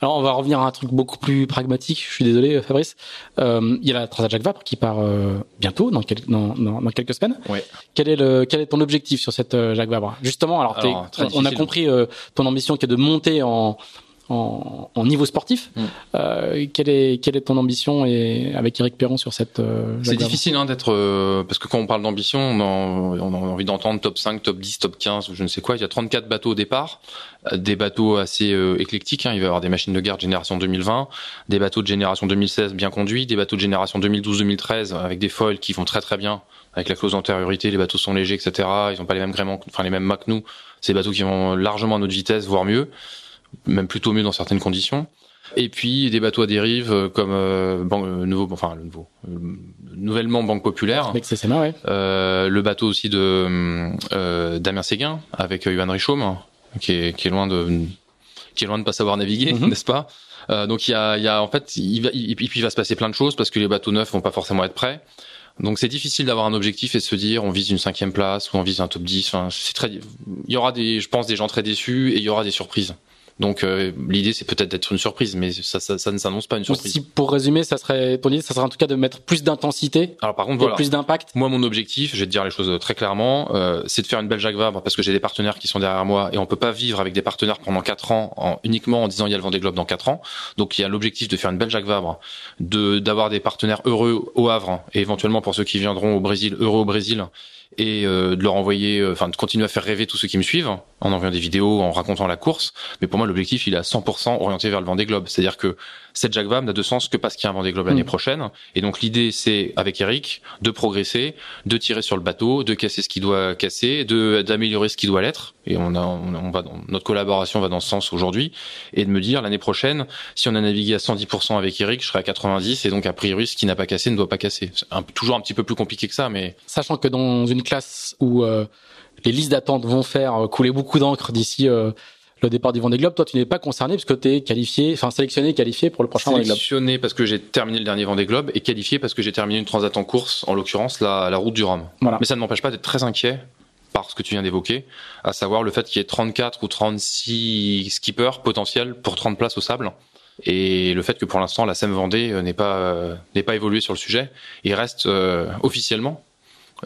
Alors on va revenir à un truc beaucoup plus pragmatique. Je suis désolé, Fabrice. Euh, il y a la Transat Jacques Vabre qui part euh, bientôt, dans, quel- dans, dans, dans quelques semaines. Ouais. Quel est le quel est ton objectif sur cette euh, Jacques Vabre? Justement, alors, on, on a compris euh, ton ambition qui est de monter en en, en niveau sportif. Mm. Euh, quelle est quelle est ton ambition et avec Eric Perron sur cette euh, C'est difficile hein, d'être euh, parce que quand on parle d'ambition, on, a- on a envie d'entendre top 5, top 10, top 15 ou je ne sais quoi. Il y a 34 bateaux au départ, euh, des bateaux assez euh, éclectiques. Hein. Il va y avoir des machines de guerre de génération 2020, des bateaux de génération 2016 bien conduits, des bateaux de génération 2012-2013 avec des foils qui vont très très bien avec la clause d'antériorité. Les bateaux sont légers, etc. Ils n'ont pas les mêmes gréements, enfin les mêmes mâts que nous. C'est des bateaux qui vont largement à notre vitesse, voire mieux, même plutôt mieux dans certaines conditions. Et puis des bateaux à dérive euh, comme euh, Ban- euh, nouveau, enfin le nouveau, euh, nouvellement Banque Populaire, ouais. euh, le bateau aussi de euh, Damien Séguin avec Yohan Richaume, qui est, qui est loin de qui est loin de pas savoir naviguer, Mhm. n'est-ce pas? Euh, Donc il y a, y a en fait, il va, il, il va se passer plein de choses parce que les bateaux neufs vont pas forcément être prêts. Donc c'est difficile d'avoir un objectif et de se dire on vise une cinquième place ou on vise un top 10. Enfin, c'est très, il y aura des, je pense, des gens très déçus et il y aura des surprises. Donc euh, l'idée c'est peut-être d'être une surprise, mais ça, ça, ça ne s'annonce pas une surprise. si pour résumer, ça serait ton idée, ça serait en tout cas de mettre plus d'intensité Alors par contre voilà. plus d'impact. Moi, mon objectif, je vais te dire les choses très clairement, euh, c'est de faire une belle Jacques Vabre parce que j'ai des partenaires qui sont derrière moi et on peut pas vivre avec des partenaires pendant quatre ans en, uniquement en disant il y a le Vendée Globe dans quatre ans. Donc il y a l'objectif de faire une belle Jacques Vabre, de d'avoir des partenaires heureux au Havre et éventuellement pour ceux qui viendront au Brésil, heureux au Brésil et euh, de leur envoyer, euh, enfin de continuer à faire rêver tous ceux qui me suivent en envoyant des vidéos, en racontant la course. Mais pour moi, l'objectif, il est à 100% orienté vers le Vendée Globe. C'est-à-dire que cette Vabre n'a de sens que parce qu'il y a un Vendée Globe l'année Mm. prochaine. Et donc l'idée, c'est avec Eric de progresser, de tirer sur le bateau, de casser ce qui doit casser, de d'améliorer ce qui doit l'être. Et on a, on, on va, dans- notre collaboration va dans ce sens aujourd'hui, et de me dire l'année prochaine, si on a navigué à 110% avec Eric, je serai à 90, et donc a priori, ce qui n'a pas cassé ne doit pas casser. C'est un- toujours un petit peu plus compliqué que ça, mais sachant que dans une classe où euh, les listes d'attente vont faire couler beaucoup d'encre d'ici euh, le départ du Vendée Globe, toi tu n'es pas concerné parce que tu es qualifié, enfin sélectionné, et qualifié pour le prochain Vendée Globe. sélectionné parce que j'ai terminé le dernier Vendée Globe et qualifié parce que j'ai terminé une transat en course, en l'occurrence la, la route du Rhum. Voilà. Mais ça ne m'empêche pas d'être très inquiet par ce que tu viens d'évoquer, à savoir le fait qu'il y ait 34 ou 36 skippers potentiels pour 30 places au sable. Et le fait que pour l'instant la SEM Vendée euh, n'est pas euh, n'est pas évolué sur le sujet, il reste euh, officiellement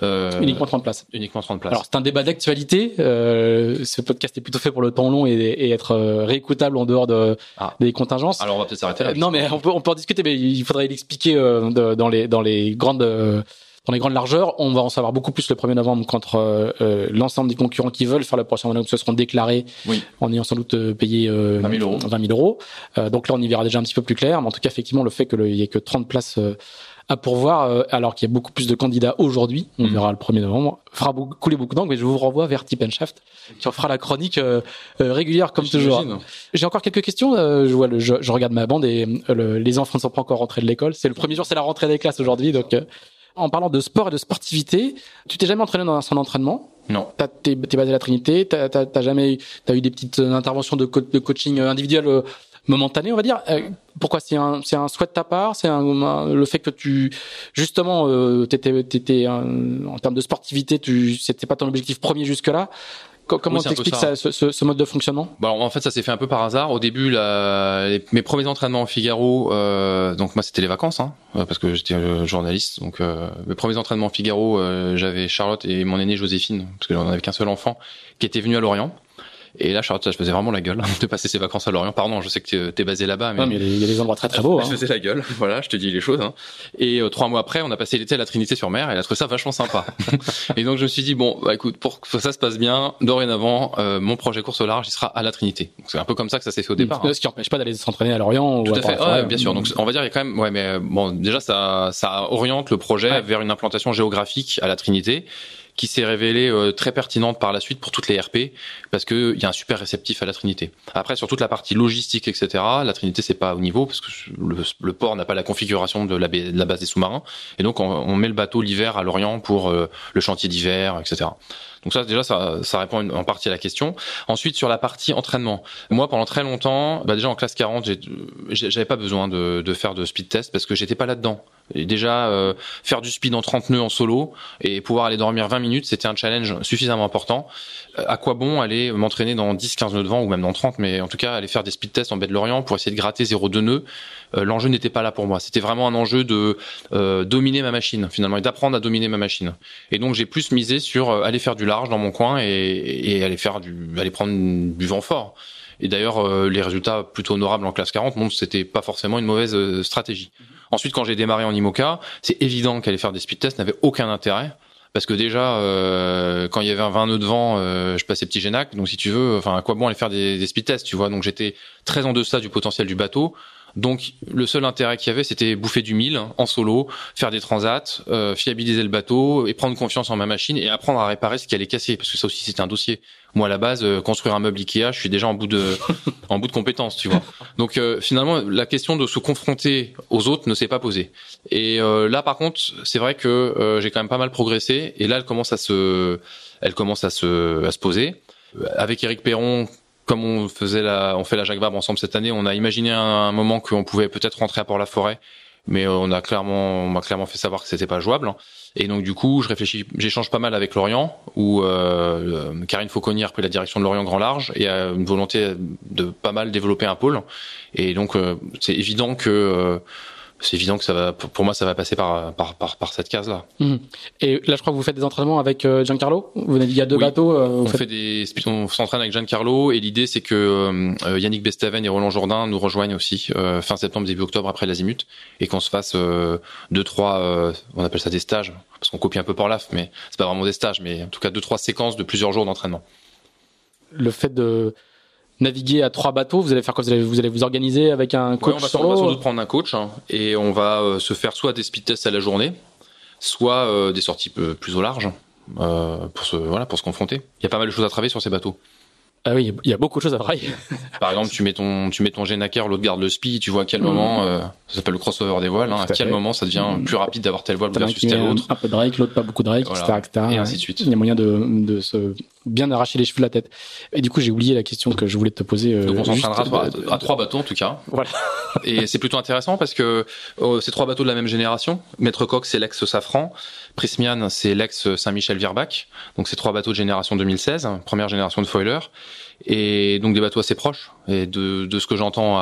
euh, Uniquement 30 places. uniquement 30 places. Alors c'est un débat d'actualité. Euh, ce podcast est plutôt fait pour le temps long et, et être euh, réécoutable en dehors de, Ah. des contingences. Alors on va peut-être s'arrêter là. Euh, non, mais on peut, on peut en discuter, mais il faudrait l'expliquer euh, de- dans les dans les grandes euh, dans les grandes largeurs. On va en savoir beaucoup plus le 1er novembre quand euh, euh, l'ensemble des concurrents qui veulent faire le prochain Globe se seront déclarés Oui. en ayant sans doute payé euh, 20 000 euros. 20 000 euros. Euh, donc là, on y verra déjà un petit peu plus clair. Mais en tout cas, effectivement, le fait qu'il y ait que 30 places euh, à pourvoir, euh, alors qu'il y a beaucoup plus de candidats aujourd'hui, on Mhm. verra le 1er novembre, fera beaucoup, couler beaucoup d'encre. Mais je vous renvoie vers Tip Shaft, qui en fera la chronique euh, euh, régulière comme toujours. J'ai encore quelques questions. euh, je, vois le, je, je regarde ma bande et euh, le- les enfants ne sont pas encore rentrés de l'école. C'est le premier jour, c'est la rentrée des classes aujourd'hui. Donc, euh, en parlant de sport et de sportivité, tu t'es jamais entraîné dans un centre d'entraînement? Non. T'es basé à la Trinité. T'as jamais eu- t'as eu des petites interventions de, co- de coaching euh, individuel euh, momentané, on va dire. Euh, pourquoi? C'est un c'est un souhait de ta part? C'est un, un- le fait que tu justement euh, t'étais t'étais en termes de sportivité, tu c'était pas ton objectif premier jusque là. comment t'expliques ce, ce, ce, mode de fonctionnement? Bon, En fait, ça s'est fait un peu par hasard. Au début, la, mes premiers entraînements au Figaro, euh, donc moi c'était les vacances, hein, parce que j'étais journaliste. Donc mes premiers entraînements au Figaro, j'avais Charlotte et mon aînée Joséphine, parce que j'en avais qu'un seul enfant, qui était venu à Lorient. Et là, Charlotte, je faisais vraiment la gueule de passer ses vacances à Lorient. Pardon, je sais que tu es basé là-bas, mais... il y a des endroits très très beaux. Hein. Je faisais la gueule, voilà, je te dis les choses. Hein. Et euh, trois mois après, on a passé l'été à la Trinité-sur-Mer et elle a trouvé ça vachement sympa. et donc je me suis dit bon, bah écoute, pour que ça se passe bien, dorénavant, euh, mon projet course au large, il sera à la Trinité. C'est un peu comme ça que ça s'est fait au départ. Hein. Ce qui n'empêche pas d'aller s'entraîner à Lorient. Tout à fait, ouais, bien sûr. Donc on va dire il y a quand même, ouais, mais bon, déjà ça, ça oriente le projet vers une implantation géographique à la Trinité qui s'est révélée euh, très pertinente par la suite pour toutes les RP parce que il y a un super réceptif à la Trinité. Après sur toute la partie logistique etc, la Trinité c'est pas au niveau parce que le, port n'a pas la configuration de la, de la, base des sous-marins et donc on, met le bateau l'hiver à Lorient pour euh, le chantier d'hiver etc. Donc ça déjà ça, ça répond en partie à la question. Ensuite sur la partie entraînement, moi pendant très longtemps, bah déjà en classe 40, j'avais pas besoin de, de, faire de speed test parce que j'étais pas là-dedans. Et déjà euh, faire du speed en 30 nœuds en solo et pouvoir aller dormir 20 minutes, c'était un challenge suffisamment important. Euh, à quoi bon aller m'entraîner dans 10 15 nœuds de vent ou même dans 30 mais en tout cas aller faire des speed tests en baie de Lorient pour essayer de gratter 0,2 nœuds, euh, l'enjeu n'était pas là pour moi. C'était vraiment un enjeu de dominer ma machine finalement et d'apprendre à dominer ma machine. Et donc j'ai plus misé sur aller faire du large dans mon coin et, aller faire du aller prendre du vent fort. Et d'ailleurs, euh, les résultats plutôt honorables en classe 40 montrent que c'était pas forcément une mauvaise euh, stratégie. Ensuite, quand j'ai démarré en IMOCA, c'est évident qu'aller faire des speed tests n'avait aucun intérêt. Parce que déjà, euh, quand il y avait un 20 nœuds de vent, je passais petit Génac. Donc si tu veux, enfin à quoi bon aller faire des, des speed tests, tu vois? Donc j'étais très en deçà du potentiel du bateau. Donc le seul intérêt qu'il y avait, c'était bouffer du mille en solo, faire des transats, euh, fiabiliser le bateau et prendre confiance en ma machine et apprendre à réparer ce qui allait casser, parce que ça aussi c'était un dossier. Moi à la base, euh, construire un meuble Ikea, je suis déjà en bout de en bout de compétences, tu vois. Donc euh, finalement, la question de se confronter aux autres ne s'est pas posée. Et là par contre, c'est vrai que j'ai quand même pas mal progressé et là elle commence à se elle commence à se à se poser avec Eric Perron comme on faisait la, on fait la Jacques ensemble cette année, on a imaginé un, moment qu'on pouvait peut-être rentrer à Port-la-Forêt, mais on a clairement, on m'a clairement fait savoir que c'était pas jouable. Et donc du coup, je réfléchis, j'échange pas mal avec Lorient, où euh, Karine Fauconnier a pris la direction de Lorient Grand Large et a une volonté de pas mal développer un pôle. Et donc euh, c'est évident que euh, c'est évident que ça va, pour moi, ça va passer par, par, par, par cette case-là. Mhm. Et là, je crois que vous faites des entraînements avec euh, Giancarlo. Vous il y a deux bateaux. Euh, on fait des, on s'entraîne avec Giancarlo et l'idée c'est que euh, Yannick Bestaven et Roland Jourdain nous rejoignent aussi fin septembre, début octobre après l'Azimut et qu'on se fasse deux, trois, on appelle ça des stages parce qu'on copie un peu par l'AF, mais c'est pas vraiment des stages, mais en tout cas deux, trois séquences de plusieurs jours d'entraînement. Le fait de naviguer à trois bateaux, vous allez faire quoi? Vous allez, vous allez vous organiser avec un coach on, va, sans doute prendre un coach hein, et on va euh, se faire soit des speed tests à la journée, soit euh, des sorties plus au large euh, pour se voilà pour se confronter. Il y a pas mal de choses à travailler sur ces bateaux. Ah oui, il y a beaucoup de choses à travailler. Par exemple, tu mets ton, tu mets ton Genaker, l'autre garde le spi, tu vois à quel moment, mmh. euh, ça s'appelle le crossover des voiles, hein, à quel moment ça devient mmh. plus rapide d'avoir telle voile versus telle autre. Un peu de Drake, l'autre pas beaucoup de Drake, etc., etc. Et ainsi de suite. Il y a moyen de, de se bien arracher les cheveux de la tête. Et du coup, j'ai oublié la question que je voulais te poser. Euh, Donc on s'entraînera à, trois bateaux en tout cas. Voilà. et c'est plutôt intéressant parce que oh, c'est trois bateaux de la même génération. Maître Coq, c'est l'ex Safran. Prismian, c'est l'ex Saint-Michel Virbach. Donc c'est trois bateaux de génération 2016, première génération de foiler et donc des bateaux assez proches. Et de, de ce que j'entends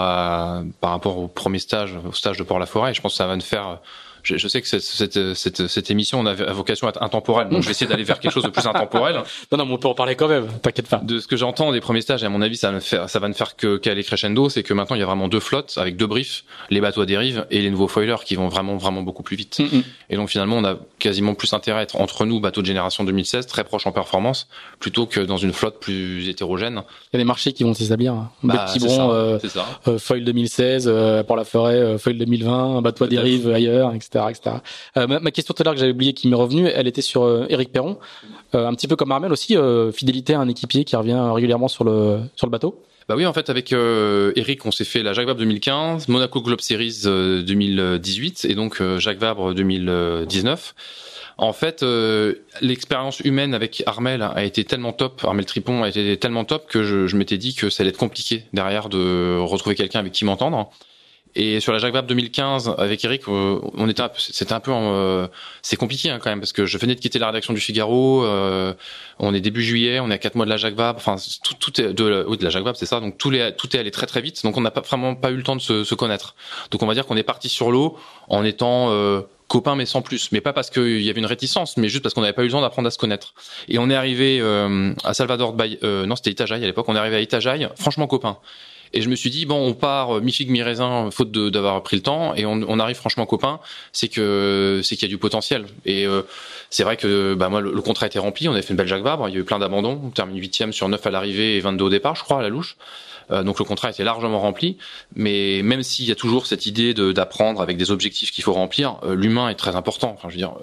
par rapport au premier stage, au stage de Port-la-Forêt, je pense que ça va nous faire je, je sais que cette, cette, cette, cette, émission on a vocation à être intemporelle, donc je vais essayer d'aller vers quelque chose de plus intemporel. Non, non, mais on peut en parler quand même, t'inquiète pas. De ce que j'entends des premiers stages, à mon avis, ça va ne faire, ça va ne faire que qu'aller crescendo, c'est que maintenant il y a vraiment deux flottes avec deux briefs, les bateaux à dérive et les nouveaux foilers qui vont vraiment, vraiment beaucoup plus vite. Mm, mm. Et donc finalement, on a quasiment plus intérêt à être entre nous, bateaux de génération 2016, très proches en performance, plutôt que dans une flotte plus hétérogène. Il y a des marchés qui vont s'établir. Bah, euh, euh, foil 2016, euh, pour la forêt, euh, foil 2020, bateau à dérive ailleurs, etc. Euh, ma, question tout à l'heure que j'avais oublié qui m'est revenue, elle était sur euh, Eric Perron, euh, un petit peu comme Armel aussi, fidélité à un équipier qui revient régulièrement sur le sur le bateau. Bah oui, en fait, avec Eric, on s'est fait la Jacques Vabre 2015, Monaco Globe Series 2018 et donc Jacques Vabre 2019. En fait, l'expérience humaine avec Armel a été tellement top, Armel Tripon a été tellement top que je, je m'étais dit que ça allait être compliqué derrière de retrouver quelqu'un avec qui m'entendre. Et sur la Jacques Vabre 2015 avec Eric, euh, on était, c'était un peu, euh, c'est compliqué hein, quand même parce que je venais de quitter la rédaction du Figaro. Euh, on est début juillet, on est à quatre mois de la Jacques Vabre. Enfin, tout, est de, oui, de la Jacques Vabre, c'est ça. Donc tout est, tout est allé très très vite. Donc on n'a pas vraiment pas eu le temps de se, se connaître. Donc on va dire qu'on est parti sur l'eau en étant copains mais sans plus, mais pas parce qu'il y avait une réticence, mais juste parce qu'on n'avait pas eu le temps d'apprendre à se connaître. Et on est arrivé à Salvador, euh, non c'était Itajaï à l'époque, on est arrivé à Itajaï, franchement copains. Et je me suis dit bon, on part euh, mi figue mi raisin, faute d'avoir pris le temps, et on, on arrive franchement copain. C'est que c'est qu'il y a du potentiel. Et euh, c'est vrai que bah moi le, contrat était rempli, on avait fait une belle Jacques Vabre, il y a eu plein d'abandons, on termine huitième sur 9 à l'arrivée et 22 au départ, je crois à la louche. Euh, donc le contrat était largement rempli, mais même s'il y a toujours cette idée d'apprendre avec des objectifs qu'il faut remplir, l'humain est très important. Enfin, je veux dire,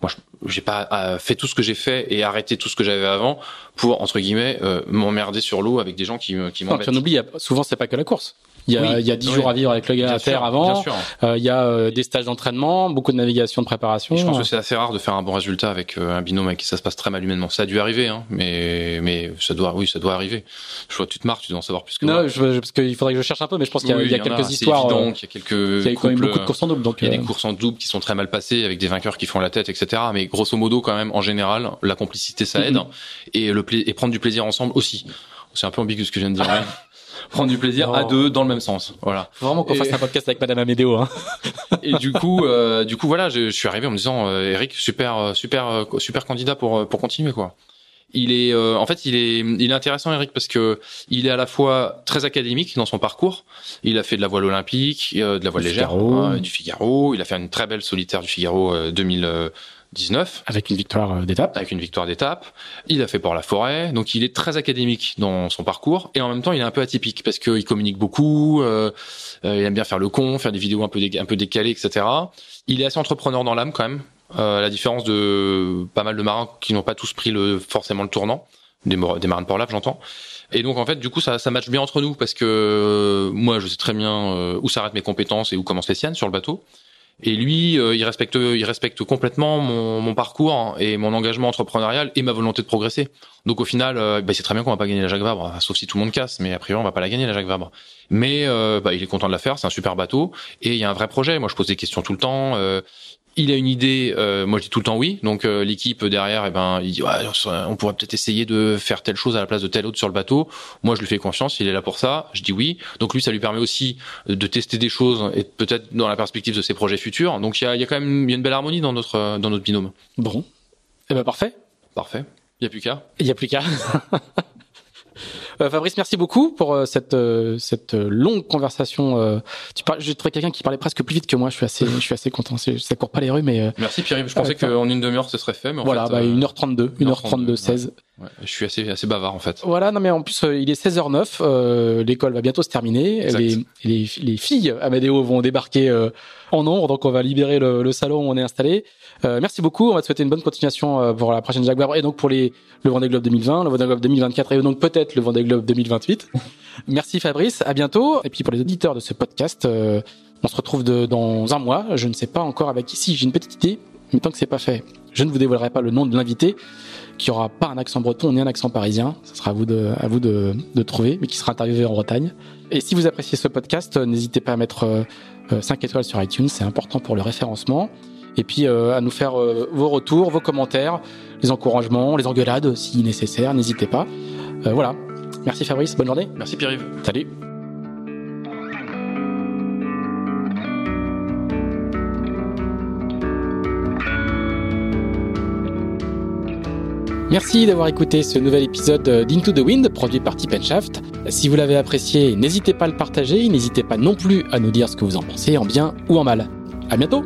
moi j'ai pas euh, fait tout ce que j'ai fait et arrêté tout ce que j'avais avant pour entre guillemets euh, m'emmerder sur l'eau avec des gens qui qui m'embêtent. On oublie, souvent c'est pas que la course. Il y a, il y a 10 jours à vivre avec le gars à faire avant. Euh, il y a euh, des stages d'entraînement, beaucoup de navigation, de préparation. je pense que c'est assez rare de faire un bon résultat avec euh, un binôme avec qui ça se passe très mal humainement. Ça a dû arriver, hein, mais mais ça doit, oui, ça doit arriver. Je vois, tu te marres, tu dois en savoir plus que non, moi. Je, parce qu'il faudrait que je cherche un peu, mais je pense qu'il y a, il y a quelques histoires. Évident, il y a quelques. Il y a quand même beaucoup de courses en double. Donc il y a des courses en double qui sont très mal passées avec des vainqueurs qui font la tête, etc. Mais grosso modo, quand même, en général, la complicité ça aide et le et prendre du plaisir ensemble aussi. C'est un peu ambigu ce que je viens de dire. prendre du plaisir à deux dans le même sens. Voilà. Faut vraiment qu'on fasse un podcast avec Madame Amédéo. Hein. et du coup, euh, du coup, voilà, je, je, suis arrivé en me disant, euh, Eric, super, euh, super, euh, super candidat pour pour continuer quoi. Il est, en fait, il est, il est intéressant, Eric, parce que il est à la fois très académique dans son parcours. Il a fait de la voile olympique, de la voile du légère, Figaro. du Figaro. Il a fait une très belle solitaire du Figaro 2000. 19. Avec une victoire euh, d'étape. Avec une victoire d'étape. Il a fait pour la forêt, donc il est très académique dans son parcours et en même temps il est un peu atypique parce qu'il communique beaucoup, euh, euh, il aime bien faire le con, faire des vidéos un peu un peu décalées, etc. Il est assez entrepreneur dans l'âme quand même, euh, à la différence de pas mal de marins qui n'ont pas tous pris le forcément le tournant, des, des marins de Port-Lave j'entends. Et donc en fait, du coup, ça, ça matche bien entre nous parce que moi, je sais très bien où s'arrêtent mes compétences et où commencent les siennes sur le bateau. Et lui, euh, il respecte, il respecte complètement mon, parcours et mon engagement entrepreneurial et ma volonté de progresser. Donc au final, euh, bah, c'est très bien qu'on va pas gagner la Jacques Vabre, sauf si tout le monde casse, mais a priori on va pas la gagner la Jacques Vabre. Mais euh, bah, il est content de la faire, c'est un super bateau et il y a un vrai projet. Moi, je pose des questions tout le temps il a une idée, euh, moi je dis tout le temps oui. Donc euh, l'équipe derrière, eh ben, il dit ouais, on pourrait peut-être essayer de faire telle chose à la place de telle autre sur le bateau. Moi je lui fais confiance, il est là pour ça. Je dis oui. Donc lui, ça lui permet aussi de tester des choses et peut-être dans la perspective de ses projets futurs. Donc il y a, y a, quand même y a une belle harmonie dans notre dans notre binôme. Bon, eh ben parfait. Parfait. Il y a plus qu'à. Il y a plus qu'à. Euh, Fabrice, merci beaucoup pour euh, cette euh, cette longue conversation. tu parles, j'ai trouvé quelqu'un qui parlait presque plus vite que moi. Je suis assez je suis assez content. Ça court pas les rues, mais. merci Pierre. Je pensais qu'en une demi-heure ce serait fait, mais en voilà, bah, 1h32, 1h32, 16. Ouais, je suis assez assez bavard en fait. Voilà, non mais en plus il est 16h09, l'école va bientôt se terminer, les, les, les filles Amadeo vont débarquer en nombre, donc on va libérer le, le salon où on est installé. Euh, merci beaucoup. On va te souhaiter une bonne continuation euh, pour la prochaine Vabre et donc pour les le Vendée Globe 2020, le Vendée Globe 2024 et donc peut-être le Vendée Globe 2028. merci Fabrice. À bientôt. Et puis pour les auditeurs de ce podcast, euh, on se retrouve de, dans un mois. Je ne sais pas encore avec qui. Si j'ai une petite idée, mais tant que c'est pas fait, je ne vous dévoilerai pas le nom de l'invité qui aura pas un accent breton ni un accent parisien. Ce sera à vous de, à vous de, de trouver, mais qui sera interviewé en Bretagne. Et si vous appréciez ce podcast, n'hésitez pas à mettre 5 étoiles sur iTunes, c'est important pour le référencement et puis euh, à nous faire euh, vos retours, vos commentaires, les encouragements, les engueulades si nécessaire, n'hésitez pas. Euh, voilà. Merci Fabrice, bonne journée. Merci Pierre-Yves. Salut. Merci d'avoir écouté ce nouvel épisode d'Into the Wind produit par Tip Shaft. Si vous l'avez apprécié, n'hésitez pas à le partager, n'hésitez pas non plus à nous dire ce que vous en pensez en bien ou en mal. À bientôt!